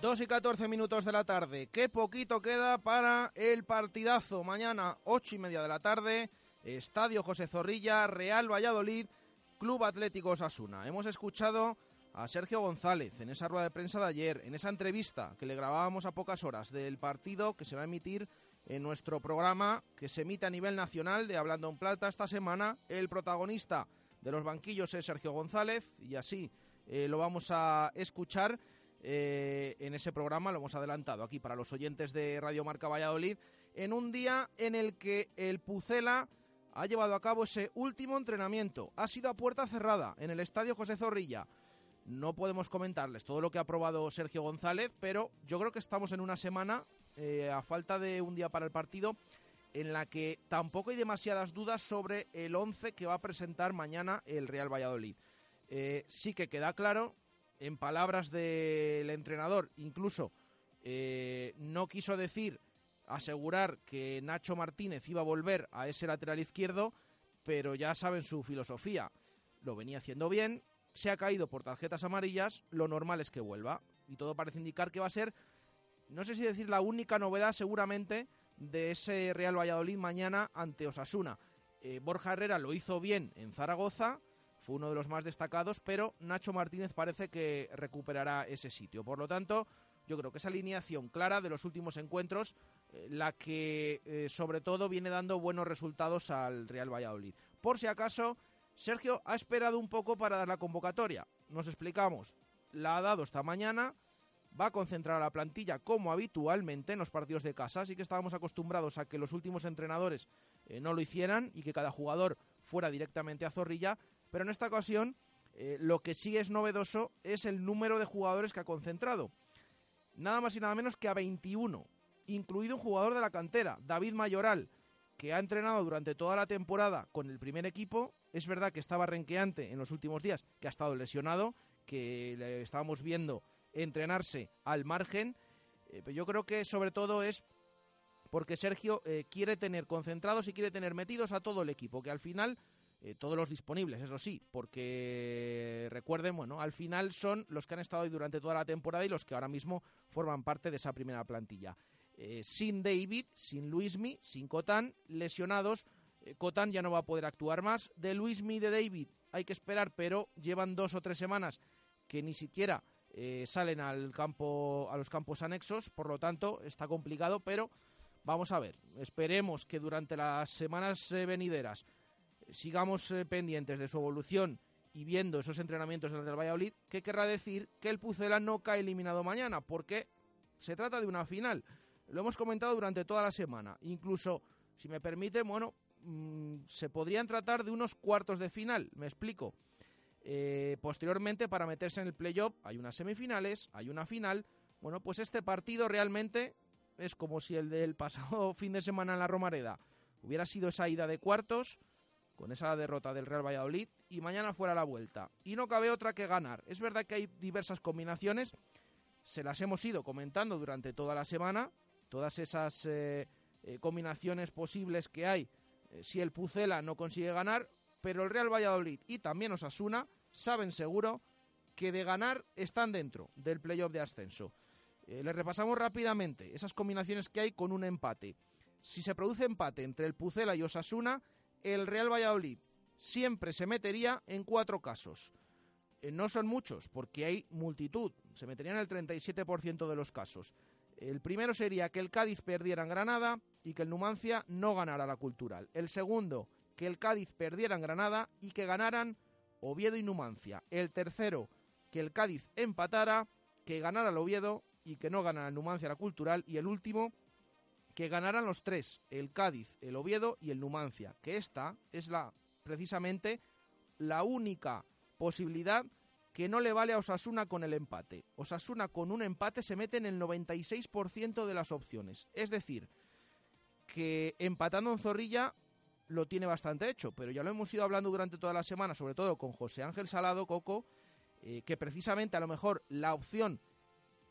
S4: Dos y 14 minutos de la tarde. Qué poquito queda para el partidazo. Mañana, ocho y media de la tarde, Estadio José Zorrilla, Real Valladolid, Club Atlético Osasuna. Hemos escuchado a Sergio González en esa rueda de prensa de ayer, en esa entrevista que le grabábamos a pocas horas del partido que se va a emitir en nuestro programa que se emite a nivel nacional de Hablando en Plata esta semana. El protagonista de los banquillos es Sergio González y así eh, lo vamos a escuchar eh, en ese programa, lo hemos adelantado aquí para los oyentes de Radio Marca Valladolid, en un día en el que el Pucela ha llevado a cabo ese último entrenamiento. Ha sido a puerta cerrada en el Estadio José Zorrilla. No podemos comentarles todo lo que ha probado Sergio González, pero yo creo que estamos en una semana, eh, a falta de un día para el partido, en la que tampoco hay demasiadas dudas sobre el 11 que va a presentar mañana el Real Valladolid. Eh, sí que queda claro en palabras del entrenador, incluso eh, no quiso decir, asegurar que Nacho Martínez iba a volver a ese lateral izquierdo, pero ya saben su filosofía. Lo venía haciendo bien, se ha caído por tarjetas amarillas, lo normal es que vuelva. Y todo parece indicar que va a ser, no sé si decir la única novedad seguramente de ese Real Valladolid mañana ante Osasuna. Eh, Borja Herrera lo hizo bien en Zaragoza, fue uno de los más destacados, pero Nacho Martínez parece que recuperará ese sitio. Por lo tanto, yo creo que esa alineación clara de los últimos encuentros, eh, la que eh, sobre todo viene dando buenos resultados al Real Valladolid. Por si acaso, Sergio ha esperado un poco para dar la convocatoria. Nos explicamos. La ha dado esta mañana. Va a concentrar a la plantilla como habitualmente en los partidos de casa. Así que estábamos acostumbrados a que los últimos entrenadores eh, no lo hicieran y que cada jugador fuera directamente a Zorrilla. Pero en esta ocasión, eh, lo que sí es novedoso es el número de jugadores que ha concentrado. Nada más y nada menos que a 21, incluido un jugador de la cantera, David Mayoral, que ha entrenado durante toda la temporada con el primer equipo. Es verdad que estaba renqueante en los últimos días, que ha estado lesionado, que le estábamos viendo entrenarse al margen. Eh, pero yo creo que sobre todo es porque Sergio eh, quiere tener concentrados y quiere tener metidos a todo el equipo, que al final eh, todos los disponibles, eso sí, porque recuerden, bueno, al final son los que han estado ahí durante toda la temporada y los que ahora mismo forman parte de esa primera plantilla. Eh, sin David, sin Luismi, sin Cotán, lesionados, eh, Cotán ya no va a poder actuar más. De Luismi y de David hay que esperar, pero llevan dos o tres semanas que ni siquiera salen al campo, a los campos anexos, por lo tanto está complicado, pero vamos a ver, esperemos que durante las semanas venideras sigamos eh, pendientes de su evolución y viendo esos entrenamientos del Real Valladolid, ¿qué querrá decir que el Pucela no cae eliminado mañana? Porque se trata de una final. Lo hemos comentado durante toda la semana. Incluso, si me permite, bueno, mm, se podrían tratar de unos cuartos de final. Me explico. Eh, posteriormente, para meterse en el playoff, hay unas semifinales, hay una final. Bueno, pues este partido realmente es como si el del pasado fin de semana en la Romareda hubiera sido esa ida de cuartos con esa derrota del Real Valladolid y mañana fuera la vuelta. Y no cabe otra que ganar. Es verdad que hay diversas combinaciones, se las hemos ido comentando durante toda la semana, todas esas eh, eh, combinaciones posibles que hay eh, si el Pucela no consigue ganar, pero el Real Valladolid y también Osasuna saben seguro que de ganar están dentro del playoff de ascenso. les repasamos rápidamente esas combinaciones que hay con un empate. Si se produce empate entre el Pucela y Osasuna, el Real Valladolid siempre se metería en cuatro casos. Eh, no son muchos, porque hay multitud. Se meterían en el 37% de los casos. El primero sería que el Cádiz perdiera en Granada y que el Numancia no ganara la Cultural. El segundo, que el Cádiz perdiera en Granada y que ganaran Oviedo y Numancia. El tercero, que el Cádiz empatara, que ganara el Oviedo y que no ganara el Numancia la Cultural. Y el último, que ganaran los tres, el Cádiz, el Oviedo y el Numancia. Que esta es la precisamente la única posibilidad que no le vale a Osasuna con el empate. Osasuna con un empate se mete en el 96% de las opciones. Es decir, que empatando en Zorrilla lo tiene bastante hecho, pero ya lo hemos ido hablando durante toda la semana, sobre todo con José Ángel Salado, Coco, eh, que precisamente a lo mejor la opción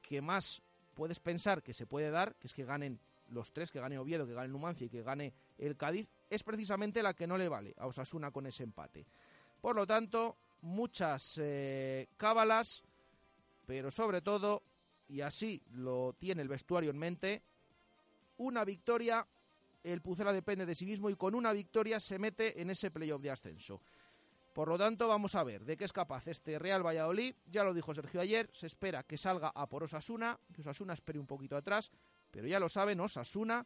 S4: que más puedes pensar que se puede dar, que es que ganen los tres, que gane Oviedo, que gane Numancia y que gane el Cádiz, es precisamente la que no le vale a Osasuna con ese empate. Por lo tanto, muchas eh, cábalas, pero sobre todo, y así lo tiene el vestuario en mente, una victoria, el Pucela depende de sí mismo y con una victoria se mete en ese playoff de ascenso. Por lo tanto, vamos a ver de qué es capaz este Real Valladolid. Ya lo dijo Sergio ayer, se espera que salga a por Osasuna, que Osasuna espere un poquito atrás, pero ya lo saben, Osasuna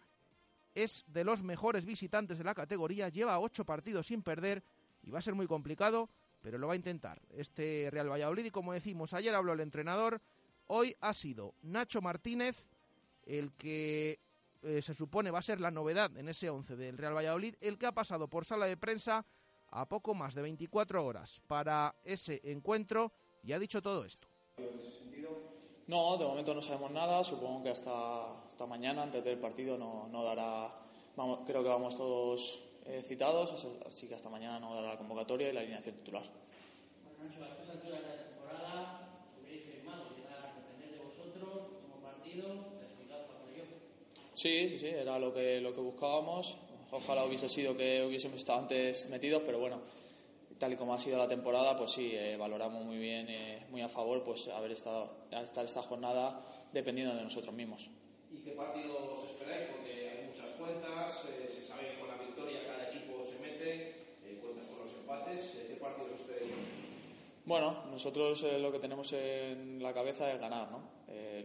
S4: es de los mejores visitantes de la categoría, lleva ocho partidos sin perder y va a ser muy complicado, pero lo va a intentar. Este Real Valladolid, y como decimos, ayer habló el entrenador, hoy ha sido Nacho Martínez el que eh, se supone va a ser la novedad en ese 11 del Real Valladolid, el que ha pasado por sala de prensa a poco más de 24 horas para ese encuentro y ha dicho todo esto.
S33: No, de momento no sabemos nada. Supongo que hasta, hasta mañana, antes del partido, no, no dará. Vamos, creo que vamos todos eh, citados, así que hasta mañana no dará la convocatoria y la alineación titular.
S34: Bueno, a estas alturas de la temporada, hubierais firmado llegar a depender de vosotros, como partido, resultados.
S33: Sí, sí, sí, era lo que, lo que buscábamos. Ojalá hubiese sido que hubiésemos estado antes metidos, pero bueno, tal y como ha sido la temporada, pues sí, eh, valoramos muy bien, eh, muy a favor, pues haber estado estar esta jornada dependiendo de nosotros mismos.
S4: ¿Y qué partido os esperáis? Porque hay muchas cuentas, eh, se sabe que con la victoria cada equipo se mete, cuentas con los empates, ¿qué partido os esperáis?
S33: Bueno, nosotros lo que tenemos en la cabeza es ganar, ¿no?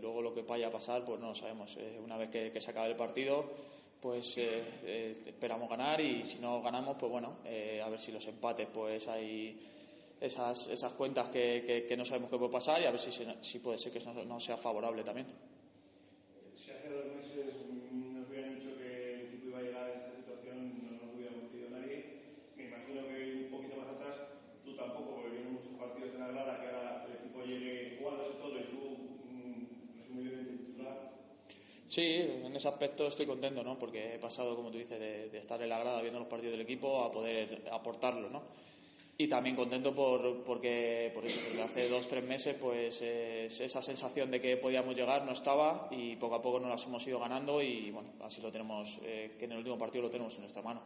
S33: luego lo que vaya a pasar, pues no lo sabemos. una vez que, que se acabe el partido, pues eh, eh, esperamos ganar y si no ganamos, pues bueno, eh, a ver si los empates, pues hay esas, esas cuentas que, que, no sabemos qué puede pasar y a ver si, si puede ser que eso no, sea favorable también.
S35: Si hace dos meses nos hubieran dicho que el equipo iba a llegar a esta situación, no nos hubiera pedido nadie. Me imagino que un poquito más atrás tú tampoco, porque vienen muchos partidos de la grada que ahora el equipo llegue jugándose todo y tú
S33: Sí, en ese aspecto estoy contento, ¿no? Porque he pasado, como tú dices, de, estar en la grada viendo los partidos del equipo a poder aportarlo, ¿no? Y también contento por, porque, por eso, porque hace dos, tres meses, pues esa sensación de que podíamos llegar no estaba y poco a poco nos las hemos ido ganando y, bueno, así lo tenemos, eh, que en el último partido lo tenemos en nuestra mano.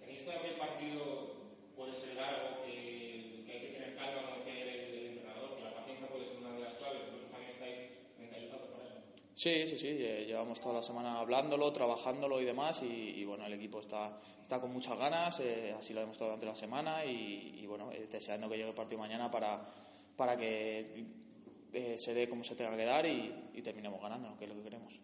S35: ¿Tenéis que el partido puede ser largo
S33: Sí, sí, sí, llevamos toda la semana hablándolo, trabajándolo y demás y, bueno, el equipo está, está con muchas ganas, eh, así lo hemos demostrado durante la semana y, bueno, eh, deseando que llegue el partido mañana para, para que eh, se dé como se tenga que dar y, y terminemos ganando, que es lo que queremos.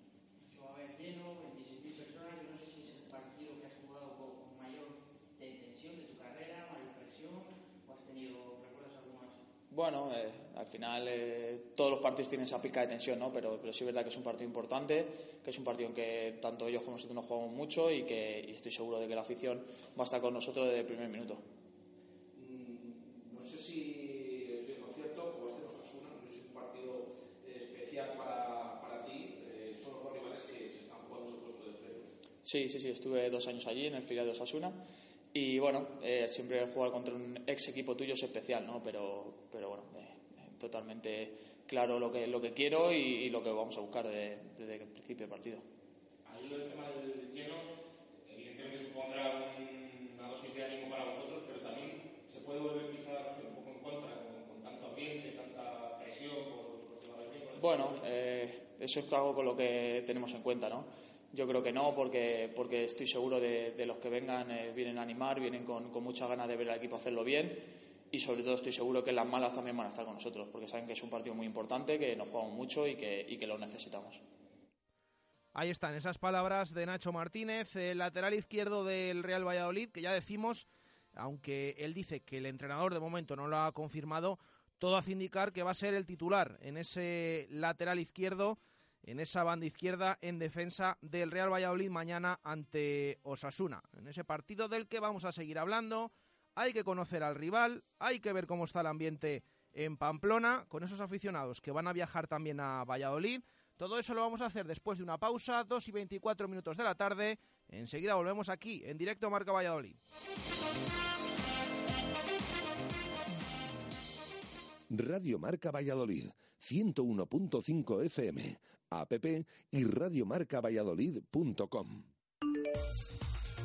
S33: Bueno, eh, al final eh, todos los partidos tienen esa pica de tensión, ¿no? Pero, pero sí es verdad que es un partido importante, que es un partido en que tanto ellos como nosotros nos jugamos mucho y que y estoy seguro de que la afición va a estar con nosotros desde el primer minuto.
S4: Mm, no sé si es bien cierto, como este Osasuna, no es un partido eh, especial para, para ti, eh, son los rivales que se están jugando su puesto de frente.
S33: Sí, sí, sí, estuve dos años allí en el filial de Osasuna y bueno, eh, siempre jugar contra un ex equipo tuyo es especial, ¿no? Pero, pero bueno, eh, totalmente claro lo que, lo que quiero y, lo que vamos a buscar desde el principio del partido.
S35: Ahí el tema del lleno, evidentemente supondrá una dosis de ánimo para vosotros, pero también se puede volver quizá un poco en contra con, tanto ambiente, tanta presión por, por la
S33: Bueno, eh, eso es algo con lo que tenemos en cuenta, ¿no? Yo creo que no, porque, porque estoy seguro de, los que vengan, eh, vienen a animar, vienen con, con muchas ganas de ver al equipo hacerlo bien y sobre todo estoy seguro que las malas también van a estar con nosotros, porque saben que es un partido muy importante, que nos jugamos mucho y que, y que lo necesitamos.
S4: Ahí están esas palabras de Nacho Martínez, el lateral izquierdo del Real Valladolid, que ya decimos, aunque él dice que el entrenador de momento no lo ha confirmado, todo hace indicar que va a ser el titular en ese lateral izquierdo en esa banda izquierda en defensa del Real Valladolid mañana ante Osasuna. En ese partido del que vamos a seguir hablando, hay que conocer al rival, hay que ver cómo está el ambiente en Pamplona, con esos aficionados que van a viajar también a Valladolid. Todo eso lo vamos a hacer después de una pausa, 2 y 24 minutos de la tarde. Enseguida volvemos aquí, en directo Marca Valladolid.
S5: Radio Marca Valladolid, 101.5 FM, app y radiomarcavalladolid.com.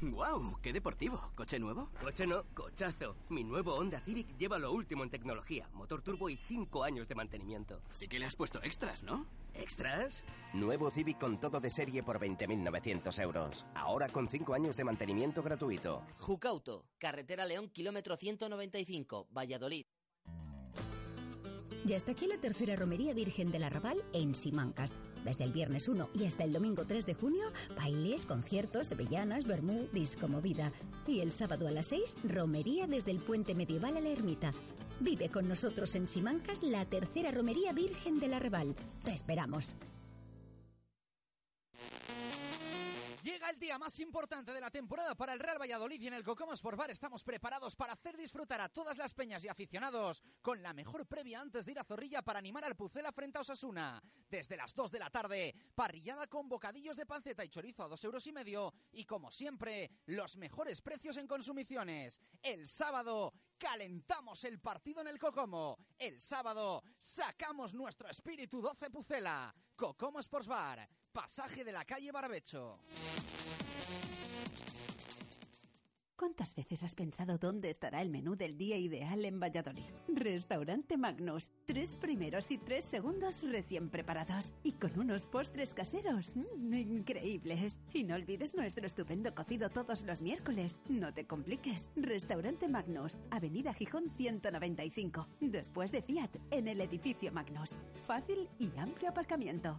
S36: ¡Guau! ¡Qué deportivo! ¿Coche nuevo?
S37: Coche no, cochazo. Mi nuevo Honda Civic lleva lo último en tecnología, motor turbo y 5 años de mantenimiento.
S36: Sí que le has puesto extras, ¿no?
S37: ¿Extras?
S36: Nuevo Civic con todo de serie por 20.900 euros. Ahora con 5 años de mantenimiento gratuito.
S38: Jucauto, carretera León, kilómetro 195, Valladolid.
S21: Ya está aquí la tercera romería Virgen del Arrabal en Simancas. Desde el viernes 1 y hasta el domingo 3 de junio, bailes, conciertos, sevillanas, vermú, disco movida. Y el sábado a las 6, romería desde el puente medieval a la ermita. Vive con nosotros en Simancas la tercera romería Virgen del Arrabal. Te esperamos.
S3: Llega el día más importante de la temporada para el Real Valladolid y en el Cocomo Sport Bar estamos preparados para hacer disfrutar a todas las peñas y aficionados con la mejor previa antes de ir a Zorrilla para animar al Pucela frente a Osasuna. Desde las 2 de la tarde, parrillada con bocadillos de panceta y chorizo a dos euros y medio y como siempre, los mejores precios en consumiciones. El sábado, calentamos el partido en el Cocomo. El sábado, sacamos nuestro espíritu 12 Pucela. Cocomo Sports Bar pasaje de la calle Barbecho.
S39: ¿Cuántas veces has pensado dónde estará el menú del día ideal en Valladolid? Restaurante Magnus. Tres primeros y tres segundos recién preparados. Y con unos postres caseros. Mm, increíbles. Y no olvides nuestro estupendo cocido todos los miércoles. No te compliques. Restaurante Magnus. Avenida Gijón 195. Después de Fiat, en el edificio Magnus. Fácil y amplio aparcamiento.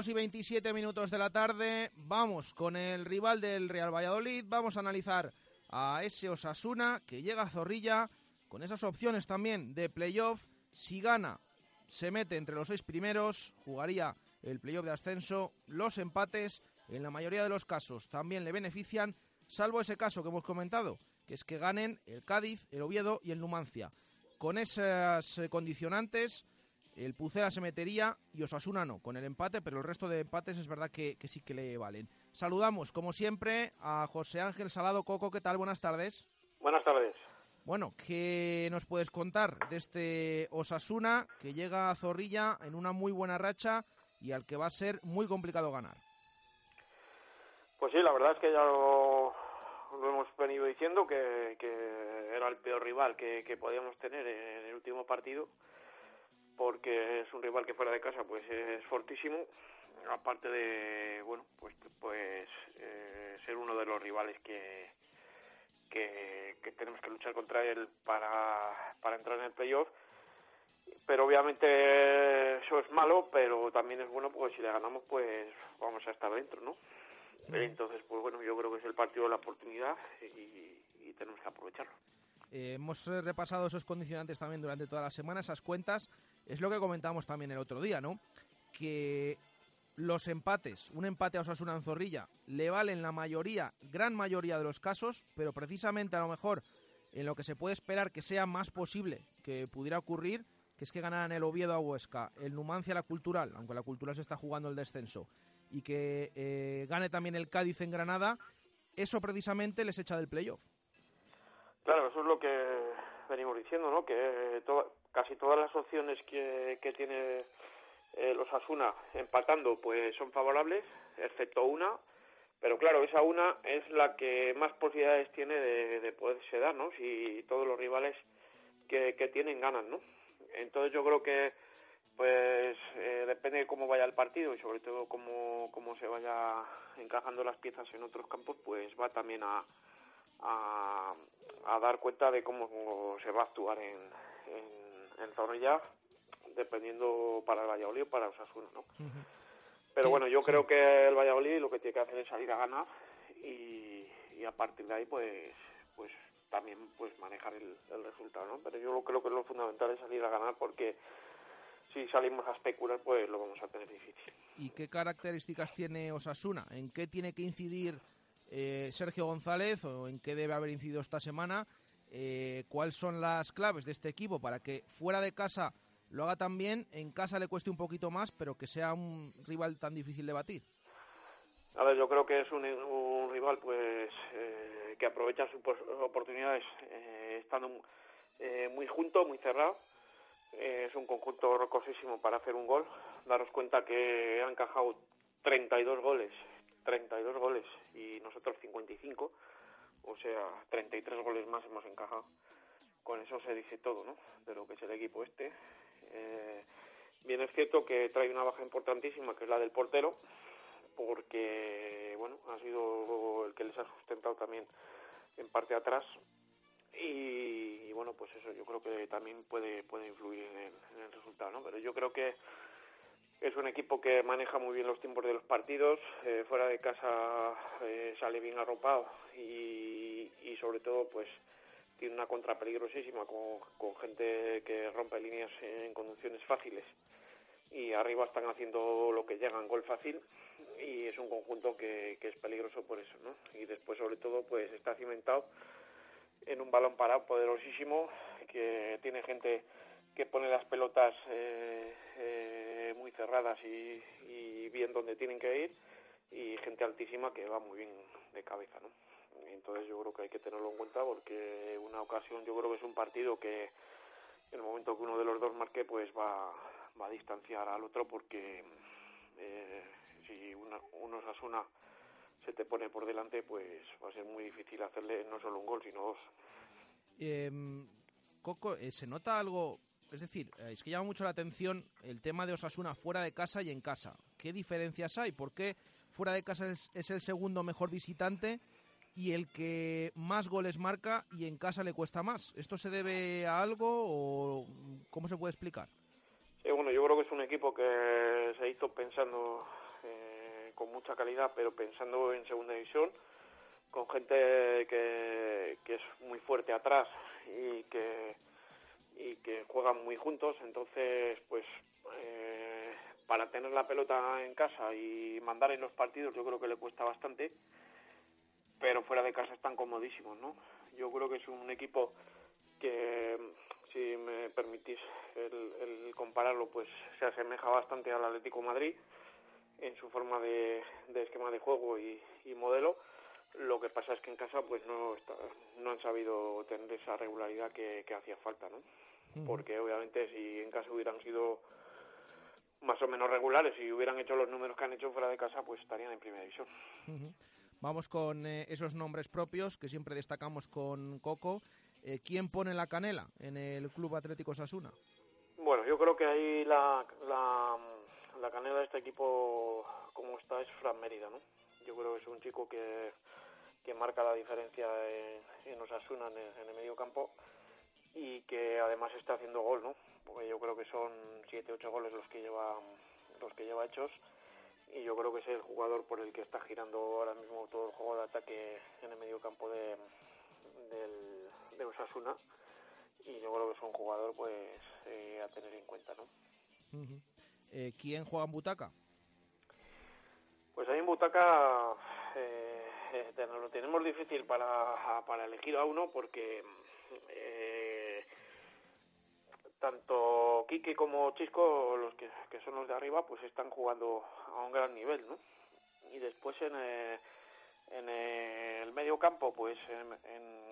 S4: 2 y 27 minutos de la tarde, vamos con el rival del Real Valladolid, vamos a analizar a ese Osasuna que llega a Zorrilla con esas opciones también de playoff. Si gana, se mete entre los seis primeros, jugaría el playoff de ascenso. Los empates, en la mayoría de los casos, también le benefician, salvo ese caso que hemos comentado, que es que ganen el Cádiz, el Oviedo y el Numancia. Con esas eh, condicionantes, el Pucela se metería y Osasuna no, con el empate, pero el resto de empates es verdad que, sí que le valen. Saludamos, como siempre, a José Ángel Salado Coco. ¿Qué tal? Buenas tardes.
S40: Buenas tardes.
S4: Bueno, ¿qué nos puedes contar de este Osasuna que llega a Zorrilla en una muy buena racha y al que va a ser muy complicado ganar?
S41: Pues sí, la verdad es que ya lo, lo hemos venido diciendo que, que, era el peor rival que, que, podíamos tener en el último partido porque es un rival que fuera de casa pues es fortísimo. Aparte de bueno pues pues eh, ser uno de los rivales que, que, que tenemos que luchar contra él para, para entrar en el playoff. Pero obviamente eso es malo pero también es bueno porque si le ganamos pues vamos a estar dentro no entonces, pues bueno, yo creo que es el partido de la oportunidad y, y tenemos que aprovecharlo.
S4: Eh, hemos repasado esos condicionantes también durante toda la semana, esas cuentas. Es lo que comentamos también el otro día, ¿no? Que los empates, un empate a Osasuna en Zorrilla, le valen la mayoría, gran mayoría de los casos, pero precisamente a lo mejor en lo que se puede esperar que sea más posible que pudiera ocurrir, que es que ganaran el Oviedo a Huesca, el Numancia la Cultural, aunque la Cultural se está jugando el descenso, y que eh, gane también el Cádiz en Granada, eso precisamente les echa del playoff.
S41: Claro, eso es lo que venimos diciendo, ¿no? Que casi todas las opciones que, que tiene eh, los Asuna empatando pues son favorables, excepto una, pero claro, esa una es la que más posibilidades tiene de, de poderse dar, ¿no? Si todos los rivales que, que tienen ganan, ¿no? Entonces yo creo que pues eh, depende de cómo vaya el partido y sobre todo cómo, cómo se vaya encajando las piezas en otros campos, pues va también a, a, a dar cuenta de cómo se va a actuar en, en, en Zorrilla, dependiendo para el Valladolid o para Osasuna, ¿no? Pero bueno, yo creo que el Valladolid lo que tiene que hacer es salir a ganar y, y a partir de ahí, pues, pues también pues manejar el, el resultado, ¿no? Pero yo creo que lo fundamental es salir a ganar porque si salimos a especular, pues lo vamos a tener difícil.
S4: ¿Y qué características tiene Osasuna? ¿En qué tiene que incidir eh, Sergio González o en qué debe haber incidido esta semana? Eh, ¿Cuáles son las claves de este equipo para que fuera de casa lo haga tan bien, en casa le cueste un poquito más, pero que sea un rival tan difícil de batir?
S41: A ver, yo creo que es un, un rival pues eh, que aprovecha sus oportunidades eh, estando muy junto, muy cerrado es un conjunto rocosísimo para hacer un gol. Daros cuenta que han encajado 32 goles, 32 goles y nosotros 55, o sea, 33 goles más hemos encajado. Con eso se dice todo, ¿no? De lo que es el equipo este. Eh, bien es cierto que trae una baja importantísima, que es la del portero, porque, bueno, ha sido el que les ha sustentado también en parte atrás y, y, bueno pues eso yo creo que también puede puede influir en en el, resultado no pero yo creo que es un equipo que maneja muy bien los tiempos de los partidos eh, fuera de casa eh, sale bien arropado y, sobre todo pues tiene una contra peligrosísima con, gente que rompe líneas en conducciones fáciles. Y arriba están haciendo lo que llegan gol fácil y es un conjunto que, que es peligroso por eso no y después sobre todo pues está cimentado en un balón parado poderosísimo que tiene gente pone las pelotas eh, eh, muy cerradas y, bien donde tienen que ir y gente altísima que va muy bien de cabeza, ¿no? Entonces yo creo que hay que tenerlo en cuenta porque una ocasión yo creo que es un partido que en el momento que uno de los dos marque pues va, a distanciar al otro porque eh, si una, uno se asuna se te pone por delante, pues va a ser muy difícil hacerle no solo un gol, sino dos.
S4: Eh, Coco, eh, ¿se nota algo? Es decir, eh, es que llama mucho la atención el tema de Osasuna fuera de casa y en casa. ¿Qué diferencias hay? ¿Por qué fuera de casa es, el segundo mejor visitante y el que más goles marca y en casa le cuesta más? ¿Esto se debe a algo o cómo se puede explicar?
S41: Eh, bueno, yo creo que es un equipo que se hizo pensando con mucha calidad, pero pensando en segunda división, con gente que es muy fuerte atrás y que y que juegan muy juntos, entonces pues eh, para tener la pelota en casa y mandar en los partidos yo creo que le cuesta bastante, pero fuera de casa están comodísimos, ¿no? Yo creo que es un equipo que si me permitís el, el compararlo pues se asemeja bastante al Atlético Madrid en su forma de, esquema de juego y, y, modelo, Lo que pasa es que en casa pues no está, no han sabido tener esa regularidad que, que hacía falta, ¿no? Porque obviamente si en casa hubieran sido más o menos regulares y hubieran hecho los números que han hecho fuera de casa, pues estarían en primera división.
S4: Vamos con eh, esos nombres propios que siempre destacamos con Coco. Eh, ¿Quién pone la canela en el Club Atlético Sasuna?
S41: Bueno, yo creo que ahí la, la, la canela de este equipo, como está, es Fran Mérida, ¿no? Yo creo que es un chico que, que marca la diferencia en, en Osasuna en el, en el medio campo y que además está haciendo gol, ¿no? Porque yo creo que son siete, ocho goles los que lleva los que lleva hechos y yo creo que es el jugador por el que está girando ahora mismo todo el juego de ataque en el medio campo de, del, de Osasuna y yo creo que es un jugador pues eh, a tener en cuenta, ¿no?
S4: Eh, ¿Quién juega en butaca?
S41: Pues ahí en Butaca eh, eh, lo tenemos difícil para, para elegir a uno porque eh, tanto Quique como Chisco, los que, que son los de arriba, pues están jugando a un gran nivel, ¿no? Y después en, eh, en el medio campo, pues en, en-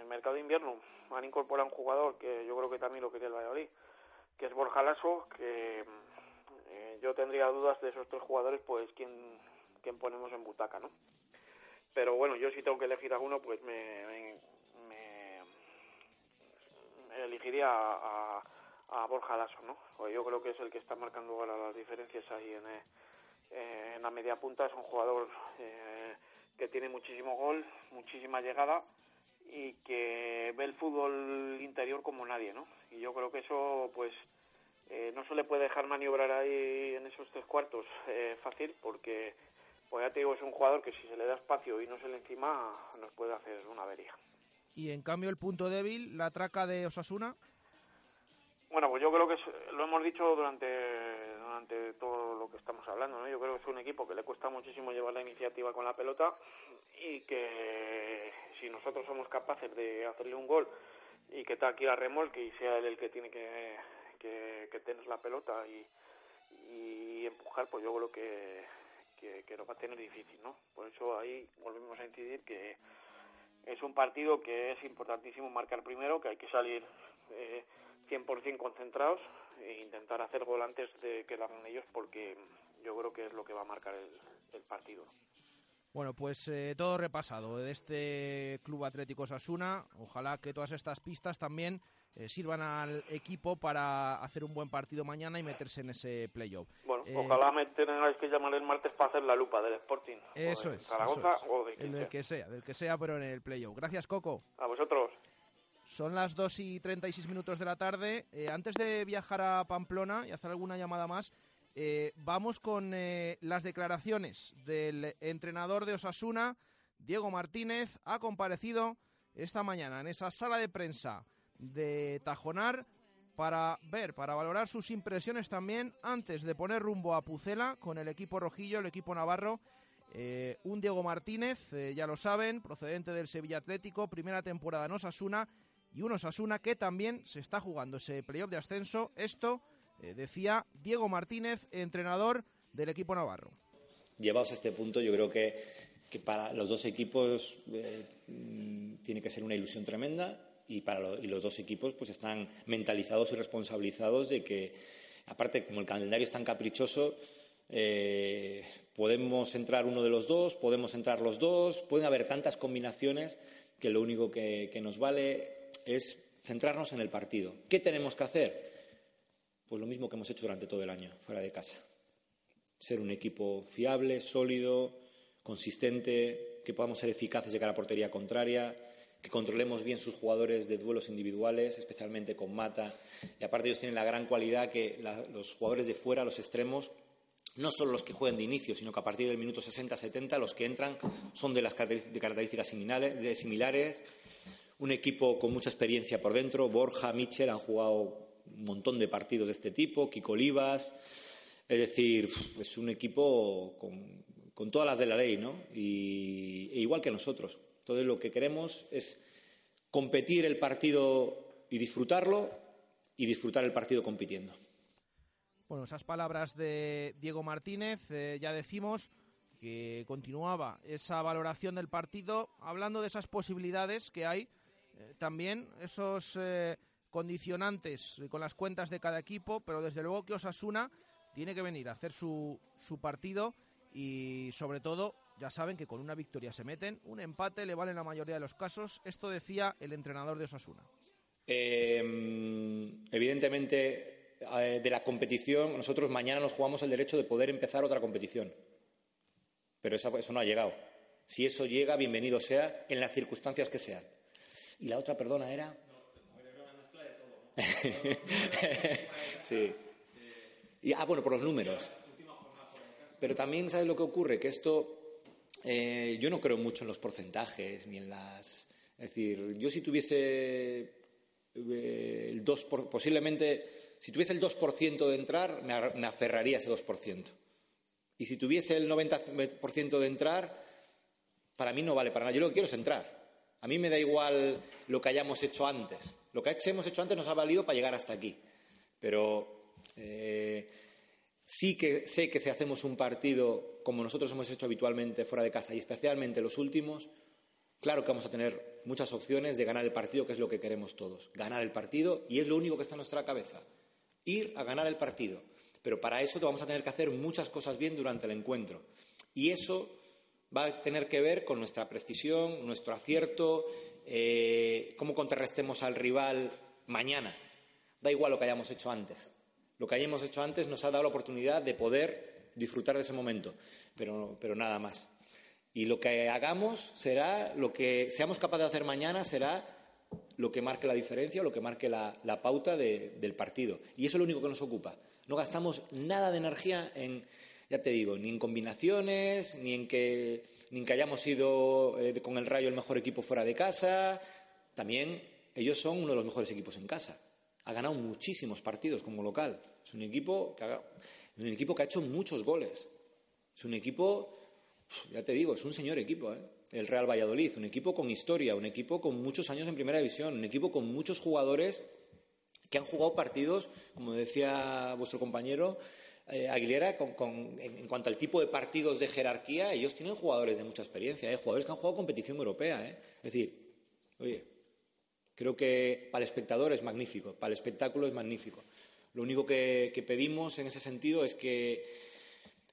S41: el mercado de invierno han incorporado un jugador que yo creo que también lo quería el Valladolid, que es Borja Lasso, que eh, yo tendría dudas de esos tres jugadores, pues quién, quién ponemos en butaca, ¿no? Pero bueno, yo si tengo que elegir a uno, pues me- me elegiría a, a, a Borja Lasso, ¿no? Yo creo que es el que está marcando ahora las diferencias ahí en, eh, la media punta. Es un jugador eh, que tiene muchísimo gol, muchísima llegada y que ve el fútbol interior como nadie, ¿no? Y yo creo que eso, pues, eh, no se le puede dejar maniobrar ahí en esos tres cuartos eh, fácil porque, pues te digo, es un jugador que si se le da espacio y no se le encima, nos puede hacer una avería.
S4: Y en cambio el punto débil, la traca de Osasuna.
S41: Bueno, pues yo creo que es- lo hemos dicho durante, durante todo lo que estamos hablando, ¿no? Yo creo que es un equipo que le cuesta muchísimo llevar la iniciativa con la pelota y que si nosotros somos capaces de hacerle un gol y que Taki la remolque y sea él el que tiene que, que, que tener la pelota y, y empujar, pues yo creo que, que, que lo va a tener difícil, ¿no? Por eso ahí volvemos a incidir que es un partido que es importantísimo marcar primero, que hay que salir eh, 100% concentrados e intentar hacer gol antes de que lo hagan ellos porque yo creo que es lo que va a marcar el, partido.
S4: Bueno, pues eh, todo repasado de este Club Atlético Sasuna. Ojalá que todas estas pistas también eh, sirvan al equipo para hacer un buen partido mañana y meterse en ese playoff.
S41: Bueno,
S4: Eh,
S41: ojalá me tengáis que llamar el martes para hacer la lupa del Sporting. o
S4: Eso
S41: de
S4: es.
S41: Zaragoza
S4: eso es.
S41: o de
S4: El del que sea, del que sea, pero en el playoff. Gracias, Coco.
S41: A vosotros.
S4: Son las 2 y 36 minutos de la tarde. Eh, antes de viajar a Pamplona y hacer alguna llamada más, eh, vamos con eh, las declaraciones del entrenador de Osasuna, Diego Martínez. Ha comparecido esta mañana en esa sala de prensa de Tajonar para ver, para valorar sus impresiones también antes de poner rumbo a Pucela con el equipo rojillo, el equipo navarro. Eh, un Diego Martínez, eh, ya lo saben, procedente del Sevilla Atlético, primera temporada en Osasuna y un Osasuna que también se está jugando ese playoff de ascenso. Esto eh, decía Diego Martínez, entrenador del equipo navarro.
S42: Llevados a este punto, yo creo que, que para los dos equipos mm, tiene que ser una ilusión tremenda y, para lo- y los dos equipos pues están mentalizados y responsabilizados de que, aparte, como el calendario es tan caprichoso, eh, podemos entrar uno de los dos, podemos entrar los dos, pueden haber tantas combinaciones que lo único que, que nos vale es centrarnos en el partido. ¿Qué tenemos que hacer? Pues lo mismo que hemos hecho durante todo el año, fuera de casa ser un equipo fiable, sólido, consistente, que podamos ser eficaces de cara a portería contraria, que controlemos bien sus jugadores de duelos individuales, especialmente con Mata. Y aparte ellos tienen la gran cualidad que los jugadores de fuera, los extremos, no solo los que juegan de inicio, sino que a partir del minuto 60-70 los que entran son de las características, similares. Un equipo con mucha experiencia por dentro. Borja, Michel han jugado un montón de partidos de este tipo, Kiko Olivas. Es decir, es un equipo con, con todas las de la ley, ¿no? Y, e igual que nosotros. Entonces, lo que queremos es competir el partido y disfrutarlo y disfrutar el partido compitiendo.
S4: Bueno, esas palabras de Diego Martínez, eh, ya decimos que continuaba esa valoración del partido, hablando de esas posibilidades que hay, eh, también esos eh, condicionantes con las cuentas de cada equipo, pero desde luego que Osasuna tiene que venir a hacer su, su partido y sobre todo ya saben que con una victoria se meten, un empate le vale en la mayoría de los casos. Esto decía el entrenador de Osasuna.
S42: Em, evidentemente, eh, de la competición, nosotros mañana nos jugamos el derecho de poder empezar otra competición. Pero eso, no ha llegado. Si eso llega, bienvenido sea, en las circunstancias que sean. Y la otra, perdona, era. sí. Y, ah, bueno, por los números. Pero también, ¿sabes lo que ocurre? Que esto eh, yo no creo mucho en los porcentajes ni en las. Es decir, yo si tuviese eh, el 2%, por, posiblemente, si tuviese el 2% de entrar, me, aferraría a ese 2%. Y si tuviese el 90% de entrar, para mí no vale para nada. Yo lo que quiero es entrar. A mí me da igual lo que hayamos hecho antes. Lo que hemos hecho antes nos ha valido para llegar hasta aquí. Pero eh, Sí que sé que si hacemos un partido como nosotros hemos hecho habitualmente fuera de casa y especialmente los últimos, claro que vamos a tener muchas opciones de ganar el partido, que es lo que queremos todos. Ganar el partido y es lo único que está en nuestra cabeza. Ir a ganar el partido. Pero para eso vamos a tener que hacer muchas cosas bien durante el encuentro. Y eso va a tener que ver con nuestra precisión, nuestro acierto, eh, cómo contrarrestemos al rival mañana. Da igual lo que hayamos hecho antes. Lo que hayamos hecho antes nos ha dado la oportunidad de poder disfrutar de ese momento, pero, nada más. Y lo que hagamos será, lo que seamos capaces de hacer mañana será lo que marque la diferencia, lo que marque la, pauta del partido. Y eso es lo único que nos ocupa. No gastamos nada de energía en, ya te digo, ni en combinaciones, ni en que, ni en que hayamos sido eh, con el Rayo el mejor equipo fuera de casa. También ellos son uno de los mejores equipos en casa ha ganado muchísimos partidos como local. Es un equipo que ha, hecho muchos goles. Es un equipo, ya te digo, es un señor equipo, ¿eh? el Real Valladolid. Un equipo con historia, un equipo con muchos años en primera división, un equipo con muchos jugadores que han jugado partidos, como decía vuestro compañero, eh, Aguilera, en, cuanto al tipo de partidos de jerarquía, ellos tienen jugadores de mucha experiencia, ¿eh? jugadores que han jugado competición europea. ¿eh? Es decir, oye, Creo que para el espectador es magnífico, para el espectáculo es magnífico. Lo único que, pedimos en ese sentido es que,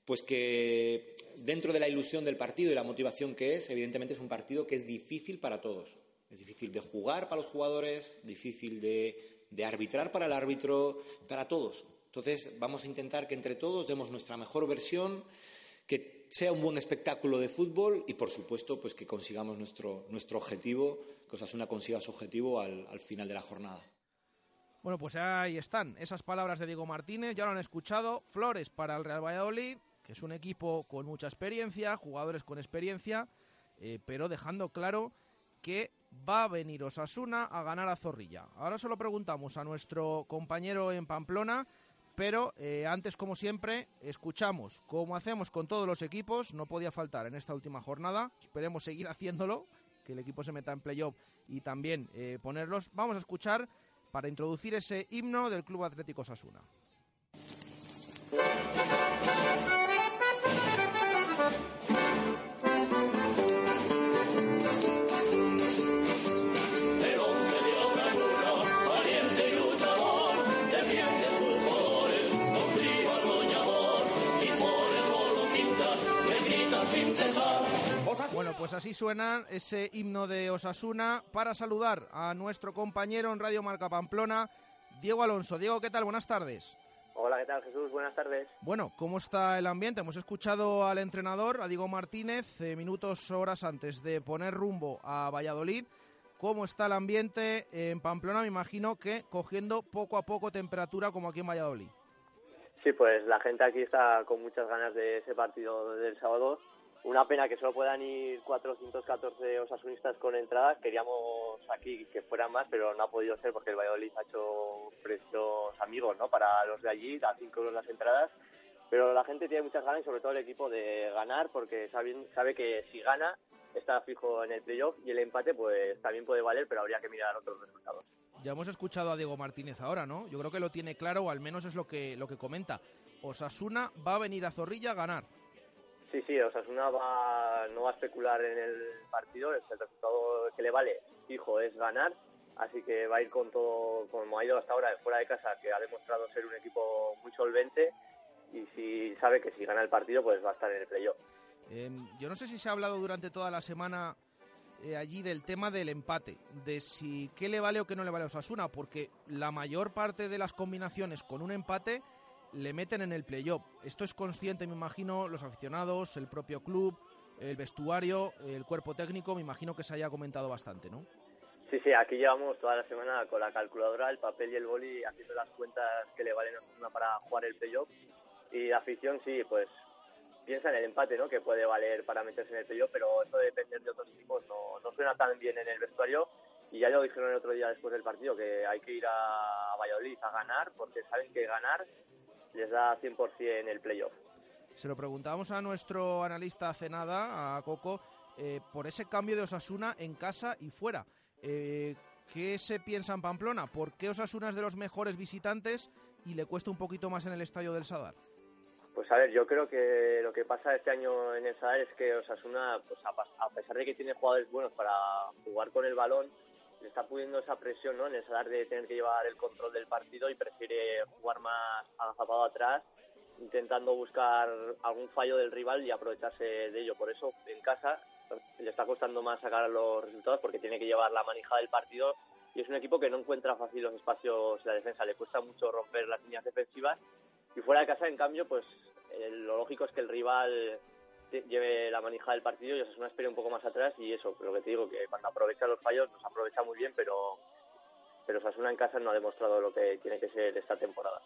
S42: pues que dentro de la ilusión del partido y la motivación que es, evidentemente es un partido que es difícil para todos. Es difícil de jugar para los jugadores, difícil de, de arbitrar para el árbitro, para todos. Entonces vamos a intentar que entre todos demos nuestra mejor versión, que sea un buen espectáculo de fútbol y, por supuesto, pues que consigamos nuestro, nuestro objetivo, que Osasuna consiga su objetivo al, al final de la jornada.
S4: Bueno, pues ahí están esas palabras de Diego Martínez, ya lo han escuchado. Flores para el Real Valladolid, que es un equipo con mucha experiencia, jugadores con experiencia, eh, pero dejando claro que va a venir Osasuna a ganar a Zorrilla. Ahora solo preguntamos a nuestro compañero en Pamplona pero eh, antes, como siempre, escuchamos, como hacemos con todos los equipos, no podía faltar en esta última jornada, esperemos seguir haciéndolo, que el equipo se meta en playoff y también eh, ponerlos. Vamos a escuchar para introducir ese himno del Club Atlético Sasuna. Pues así suena ese himno de Osasuna para saludar a nuestro compañero en Radio Marca Pamplona, Diego Alonso. Diego, ¿qué tal? Buenas tardes.
S43: Hola, ¿qué tal Jesús? Buenas tardes.
S4: Bueno, ¿cómo está el ambiente? Hemos escuchado al entrenador, a Diego Martínez, eh, minutos, horas antes de poner rumbo a Valladolid. ¿Cómo está el ambiente en Pamplona? Me imagino que cogiendo poco a poco temperatura como aquí en Valladolid.
S43: Sí, pues la gente aquí está con muchas ganas de ese partido del sábado una pena que solo puedan ir 414 osasunistas con entrada. Queríamos aquí que fueran más, pero no ha podido ser porque el Valladolid ha hecho precios amigos ¿no? para los de allí, da 5 euros las entradas. Pero la gente tiene muchas ganas y sobre todo el equipo de ganar porque sabe, sabe que si gana está fijo en el playoff y el empate pues también puede valer, pero habría que mirar otros resultados.
S4: Ya hemos escuchado a Diego Martínez ahora, ¿no? Yo creo que lo tiene claro, o al menos es lo que, lo que comenta. Osasuna va a venir a Zorrilla a ganar.
S43: Sí, sí, Osasuna va, no va a especular en el partido, el resultado que le vale, fijo, es ganar, así que va a ir con todo, como ha ido hasta ahora, fuera de casa, que ha demostrado ser un equipo muy solvente y si sabe que si gana el partido, pues va a estar en el playoff.
S4: Em, yo no sé si se ha hablado durante toda la semana eh, allí del tema del empate, de si qué le vale o qué no le vale a Osasuna, porque la mayor parte de las combinaciones con un empate le meten en el playoff. Esto es consciente, me imagino, los aficionados, el propio club, el vestuario, el cuerpo técnico, me imagino que se haya comentado bastante, ¿no?
S43: Sí, sí, aquí llevamos toda la semana con la calculadora, el papel y el boli haciendo las cuentas que le valen a para jugar el playoff. Y la afición sí, pues piensa en el empate, ¿no? Que puede valer para meterse en el playoff, pero eso de depender de otros equipos no, no suena tan bien en el vestuario. Y ya lo dijeron el otro día después del partido, que hay que ir a Valladolid a ganar, porque saben que ganar les da 100% el playoff.
S4: Se lo preguntábamos a nuestro analista hace nada, a Coco, eh, por ese cambio de Osasuna en casa y fuera. Eh, ¿Qué se piensa en Pamplona? ¿Por qué Osasuna es de los mejores visitantes y le cuesta un poquito más en el estadio del Sadar?
S43: Pues a ver, yo creo que lo que pasa este año en el Sadar es que Osasuna, pues a, pesar de que tiene jugadores buenos para jugar con el balón, le está pudiendo esa presión ¿no? en el Sadar de tener que llevar el control del partido y prefiere jugar más agazapado atrás, intentando buscar algún fallo del rival y aprovecharse de ello. Por eso en casa le está costando más sacar los resultados porque tiene que llevar la manija del partido y es un equipo que no encuentra fácil los espacios de la defensa, le cuesta mucho romper las líneas defensivas y fuera de casa, en cambio, pues eh, lo lógico es que el rival lleve la manija del partido y una espera un poco más atrás y eso, lo que te digo, que cuando aprovecha los fallos los aprovecha muy bien, pero, pero Osasuna en casa no ha demostrado lo que tiene que ser esta temporada.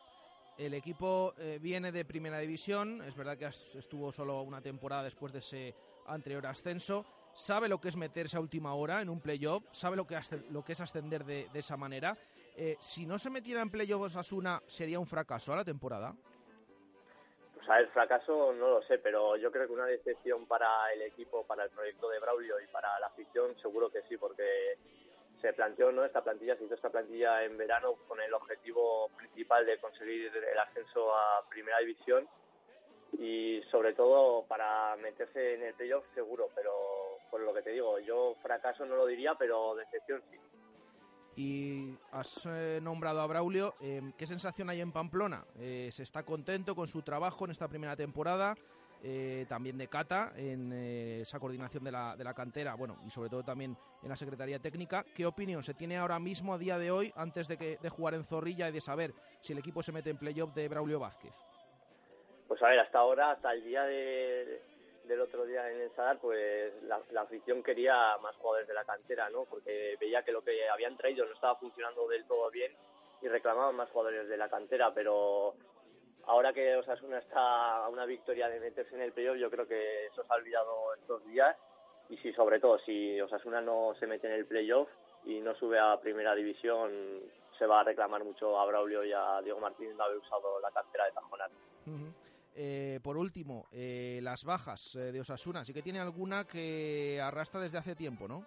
S4: El equipo eh, viene de primera división, es verdad que estuvo solo una temporada después de ese anterior ascenso, sabe lo que es meterse a última hora en un playoff, sabe lo que, lo que es ascender de, de esa manera. Eh, si no se metiera en playoff Osasuna, ¿sería un fracaso a la temporada?
S43: Sea, el fracaso no lo sé, pero yo creo que una decepción para el equipo, para el proyecto de Braulio y para la afición, seguro que sí, porque se planteó no esta plantilla, se hizo esta plantilla en verano con el objetivo principal de conseguir el ascenso a Primera División y sobre todo para meterse en el playoff seguro, pero por lo que te digo, yo fracaso no lo diría, pero decepción sí.
S4: Y has eh, nombrado a Braulio. Eh, ¿Qué sensación hay en Pamplona? Eh, ¿Se está contento con su trabajo en esta primera temporada? también de Cata en esa coordinación de la, de la cantera, bueno, y sobre todo también en la Secretaría Técnica. ¿Qué opinión se tiene ahora mismo, a día de hoy, antes de, que, de jugar en Zorrilla y de saber si el equipo se mete en playoff de Braulio Vázquez?
S43: Pues a ver, hasta ahora, hasta el día de, del otro día en el Sadar, pues la, afición quería más jugadores de la cantera, ¿no? Porque veía que lo que habían traído no estaba funcionando del todo bien y reclamaban más jugadores de la cantera, pero ahora que Osasuna está a una victoria de meterse en el playoff, yo creo que eso se ha olvidado estos días y si sobre todo si Osasuna no se mete en el playoff y no sube a primera división, se va a reclamar mucho a Braulio y a Diego Martín de haber usado la cantera de Tajonar.
S4: Eh, por último, eh, las bajas eh, de Osasuna. Sí que tiene alguna que arrastra desde hace tiempo, ¿no?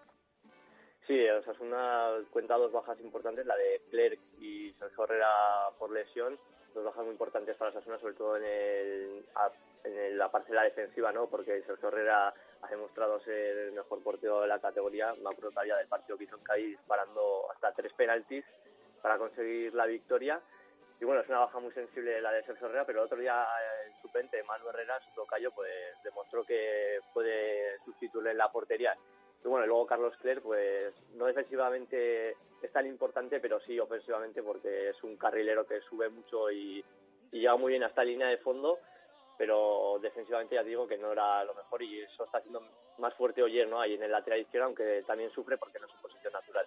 S43: Sí, Osasuna cuenta dos bajas importantes, la de Clerc y Sergio Herrera por lesión. Dos bajas muy importantes para Osasuna, sobre todo en, el, en la parcela defensiva, ¿no? Porque Sergio Herrera ha demostrado ser el mejor portero de la categoría. Me acuerdo del partido que hizo en disparando hasta tres penaltis para conseguir la victoria y bueno, es una baja muy sensible la de Sergio Herrera, pero el otro día el suplente Manu Herrera, su tocayo, pues demostró que puede sustituirle en la portería. Y bueno, luego Carlos Cler, pues no defensivamente es tan importante, pero sí ofensivamente porque es un carrilero que sube mucho y, y llega muy bien hasta línea de fondo, pero defensivamente ya digo que no era lo mejor y eso está haciendo más fuerte Oyer, ¿no? Ahí en el lateral izquierdo, aunque también sufre porque no es su posición natural.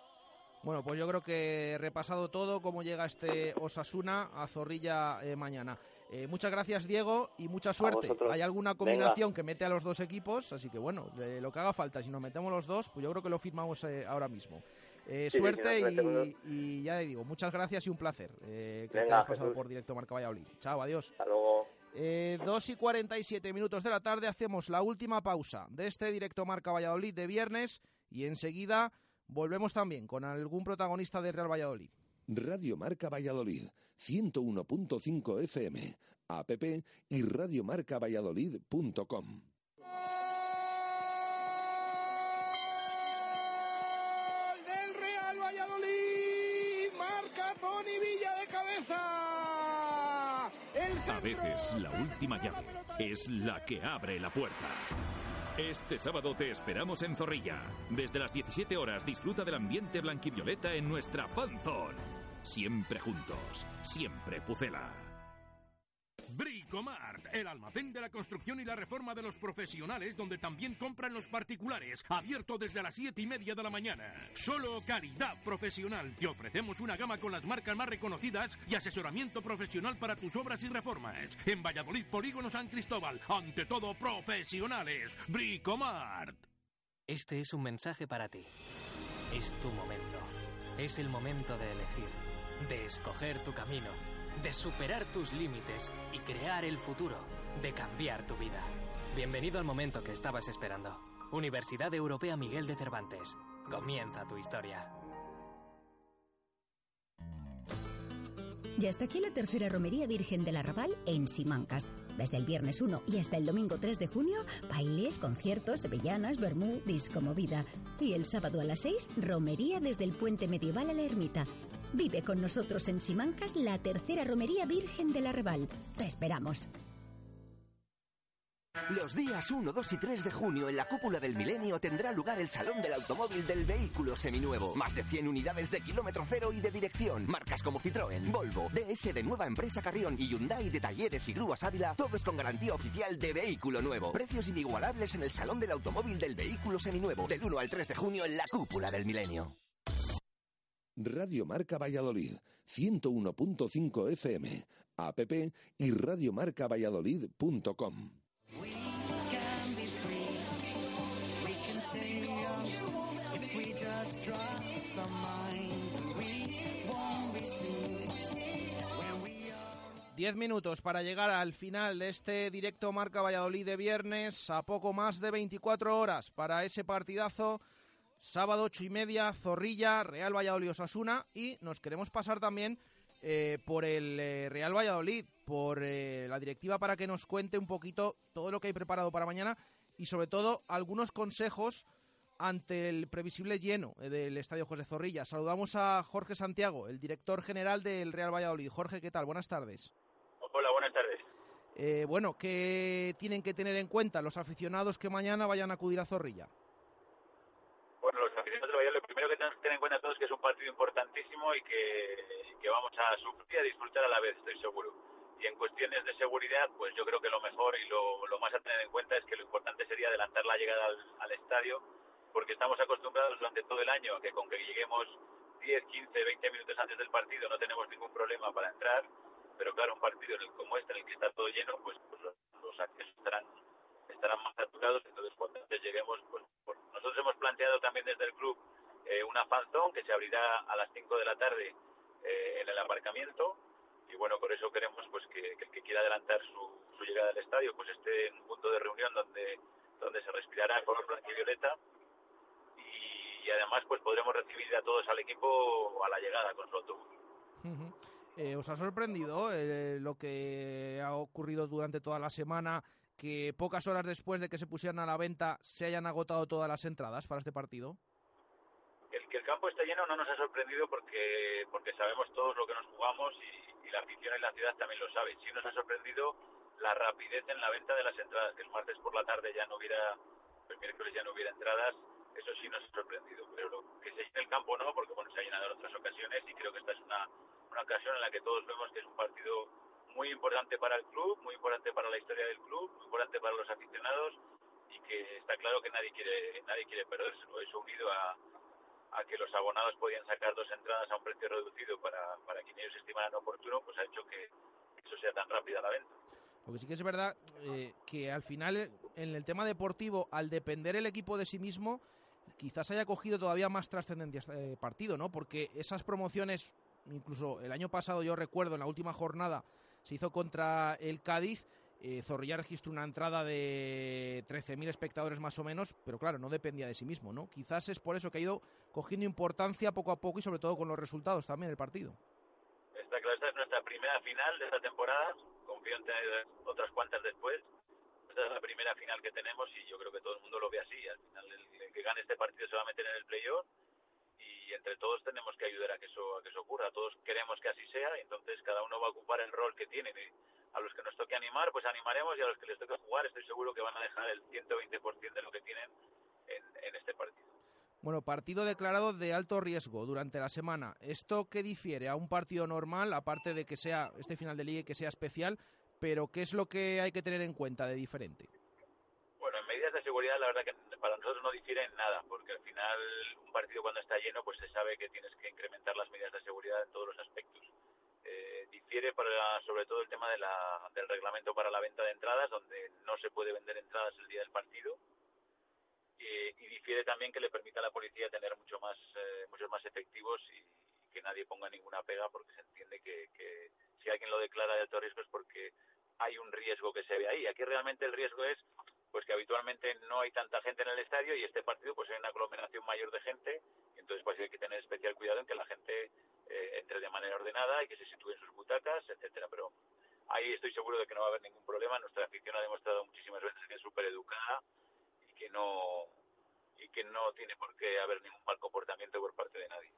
S4: Bueno, pues yo creo que repasado todo, cómo llega este Osasuna a Zorrilla eh, mañana. Eh, muchas gracias, Diego, y mucha suerte. Hay alguna combinación que mete a los dos equipos, así que bueno, lo que haga falta, si nos metemos los dos, pues yo creo que lo firmamos eh, ahora mismo. suerte y, ya le digo, muchas gracias y un placer que te hayas pasado por directo Marca Valladolid. Chao, adiós.
S43: Hasta luego.
S4: Eh, 2 y 47 minutos de la tarde hacemos la última pausa de este directo Marca Valladolid de viernes y enseguida Volvemos también con algún protagonista de Real Valladolid.
S5: Radio Marca Valladolid, 101.5 FM, app y radiomarcavalladolid.com.
S44: del Real Valladolid! ¡Marca Tony Villa de cabeza!
S10: A veces la última llave es la que abre la puerta. Este sábado te esperamos en Zorrilla. Desde las 17 horas disfruta del ambiente blanquivioleta en nuestra fanzone. Siempre juntos, siempre Pucela.
S45: Bricomart, el almacén de la construcción y la reforma de los profesionales, donde también compran los particulares, abierto desde las 7 y media de la mañana. Solo calidad profesional. Te ofrecemos una gama con las marcas más reconocidas y asesoramiento profesional para tus obras y reformas. En Valladolid, Polígono San Cristóbal, ante todo profesionales. Bricomart.
S1: Este es un mensaje para ti. Es tu momento. Es el momento de elegir, de escoger tu camino de superar tus límites y crear el futuro, de cambiar tu vida. Bienvenido al momento que estabas esperando. Universidad Europea Miguel de Cervantes. Comienza tu historia.
S46: Ya está aquí la tercera romería Virgen del Arrabal en Simancas. Desde el viernes 1 y hasta el domingo 3 de junio, bailes, conciertos, sevillanas, vermú, disco movida. Y el sábado a las 6, romería desde el puente medieval a la ermita. Vive con nosotros en Simancas la tercera romería Virgen del Arrabal. Te esperamos.
S47: Los días 1, 2 y 3 de junio en la cúpula del milenio tendrá lugar el Salón del Automóvil del Vehículo Seminuevo. Más de 100 unidades de kilómetro cero y de dirección. Marcas como Citroën, Volvo, DS de Nueva Empresa Carrión y Hyundai de Talleres y Grúas Ávila, todos con garantía oficial de vehículo nuevo. Precios inigualables en el Salón del Automóvil del Vehículo Seminuevo. Del 1 al 3 de junio en la cúpula del milenio.
S48: Radio Marca Valladolid, 101.5 FM, app y radiomarcavalladolid.com.
S4: Diez minutos para llegar al final de este directo Marca Valladolid de viernes, a poco más de 24 horas para ese partidazo. Sábado ocho y media, Zorrilla, Real Valladolid Osasuna y nos queremos pasar también eh, por el eh, Real Valladolid, por eh, la directiva para que nos cuente un poquito todo lo que hay preparado para mañana y sobre todo algunos consejos ante el previsible lleno del Estadio José Zorrilla. Saludamos a Jorge Santiago, el director general del Real Valladolid. Jorge, ¿qué tal? Buenas tardes.
S40: Hola, buenas tardes.
S4: bueno, ¿qué tienen que tener en cuenta los aficionados que mañana vayan a acudir a Zorrilla?
S40: Bueno, los aficionados del Valladolid, lo primero que tenemos que tener en cuenta todos es que es un partido y que, vamos a sufrir y a disfrutar a la vez, estoy seguro. Y en cuestiones de seguridad, pues yo creo que lo mejor y lo, lo más a tener en cuenta es que lo importante sería adelantar la llegada al, al estadio, porque estamos acostumbrados durante todo el año a que con que lleguemos 10, 15, 20 minutos antes del partido no tenemos ningún problema para entrar, pero claro, un partido como este, en el que está todo lleno, pues, pues los, los accesos estarán, estarán más saturados, entonces cuando antes lleguemos, pues nosotros hemos planteado también desde el club eh, una fanzone que se abrirá a las 5 de la tarde eh, en el aparcamiento y bueno, por eso queremos pues que, que el que quiera adelantar su, su, llegada al estadio pues esté en un punto de reunión donde, donde se respirará el color blanquivioleta y, y además pues podremos recibir a todos al equipo a la llegada con su autobús.
S4: Eh, ¿Os ha sorprendido eh, lo que ha ocurrido durante toda la semana que pocas horas después de que se pusieran a la venta se hayan agotado todas las entradas para este partido?
S40: Que el campo esté lleno no nos ha sorprendido porque porque sabemos todos lo que nos jugamos y, y la afición y la ciudad también lo saben. Sí nos ha sorprendido la rapidez en la venta de las entradas, que el martes por la tarde ya no hubiera, el miércoles ya no hubiera entradas, eso sí nos ha sorprendido. Pero lo que se llene el campo no, porque bueno, se ha llenado en otras ocasiones y creo que esta es una, una ocasión en la que todos vemos que es un partido muy importante para el club, muy importante para la historia del club, muy importante para los aficionados y que está claro que nadie quiere nadie quiere perdérselo. Eso unido a, a que los abonados podían sacar dos entradas a un precio reducido para, para quien ellos estimaran oportuno, pues ha hecho que eso sea tan rápida la venta.
S4: Lo que sí que es verdad eh, que al final en el tema deportivo, al depender el equipo de sí mismo, quizás haya cogido todavía más trascendencia este partido, ¿no? Porque esas promociones, incluso el año pasado yo recuerdo en la última jornada se hizo contra el Cádiz. Eh, Zorrilla registró una entrada de 13.000 espectadores más o menos, pero claro, no dependía de sí mismo, ¿no? Quizás es por eso que ha ido cogiendo importancia poco a poco y sobre todo con los resultados también el partido.
S40: Está claro, esta es nuestra primera final de esta temporada, confío en tener otras cuantas después. Esta es la primera final que tenemos y yo creo que todo el mundo lo ve así. Al final, el, que gane este partido se va a meter en el playoff y y entre todos tenemos que ayudar a que eso a que eso ocurra. Todos queremos que así sea, y entonces cada uno va a ocupar el rol que tiene. A los que nos toque animar, pues animaremos y a los que les toque jugar, estoy seguro que van a dejar el 120% de lo que tienen en, en este partido.
S4: Bueno, partido declarado de alto riesgo durante la semana. ¿Esto qué difiere a un partido normal, aparte de que sea este final de liga y que sea especial? Pero ¿qué es lo que hay que tener en cuenta de diferente?
S40: Bueno, en medidas de seguridad la verdad que para nosotros no difiere en nada, porque al final un partido cuando está lleno pues se sabe que tienes que incrementar las medidas de seguridad en todos los aspectos. Eh, difiere para sobre todo el tema de la, del reglamento para la venta de entradas, donde no se puede vender entradas el día del partido. Y, y difiere también que le permita a la policía tener mucho más, eh, muchos más efectivos y, que nadie ponga ninguna pega porque se entiende que, que si alguien lo declara de alto riesgo es porque hay un riesgo que se ve ahí. Aquí realmente el riesgo es pues que habitualmente no hay tanta gente en el estadio y este partido pues hay una aglomeración mayor de gente entonces pues hay que tener especial cuidado en que la gente eh, entre de manera ordenada y que se sitúe en sus butacas, etcétera. Pero ahí estoy seguro de que no va a haber ningún problema. Nuestra afición ha demostrado muchísimas veces que es súper educada y que no y que no tiene por qué haber ningún mal comportamiento por parte de nadie.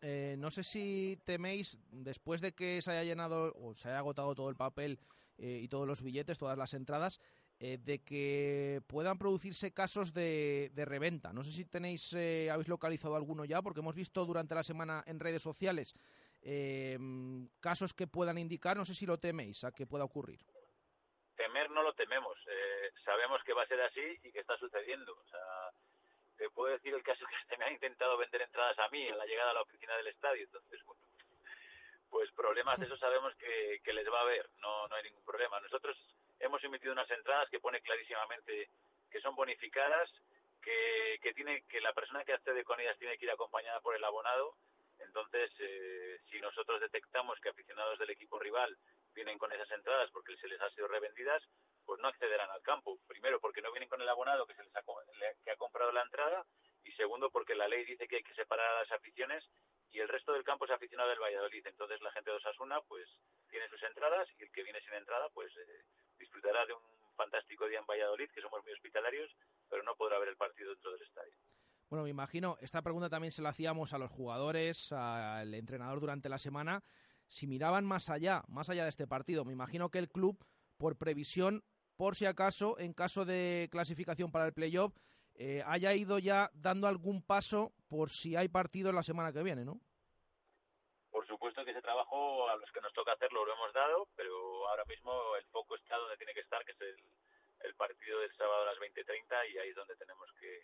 S4: Eh, no sé si teméis, después de que se haya llenado o se haya agotado todo el papel eh, y todos los billetes, todas las entradas, eh, de que puedan producirse casos de, de reventa. No sé si tenéis, eh, habéis localizado alguno ya, porque hemos visto durante la semana en redes sociales eh, casos que puedan indicar, no sé si lo teméis, a que pueda ocurrir.
S40: Temer no lo tememos, eh, sabemos que va a ser así y que está sucediendo. O sea, te puedo decir el caso que se me ha intentado vender entradas a mí en la llegada a la oficina del estadio, entonces, bueno, pues problemas de eso sabemos que, que les va a haber, no, no hay ningún problema. Nosotros hemos emitido unas entradas que pone clarísimamente que son bonificadas, que, que tiene que la persona que accede con ellas tiene que ir acompañada por el abonado. Entonces, eh, si nosotros detectamos que aficionados del equipo rival vienen con esas entradas porque se les ha sido revendidas, pues no accederán al campo. Primero, porque no vienen con el abonado que se les ha, que comprado la entrada y segundo, porque la ley dice que hay que separar a las aficiones y el resto del campo es aficionado del Valladolid. Entonces la gente de Osasuna pues tiene sus entradas y el que viene sin entrada pues eh, disfrutará de un fantástico día en Valladolid, que somos muy hospitalarios, pero no podrá ver el partido dentro del estadio.
S4: Bueno, me imagino, esta pregunta también se la hacíamos a los jugadores, al entrenador durante la semana, si miraban más allá, más allá de este partido. Me imagino que el club, por previsión, por si acaso, en caso de clasificación para el playoff, eh, haya ido ya dando algún paso por si hay partido la semana que viene, ¿no?
S40: Por supuesto que ese trabajo a los que nos toca hacerlo lo hemos dado, pero ahora mismo el foco está donde tiene que estar, que es el, el partido del sábado a las 20.30 y ahí es donde tenemos que,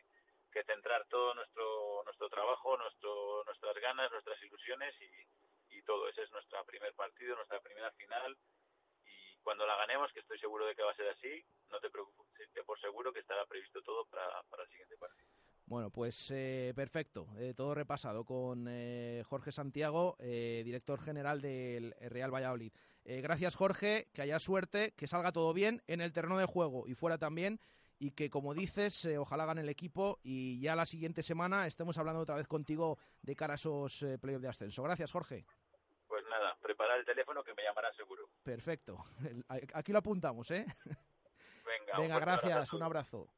S40: centrar todo nuestro nuestro trabajo, nuestro, nuestras ganas, nuestras ilusiones y, y todo. Ese es nuestro primer partido, nuestra primera final y cuando la ganemos, que estoy seguro de que va a ser así, no te preocupes, te por seguro que estará previsto todo para, para el siguiente partido.
S4: Bueno, pues eh, perfecto, eh, todo repasado con eh, Jorge Santiago, eh, director general del Real Valladolid. Eh, gracias Jorge, que haya suerte, que salga todo bien en el terreno de juego y fuera también, y que como dices, eh, ojalá gane el equipo y ya la siguiente semana estemos hablando otra vez contigo de cara a esos eh, playoffs de ascenso. Gracias Jorge.
S40: Pues nada, prepara el teléfono que me llamará seguro.
S4: Perfecto, aquí lo apuntamos, ¿eh?
S40: Venga,
S4: Venga gracias, un abrazo.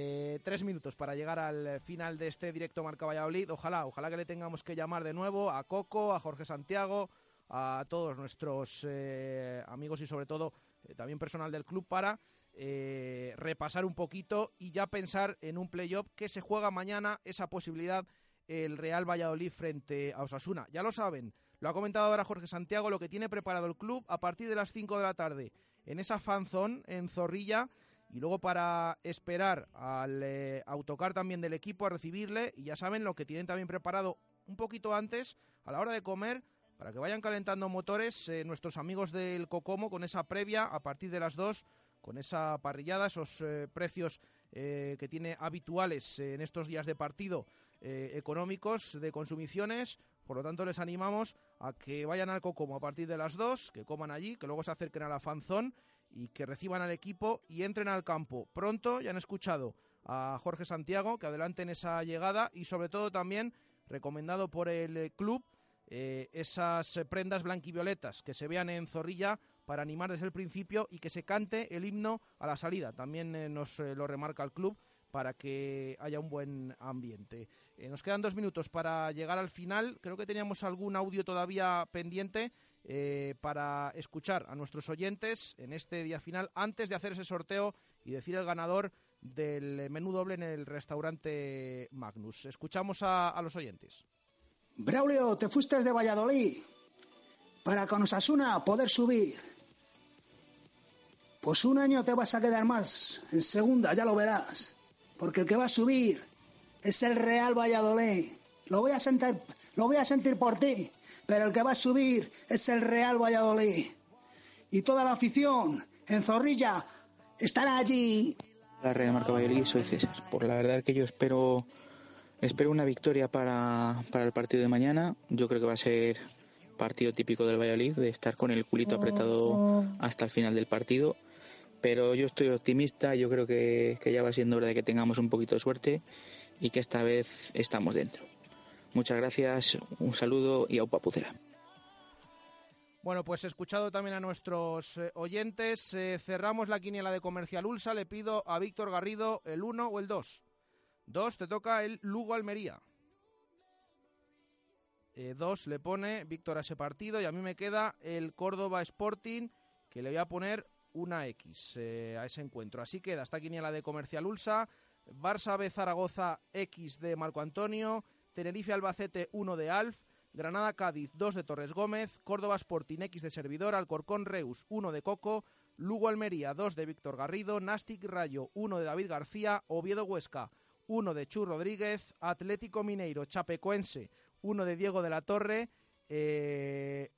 S4: Eh, tres minutos para llegar al final de este directo Marca Valladolid. Ojalá, ojalá que le tengamos que llamar de nuevo a Coco, a Jorge Santiago, a todos nuestros eh, amigos y sobre todo eh, también personal del club para repasar un poquito y ya pensar en un playoff que se juega mañana esa posibilidad el Real Valladolid frente a Osasuna. Ya lo saben, lo ha comentado ahora Jorge Santiago, lo que tiene preparado el club a partir de las 5 de la tarde en esa fanzón en Zorrilla y luego para esperar al eh, autocar también del equipo a recibirle y ya saben lo que tienen también preparado un poquito antes a la hora de comer para que vayan calentando motores eh, nuestros amigos del Cocomo con esa previa a partir de las 2 con esa parrillada, esos eh, precios que tiene habituales en estos días de partido económicos de consumiciones. Por lo tanto, les animamos a que vayan al Cocomo a partir de las 2, que coman allí, que luego se acerquen a la fanzón y que reciban al equipo y entren al campo. Pronto ya han escuchado a Jorge Santiago que adelanten esa llegada y sobre todo también recomendado por el club eh, esas prendas blanquivioletas que se vean en Zorrilla para animar desde el principio y que se cante el himno a la salida. También eh, nos eh, lo remarca el club para que haya un buen ambiente. Nos quedan dos minutos para llegar al final. Creo que teníamos algún audio todavía pendiente eh, para escuchar a nuestros oyentes en este día final antes de hacer ese sorteo y decir el ganador del menú doble en el restaurante Magnus. Escuchamos a, a los oyentes.
S49: Braulio, te fuiste de Valladolid para con Osasuna poder subir. Pues un año te vas a quedar más en segunda, ya lo verás. Porque el que va a subir es el Real Valladolid. Lo voy a sentir, lo voy a sentir por ti, pero el que va a subir es el Real Valladolid. Y toda la afición en Zorrilla estará allí.
S50: La Real Marca Valladolid, soy César. Por la verdad que yo espero, espero una victoria para, para el partido de mañana. Yo creo que va a ser partido típico del Valladolid, de estar con el culito apretado hasta el final del partido. Pero yo estoy optimista, yo creo que, que ya va siendo hora de que tengamos un poquito de suerte y que esta vez estamos dentro. Muchas gracias, un saludo y a Pucela.
S4: Bueno, pues escuchado también a nuestros eh, oyentes, eh, cerramos la quiniela de Comercial Ulsa. Le pido a Víctor Garrido el 1 o el 2. 2 te toca el Lugo Almería. 2 le pone Víctor a ese partido y a mí me queda el Córdoba Sporting que le voy a poner una X eh, a ese encuentro. Así queda esta quiniela de Comercial Ulsa. Barça B Zaragoza X de Marco Antonio. Tenerife Albacete 1 de Alf. Granada Cádiz 2 de Torres Gómez. Córdoba Sporting X de Servidor. Alcorcón Reus 1 de Coco. Lugo Almería 2 de Víctor Garrido. Nastic Rayo 1 de David García. Oviedo Huesca 1 de Chu Rodríguez. Atlético Mineiro Chapecoense 1 de Diego de la Torre. Eh,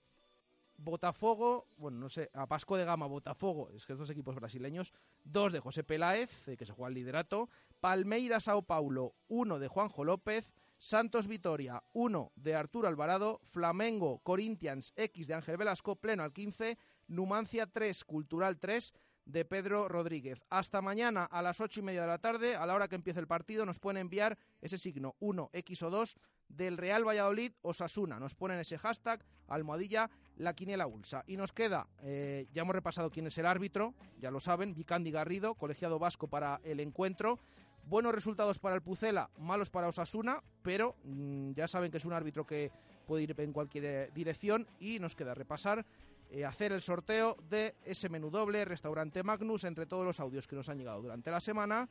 S4: Botafogo, bueno, no sé, a Pasco de Gama, Botafogo, es que estos equipos brasileños, dos de José Peláez, eh, que se juega el liderato, Palmeira Sao Paulo, uno de Juanjo López, Santos Vitoria, uno de Arturo Alvarado, Flamengo Corinthians X de Ángel Velasco, pleno al 15, Numancia 3, Cultural 3 de Pedro Rodríguez. Hasta mañana a las ocho y media de la tarde, a la hora que empiece el partido, nos pueden enviar ese signo 1, X o 2 del Real Valladolid Osasuna. Nos ponen ese hashtag, almohadilla, la quiniela ulsa. Y nos queda, eh, ya hemos repasado quién es el árbitro, ya lo saben, Vicandi Garrido, colegiado vasco para el encuentro. Buenos resultados para el Pucela, malos para Osasuna, pero mmm, ya saben que es un árbitro que puede ir en cualquier eh, dirección y nos queda repasar, eh, hacer el sorteo de ese menú doble, restaurante Magnus, entre todos los audios que nos han llegado durante la semana,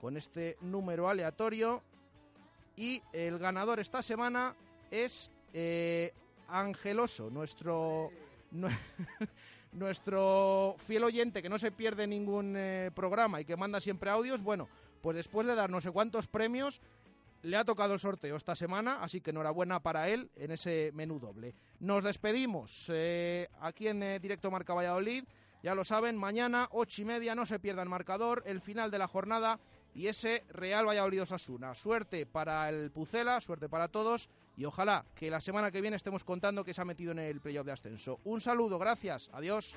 S4: con este número aleatorio. Y el ganador esta semana es eh, Angeloso, nuestro, nuestro fiel oyente que no se pierde ningún programa y que manda siempre audios. Bueno, pues después de dar no sé cuántos premios, le ha tocado el sorteo esta semana, así que enhorabuena para él en ese menú doble. Nos despedimos eh, aquí en eh, Directo Marca Valladolid. Ya lo saben, mañana, ocho y media, no se pierda el marcador, el final de la jornada y ese Real Valladolid Osasuna. Suerte para el Pucela, suerte para todos y ojalá que la semana que viene estemos contando que se ha metido en el playoff de ascenso. Un saludo, gracias, adiós.